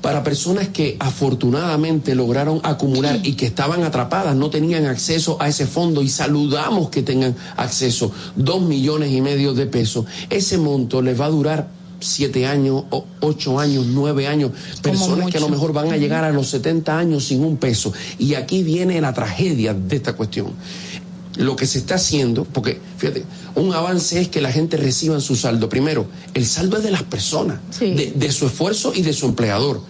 para personas que afortunadamente lograron acumular y que estaban atrapadas, no tenían acceso a ese fondo y saludamos que tengan acceso, dos millones y medio de pesos, ese monto les va a durar siete años, ocho años, nueve años, personas que a lo mejor van a llegar a los 70 años sin un peso. Y aquí viene la tragedia de esta cuestión. Lo que se está haciendo, porque fíjate, un avance es que la gente reciba su saldo. Primero, el saldo es de las personas, de, de su esfuerzo y de su empleador.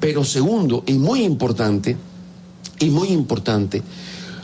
Pero segundo, y muy importante, y muy importante,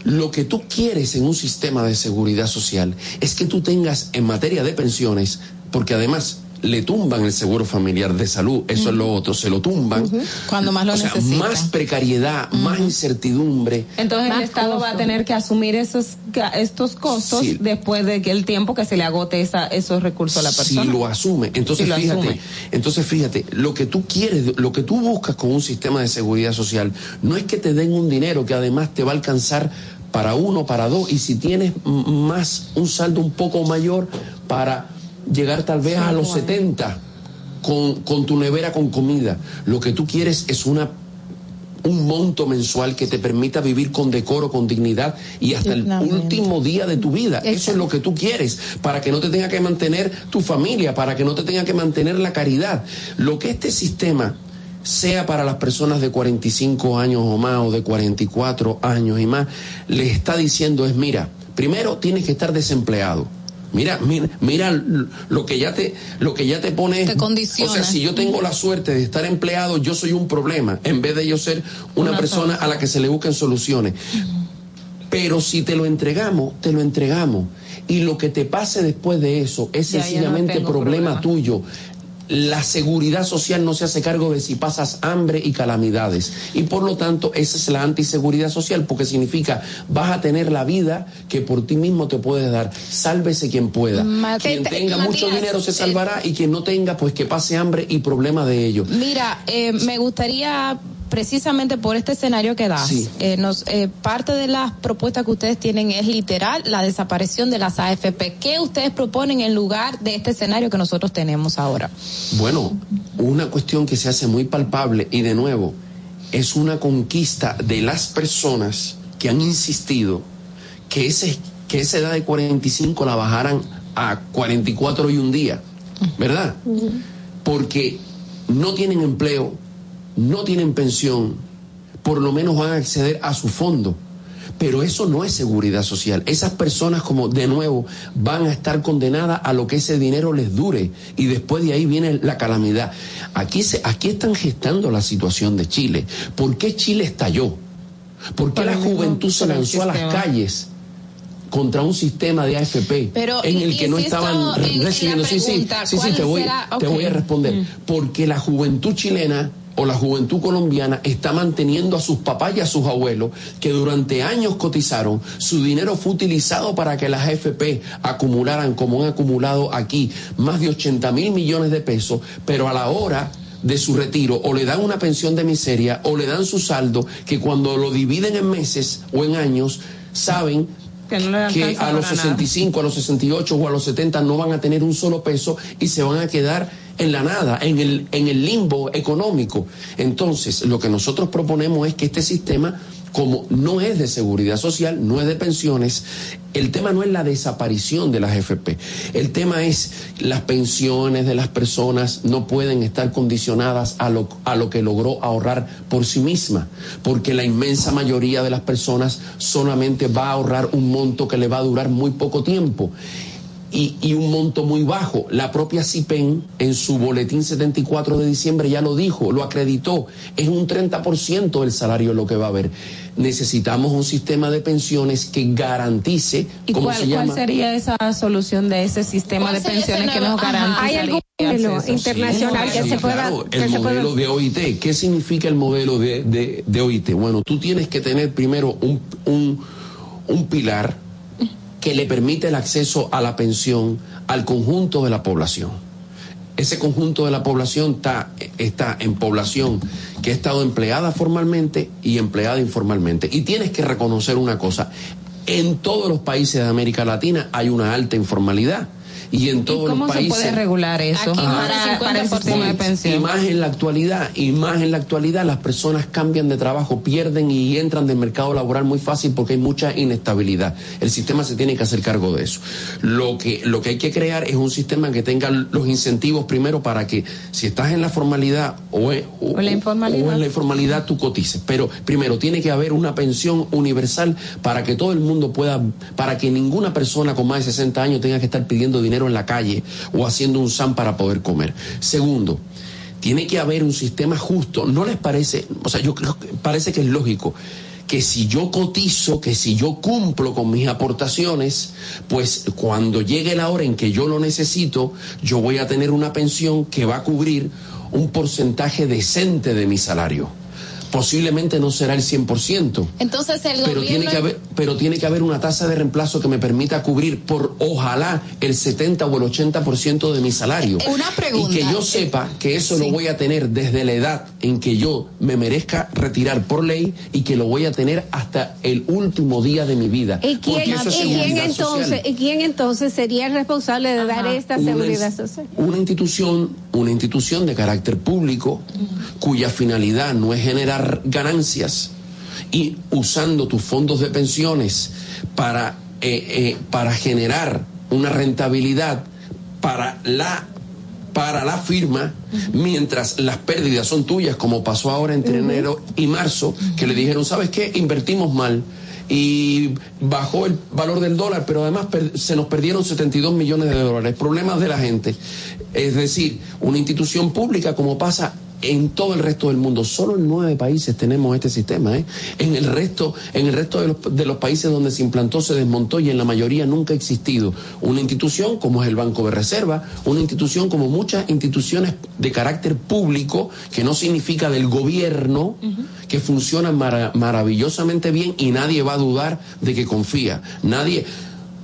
lo que tú quieres en un sistema de seguridad social es que tú tengas en materia de pensiones, porque además le tumban el seguro familiar de salud, eso es lo otro, se lo tumban. Cuando más lo o Más precariedad, más incertidumbre. Entonces el Estado va a tener que asumir esos estos costos después de que el tiempo que se le agote esa, esos recursos a la persona. Si lo asume, entonces fíjate, entonces fíjate, lo que tú quieres, lo que tú buscas con un sistema de seguridad social, no es que te den un dinero que además te va a alcanzar para uno, para dos, y si tienes más, un saldo un poco mayor para llegar tal vez a los 70 con, con tu nevera con comida. Lo que tú quieres es una un monto mensual que te permita vivir con decoro, con dignidad y hasta el último día de tu vida. Eso es lo que tú quieres, para que no te tenga que mantener tu familia, para que no te tenga que mantener la caridad. Lo que este sistema sea para las personas de 45 años o más o de 44 años y más, le está diciendo es, mira, primero tienes que estar desempleado. Mira, mira, mira lo que ya te, lo que ya te pone. Te condiciona. O sea, si yo tengo la suerte de estar empleado, yo soy un problema, en vez de yo ser una, persona a la que se le busquen soluciones. Pero si te lo entregamos, te lo entregamos. Y lo que te pase después de eso es sencillamente problema, tuyo la seguridad social no se hace cargo de si pasas hambre y calamidades. Y por lo tanto, esa es la antiseguridad social, porque significa vas a tener la vida que por ti mismo te puedes dar. Sálvese quien pueda. quien tenga mucho dinero se salvará y quien no tenga, pues que pase hambre y problemas de ello. Mira, eh, me gustaría precisamente por este escenario que das, eh, nos, eh, parte de las propuestas que ustedes tienen es literal la desaparición de las AFP. ¿Qué ustedes proponen en lugar de este escenario que nosotros tenemos ahora? Bueno, una cuestión que se hace muy palpable y de nuevo es una conquista de las personas que han insistido que, ese, que esa edad de 45 la bajaran a 44 y un día, ¿verdad? Porque no tienen empleo, no tienen pensión, por lo menos van a acceder a su fondo. Pero eso no es seguridad social. Esas personas, como de nuevo, van a estar condenadas a lo que ese dinero les dure. Y después de ahí viene la calamidad. Aquí, se, aquí están gestando la situación de Chile. ¿Por qué Chile estalló? ¿Por qué la juventud se lanzó a las calles? contra un sistema de AFP en el que no estaban recibiendo. sí, sí, sí, sí, te voy, te voy a responder. Mm. Porque la juventud chilena o la juventud colombiana está manteniendo a sus papás y a sus abuelos que durante años cotizaron, su dinero fue utilizado para que las AFP acumularan, como han acumulado aquí, más de 80 mil millones de pesos, pero a la hora de su retiro o le dan una pensión de miseria o le dan su saldo que cuando lo dividen en meses o en años saben que, a los 65, a los 68 o a los 70 no van a tener un solo peso y se van a quedar en la nada, en el, en el limbo económico. Entonces, lo que nosotros proponemos es que este sistema, como no es de seguridad social, no es de pensiones, el tema no es la desaparición de las FP, el tema es las pensiones de las personas no pueden estar condicionadas a lo, a lo que logró ahorrar por sí misma, porque la inmensa mayoría de las personas solamente va a ahorrar un monto que le va a durar muy poco tiempo y, un monto muy bajo. La propia CIPEN en su boletín 74 de diciembre ya lo dijo, lo acreditó. Es un 30% del salario lo que va a haber. Necesitamos un sistema de pensiones que garantice. ¿Y cuál, sería esa solución de ese sistema de pensiones que nos garantice? ¿Hay algún modelo internacional que se pueda.? el modelo de OIT. ¿Qué significa el modelo de, de, OIT? Bueno, tú tienes que tener primero un, un, un pilar que le permite el acceso a la pensión al conjunto de la población. Ese conjunto de la población está, está en población que ha estado empleada formalmente y empleada informalmente. Y tienes que reconocer una cosa, en todos los países de América Latina hay una alta informalidad y en todos los países. ¿Cómo se puede regular eso Aquí para, el sistema de pensión? Y más en la actualidad, y más en la actualidad, las personas cambian de trabajo, pierden y entran del mercado laboral muy fácil porque hay mucha inestabilidad. El sistema se tiene que hacer cargo de eso. Lo que, lo que hay que crear es un sistema que tenga los incentivos primero para que si estás en la formalidad o, en, la informalidad. o en la informalidad tú cotices. Pero primero tiene que haber una pensión universal para que todo el mundo pueda, para que ninguna persona con más de 60 años tenga que estar pidiendo dinero en la calle o haciendo un SAM para poder comer. Segundo, tiene que haber un sistema justo. ¿No les parece? O sea, yo creo que parece que es lógico que si yo cotizo, que si yo cumplo con mis aportaciones, pues cuando llegue la hora en que yo lo necesito, yo voy a tener una pensión que va a cubrir un porcentaje decente de mi salario posiblemente no será el 100%. Entonces el pero Tiene que haber, pero tiene que haber una tasa de reemplazo que me permita cubrir por, ojalá, el 70 o el 80% de mi salario. Una pregunta. Y que yo sepa que eso lo voy a tener desde la edad en que yo me merezca retirar por ley y que lo voy a tener hasta el último día de mi vida. ¿Y quién, entonces, quién entonces sería el responsable de dar esta seguridad social? Una institución, una institución de carácter público cuya finalidad no es generar generar ganancias y usando tus fondos de pensiones para, eh, eh, para generar una rentabilidad para la para la firma, mientras las pérdidas son tuyas, como pasó ahora entre enero y marzo, que le dijeron, ¿sabes qué? Invertimos mal y bajó el valor del dólar, pero además se nos perdieron 72 millones de dólares. Problemas de la gente. Es decir, una institución pública, como pasa en todo el resto del mundo. Solo en nueve países tenemos este sistema. ¿eh? En el resto, en el resto de los, de los, países donde se implantó se desmontó y en la mayoría nunca ha existido una institución como es el Banco de Reserva, una institución como muchas instituciones de carácter público, que no significa del gobierno, que funcionan maravillosamente bien y nadie va a dudar de que confía. Nadie.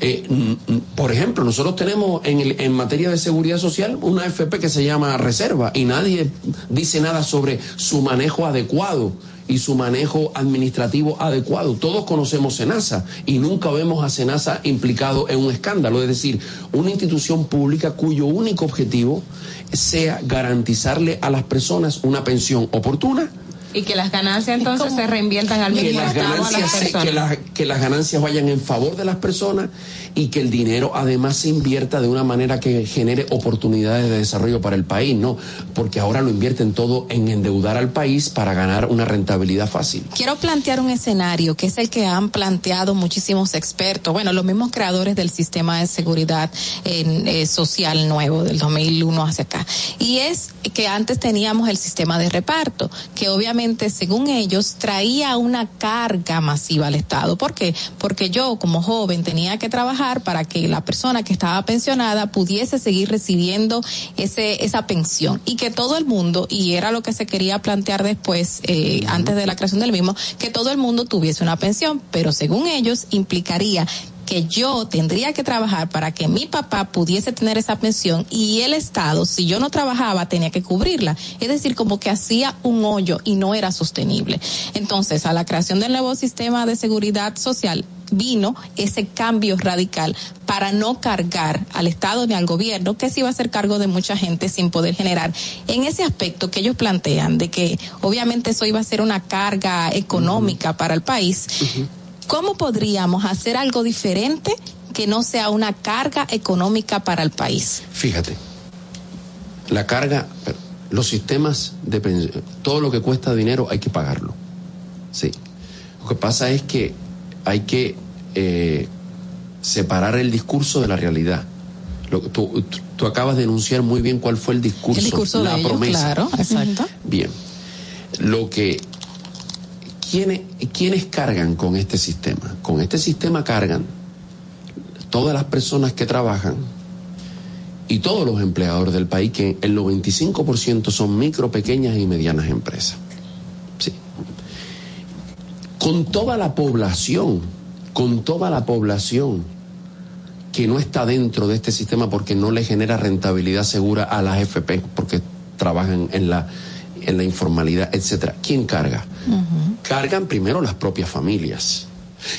Eh, por ejemplo, nosotros tenemos en, el, en materia de seguridad social una FP que se llama Reserva y nadie dice nada sobre su manejo adecuado y su manejo administrativo adecuado. Todos conocemos Senasa y nunca vemos a Senasa implicado en un escándalo, es decir, una institución pública cuyo único objetivo sea garantizarle a las personas una pensión oportuna y que las ganancias entonces se reinviertan al mismo las ganancias, Que, las ganancias vayan en favor de las personas y que el dinero además se invierta de una manera que genere oportunidades de desarrollo para el país, ¿no? Porque ahora lo invierten todo en endeudar al país para ganar una rentabilidad fácil. Quiero plantear un escenario que es el que han planteado muchísimos expertos, bueno, los mismos creadores del sistema de seguridad eh, social nuevo del 2001 hacia acá. Y es que antes teníamos el sistema de reparto, que obviamente según ellos, traía una carga masiva al Estado. ¿Por qué? Porque yo, como joven, tenía que trabajar para que la persona que estaba pensionada pudiese seguir recibiendo ese, esa pensión y que todo el mundo, y era lo que se quería plantear después, eh, antes de la creación del mismo, que todo el mundo tuviese una pensión, pero según ellos implicaría que yo tendría que trabajar para que mi papá pudiese tener esa pensión y el Estado, si yo no trabajaba, tenía que cubrirla. Es decir, como que hacía un hoyo y no era sostenible. Entonces, a la creación del nuevo sistema de seguridad social, vino ese cambio radical para no cargar al Estado ni al gobierno, que se iba a hacer cargo de mucha gente sin poder generar. En ese aspecto que ellos plantean, de que obviamente eso iba a ser una carga económica para el país, ¿Cómo podríamos hacer algo diferente que no sea una carga económica para el país? Fíjate, la carga, los sistemas de pensión, todo lo que cuesta dinero hay que pagarlo. Sí. Lo que pasa es que hay que eh, separar el discurso de la realidad. Lo, tú, tú, acabas de enunciar muy bien cuál fue el discurso, el discurso la de promesa. claro, exacto. Bien. Lo que ¿quiénes, ¿quiénes cargan con este sistema? Con este sistema cargan todas las personas que trabajan y todos los empleadores del país, que el 95% son micro, pequeñas y medianas empresas. Con toda la población, con toda la población que no está dentro de este sistema porque no le genera rentabilidad segura a las FP, porque trabajan en la en la informalidad, etcétera. ¿Quién carga? Cargan primero las propias familias.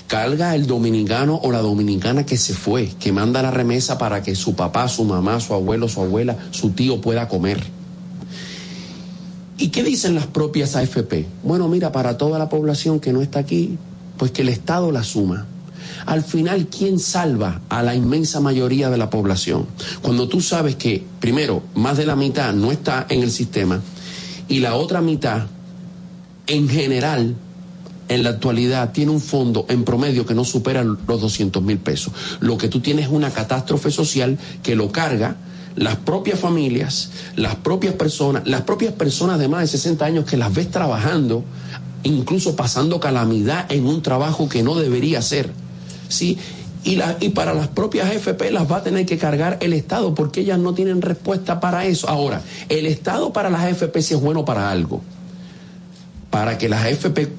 Carga el dominicano o la dominicana que se fue, que manda la remesa para que su papá, su mamá, su abuelo, su abuela, su tío pueda comer. ¿Y qué dicen las propias AFP? Bueno, mira, para toda la población que no está aquí, pues que el Estado la suma. Al final, ¿quién salva a la inmensa mayoría de la población? Cuando tú sabes que, primero, más de la mitad no está en el sistema, y la otra mitad, en general, en la actualidad tiene un fondo en promedio que no supera los 200 mil pesos. Lo que tú tienes es una catástrofe social que lo carga las propias familias, las propias personas, las propias personas de más de 60 años que las ves trabajando, incluso pasando calamidad en un trabajo que no debería ser. ¿sí? Y, y para las propias FP las va a tener que cargar el Estado porque ellas no tienen respuesta para eso. Ahora, el Estado para las FP sí es bueno para algo. Para que las FP,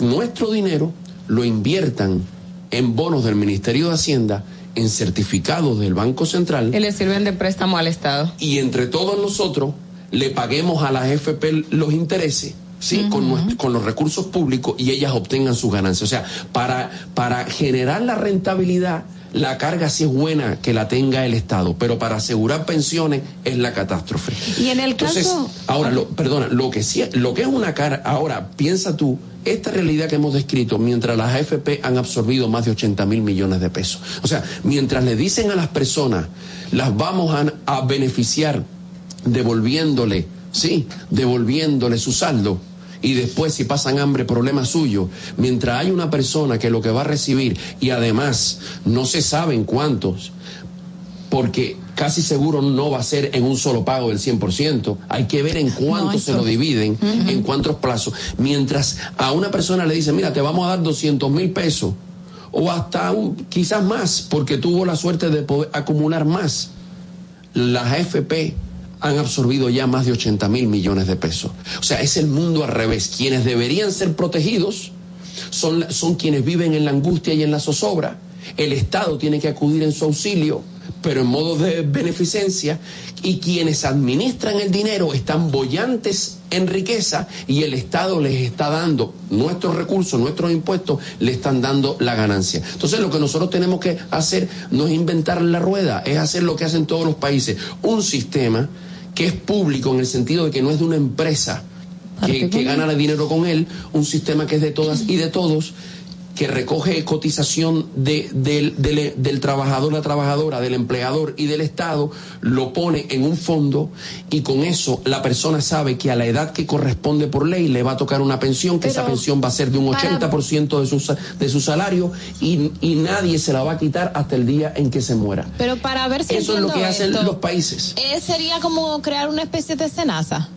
nuestro dinero, lo inviertan en bonos del Ministerio de Hacienda, en certificados del Banco Central. Y le sirven de préstamo al Estado. Y entre todos nosotros le paguemos a las FP los intereses ¿sí? con, con, los recursos públicos y ellas obtengan sus ganancias. O sea, para, para generar la rentabilidad, la carga sí es buena que la tenga el Estado, pero para asegurar pensiones es la catástrofe. Y en el Entonces, caso. ahora, lo, perdona, lo que sí, lo que es una cara, ahora piensa tú, esta realidad que hemos descrito, mientras las AFP han absorbido más de 80 mil millones de pesos. O sea, mientras le dicen a las personas, las vamos a, beneficiar devolviéndole, sí, devolviéndole su saldo. Y después, si pasan hambre, problema suyo. Mientras hay una persona que lo que va a recibir, y además no se saben cuántos, porque casi seguro no va a ser en un solo pago del 100%. Hay que ver en cuánto No, se lo dividen, en cuántos plazos. Mientras a una persona le dice, mira, te vamos a dar 200 mil pesos, o hasta un, quizás más, porque tuvo la suerte de poder acumular más. Las AFP han absorbido ya más de 80 mil millones de pesos. O sea, es el mundo al revés. Quienes deberían ser protegidos son, son quienes viven en la angustia y en la zozobra. El Estado tiene que acudir en su auxilio, pero en modo de beneficencia. Y quienes administran el dinero están bollantes en riqueza y el Estado les está dando nuestros recursos, nuestros impuestos, le están dando la ganancia. Entonces lo que nosotros tenemos que hacer no es inventar la rueda, es hacer lo que hacen todos los países. Un sistema que es público en el sentido de que no es de una empresa que, que gana el dinero con él, un sistema que es de todas y de todos, que recoge cotización de- del, del- del trabajador, la trabajadora, del empleador y del Estado, lo pone en un fondo y con eso la persona sabe que a la edad que corresponde por ley le va a tocar una pensión, que esa pensión va a ser de un para- 80% de su, de su salario y, y nadie se la va a quitar hasta el día en que se muera. Pero para ver si Eso es lo que hacen los países. eh, sería como crear una especie de cenaza.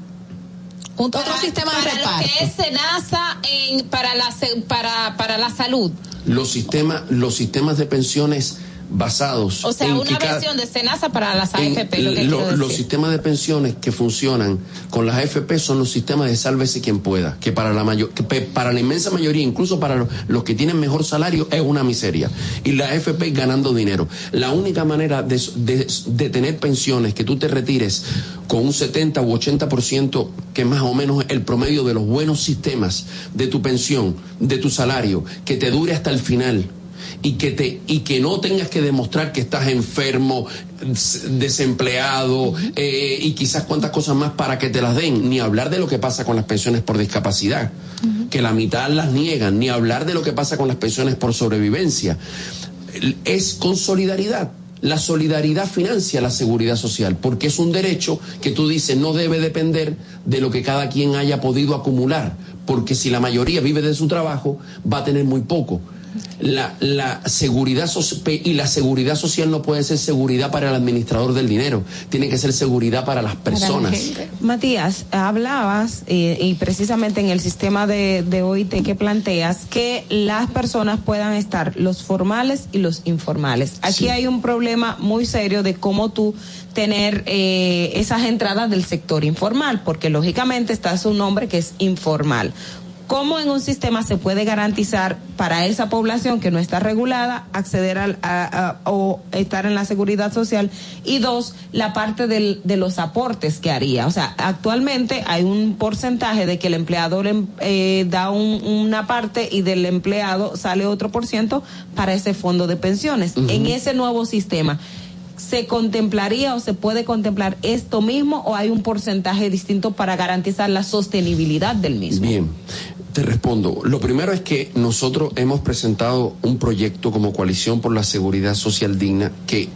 Otro sistema de para reparto. lo que es cenaza en, para, la, se- para, para la salud. Los sistemas, los sistemas de pensiones basados O sea, en una versión de cenaza para las AFP. Lo que lo- quiero los sistemas de pensiones que funcionan con las AFP son los sistemas de sálvese quien pueda, que para la mayor, que para la inmensa mayoría, incluso para los, los que tienen mejor salario, es una miseria. Y la AFP ganando dinero. La única manera de, de- de tener pensiones que tú te retires con un 70 u 80%, que más o menos el promedio de los buenos sistemas de tu pensión, de tu salario, que te dure hasta el final y que te y que no tengas que demostrar que estás enfermo desempleado eh, y quizás cuantas cosas más para que te las den. Ni hablar de lo que pasa con las pensiones por discapacidad que la mitad las niegan. Ni hablar de lo que pasa con las pensiones por sobrevivencia. Es con solidaridad. La solidaridad financia la seguridad social, porque es un derecho que tú dices no debe depender de lo que cada quien haya podido acumular, porque si la mayoría vive de su trabajo, va a tener muy poco. La, la seguridad y la seguridad social no puede ser seguridad para el administrador del dinero, tiene que ser seguridad para las personas. Matías, hablabas eh, y precisamente en el sistema de, de OIT que planteas que las personas puedan estar los formales y los informales. Aquí Sí. hay un problema muy serio de cómo tú tener eh, esas entradas del sector informal, porque lógicamente está su nombre que es informal. ¿Cómo en un sistema se puede garantizar para esa población que no está regulada acceder al, a- a- o estar en la seguridad social? Y dos, la parte del- de los aportes que haría. O sea, actualmente hay un porcentaje de que el empleador em- eh, da un- una parte y del empleado sale otro por ciento para ese fondo de pensiones. En ese nuevo sistema. ¿Se contemplaría o se puede contemplar esto mismo o hay un porcentaje distinto para garantizar la sostenibilidad del mismo? Bien, te respondo. Lo primero es que nosotros hemos presentado un proyecto como Coalición por la Seguridad Social Digna que,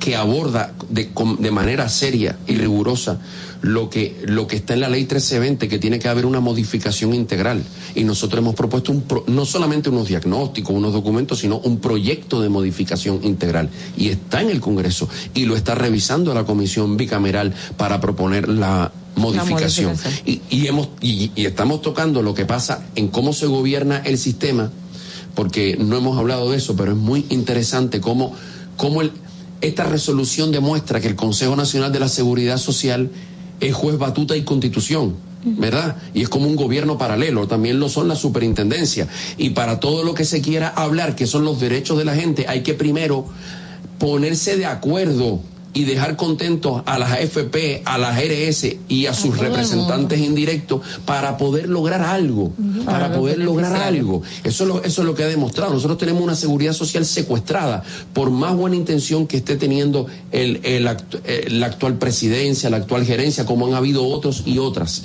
que aborda de, de manera seria y rigurosa lo que, lo que está en la ley 1320, que tiene que haber una modificación integral. Y nosotros hemos propuesto un pro- no solamente unos diagnósticos, unos documentos, sino un proyecto de modificación integral. Y está en el Congreso y lo está revisando la Comisión Bicameral para proponer la modificación. modificación. Y, y hemos, y, y estamos tocando lo que pasa en cómo se gobierna el sistema, porque no hemos hablado de eso, pero es muy interesante cómo, cómo el, esta resolución demuestra que el Consejo Nacional de la Seguridad Social es juez batuta y constitución. ¿Verdad? Y es como un gobierno paralelo, también lo son la superintendencia. Y para todo lo que se quiera hablar, que son los derechos de la gente, hay que primero ponerse de acuerdo y dejar contentos a las AFP, a las RS y a sus representantes indirectos para poder lograr algo, para poder lograr algo. Eso es, lo, eso es lo que ha demostrado. Nosotros tenemos una seguridad social secuestrada por más buena intención que esté teniendo el, el act- eh, la actual presidencia, la actual gerencia, como han habido otros y otras.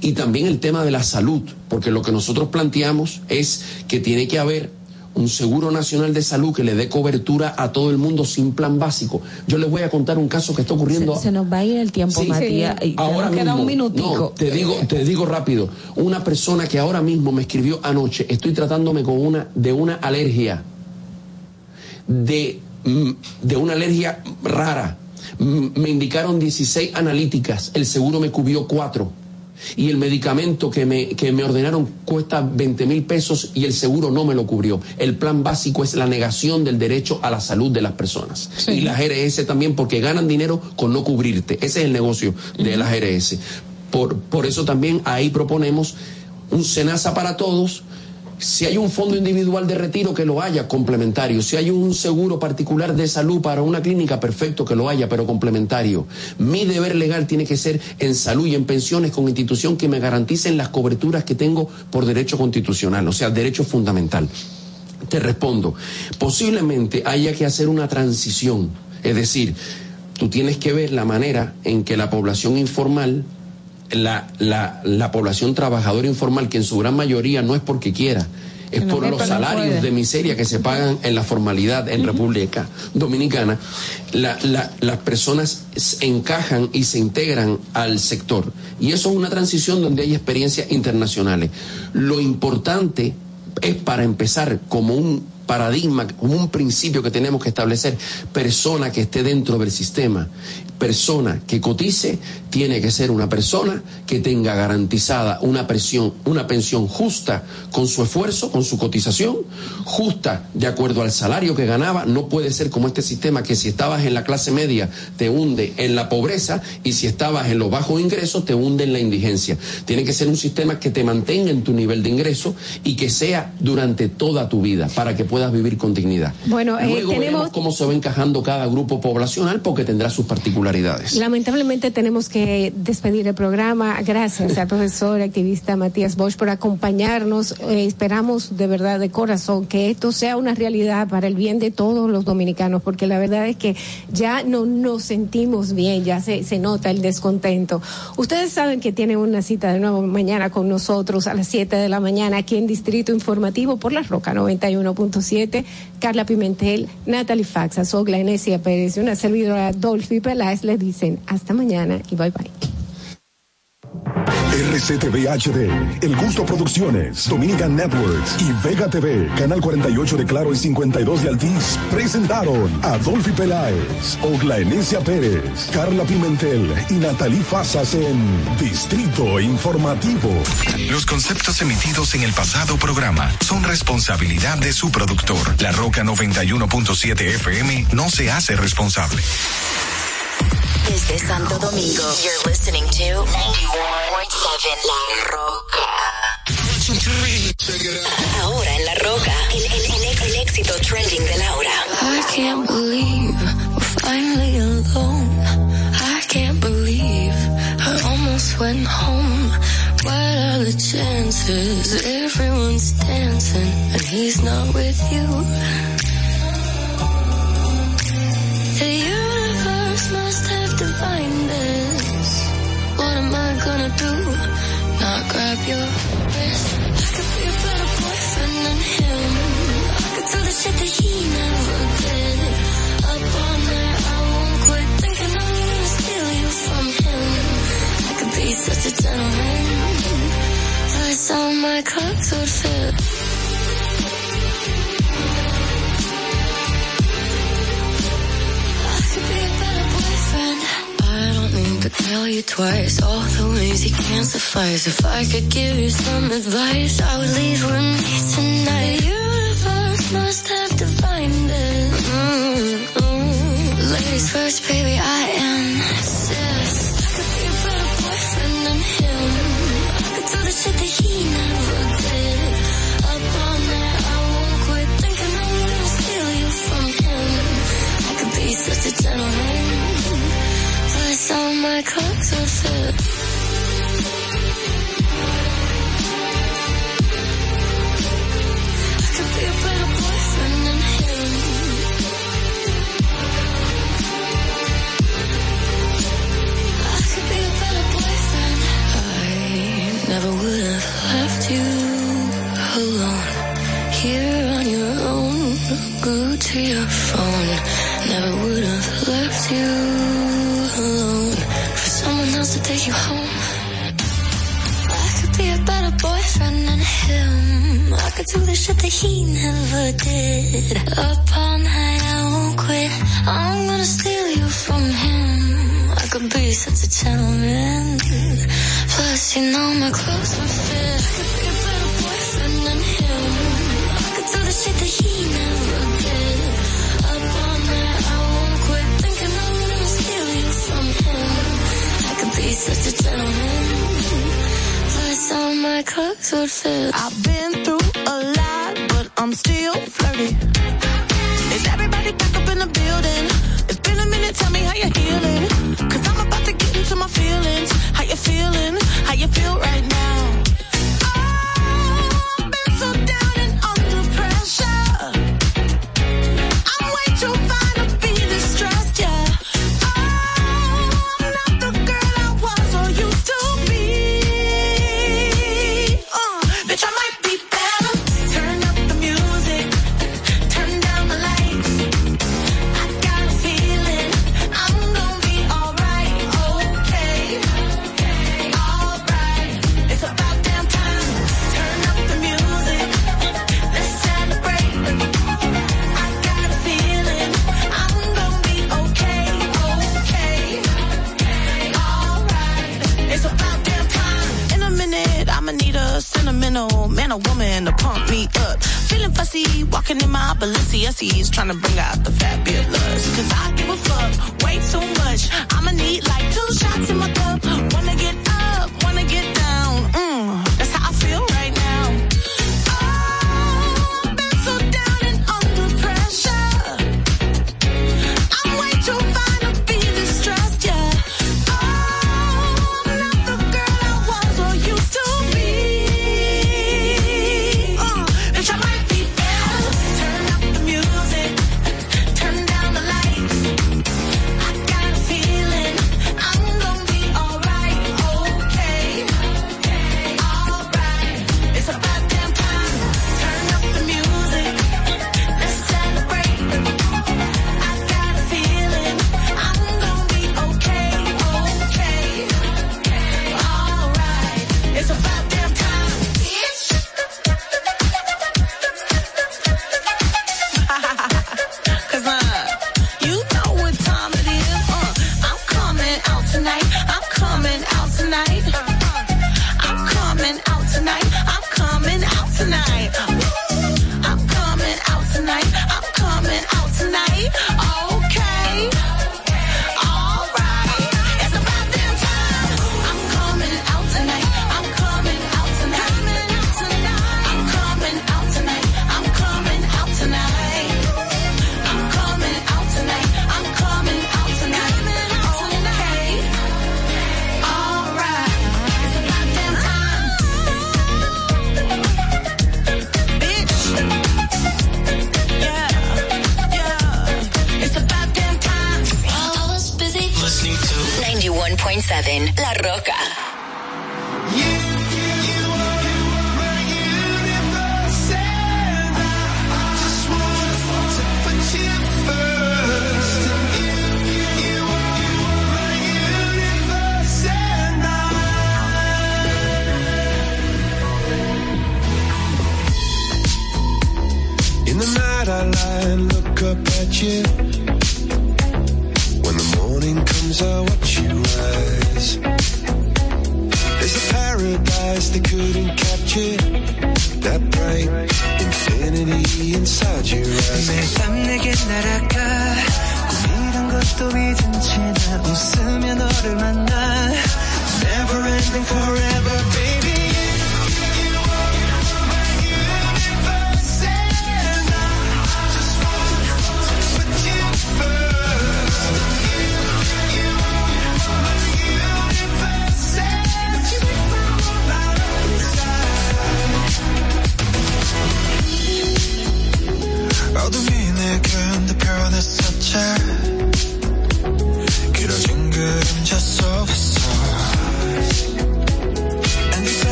Y también el tema de la salud, porque lo que nosotros planteamos es que tiene que haber un seguro nacional de salud que le dé cobertura a todo el mundo sin plan básico. Yo les voy a contar un caso que está ocurriendo. Se nos va a ir el tiempo, Sí. Matías. Ahora nos queda mismo, un minutico. no, te digo, te digo rápido. Una persona que ahora mismo me escribió anoche, estoy tratándome con una de una alergia, de, mm, de una alergia rara. Mm, Me indicaron 16 analíticas, el seguro me cubrió 4. Y el medicamento que me, que me ordenaron cuesta 20 mil pesos y el seguro no me lo cubrió. El plan básico es la negación del derecho a la salud de las personas. Y las GRS también porque ganan dinero con no cubrirte. Ese es el negocio de las GRS. Por, por eso también ahí proponemos un SENASA para todos. Si hay un fondo individual de retiro, que lo haya complementario. Si hay un seguro particular de salud para una clínica, perfecto que lo haya, pero complementario. Mi deber legal tiene que ser en salud y en pensiones con institución que me garanticen las coberturas que tengo por derecho constitucional, o sea, derecho fundamental. Te respondo, posiblemente haya que hacer una transición, es decir, tú tienes que ver la manera en que la población informal la, la, la población trabajadora informal, que en su gran mayoría no es porque quiera, es no por los no salarios de miseria que se pagan en la formalidad en República Dominicana, la- la- las personas encajan y se integran al sector. Y eso es una transición donde hay experiencias internacionales. Lo importante es para empezar como un paradigma, como un principio que tenemos que establecer, persona que esté dentro del sistema, persona que cotice, tiene que ser una persona que tenga garantizada una pensión, una pensión justa con su esfuerzo, con su cotización, justa de acuerdo al salario que ganaba, no puede ser como este sistema que si estabas en la clase media te hunde en la pobreza y si estabas en los bajos ingresos te hunde en la indigencia. Tiene que ser un sistema que te mantenga en tu nivel de ingreso y que sea durante toda tu vida para que puedas vivir con dignidad. Bueno, eh, Luego tenemos- veremos cómo se va encajando cada grupo poblacional porque tendrá sus particularidades. Lamentablemente tenemos que despedir el programa. Gracias al profesor activista Matías Bosch por acompañarnos. Eh, esperamos de verdad, de corazón, que esto sea una realidad para el bien de todos los dominicanos, porque la verdad es que ya no nos sentimos bien, ya se, nota el descontento. Ustedes saben que tienen una cita de nuevo mañana con nosotros a las 7 de la mañana aquí en Distrito Informativo por la Roca 91.7. Carla Pimentel, Natalie Faxa, Sogla Enesia Pérez una servidora Dolphy Peláez le dicen hasta mañana y bye bye. RCTV HD, El Gusto Producciones, Dominican Networks y Vega TV, Canal 48 de Claro y 52 de Altiz, presentaron a Dolphy Peláez, Ogla Enesia Pérez, Carla Pimentel y Natalie Fasas en Distrito Informativo. Los conceptos emitidos en el pasado programa son responsabilidad de su productor. La Roca 91.7 FM no se hace responsable. Desde Santo Domingo, you're listening to 91.7 La Roca. Ahora en La Roca, el, el- el- el éxito trending de Laura. I can't believe we're finally alone. I can't believe I almost went home. What are the chances? Everyone's dancing and he's not with you. The universe gonna do? Not grab your wrist. I could be a better boyfriend than him. I could do the shit that he never did. Up all night, I won't quit thinking I'm gonna steal you from him. I could be such a gentleman. That's all my clothes would fit. I could be a better boyfriend. I don't need to tell you twice. All the ways you can't suffice. If I could give you some advice, I would leave with me tonight. The universe must have divined it. Mm-mm. Ladies first, baby, I insist. I could be a better boyfriend than him. I could do the shit that he never did. Up all night, I won't quit thinking I'm gonna steal you from him. I could be such a gentleman so my clocks are filled. never would have left you alone here on your own. Go to your phone. Never would have left you alone for someone else to take you home. I could be a better boyfriend than him. I could do the shit that he never did. Up night, I won't quit. I'm gonna steal you from him. I could be such a gentleman. Plus, you know my clothes will fit. I could be a better boyfriend than him. I could do the shit that he never did. be such a gentleman. Plus all my clothes would fit. I've been through a lot, but I'm still flirty. Is everybody back up in the building? It's been a minute, tell me how you're healing. Cause I'm about to get into my feelings. How you feeling? How you feel right now?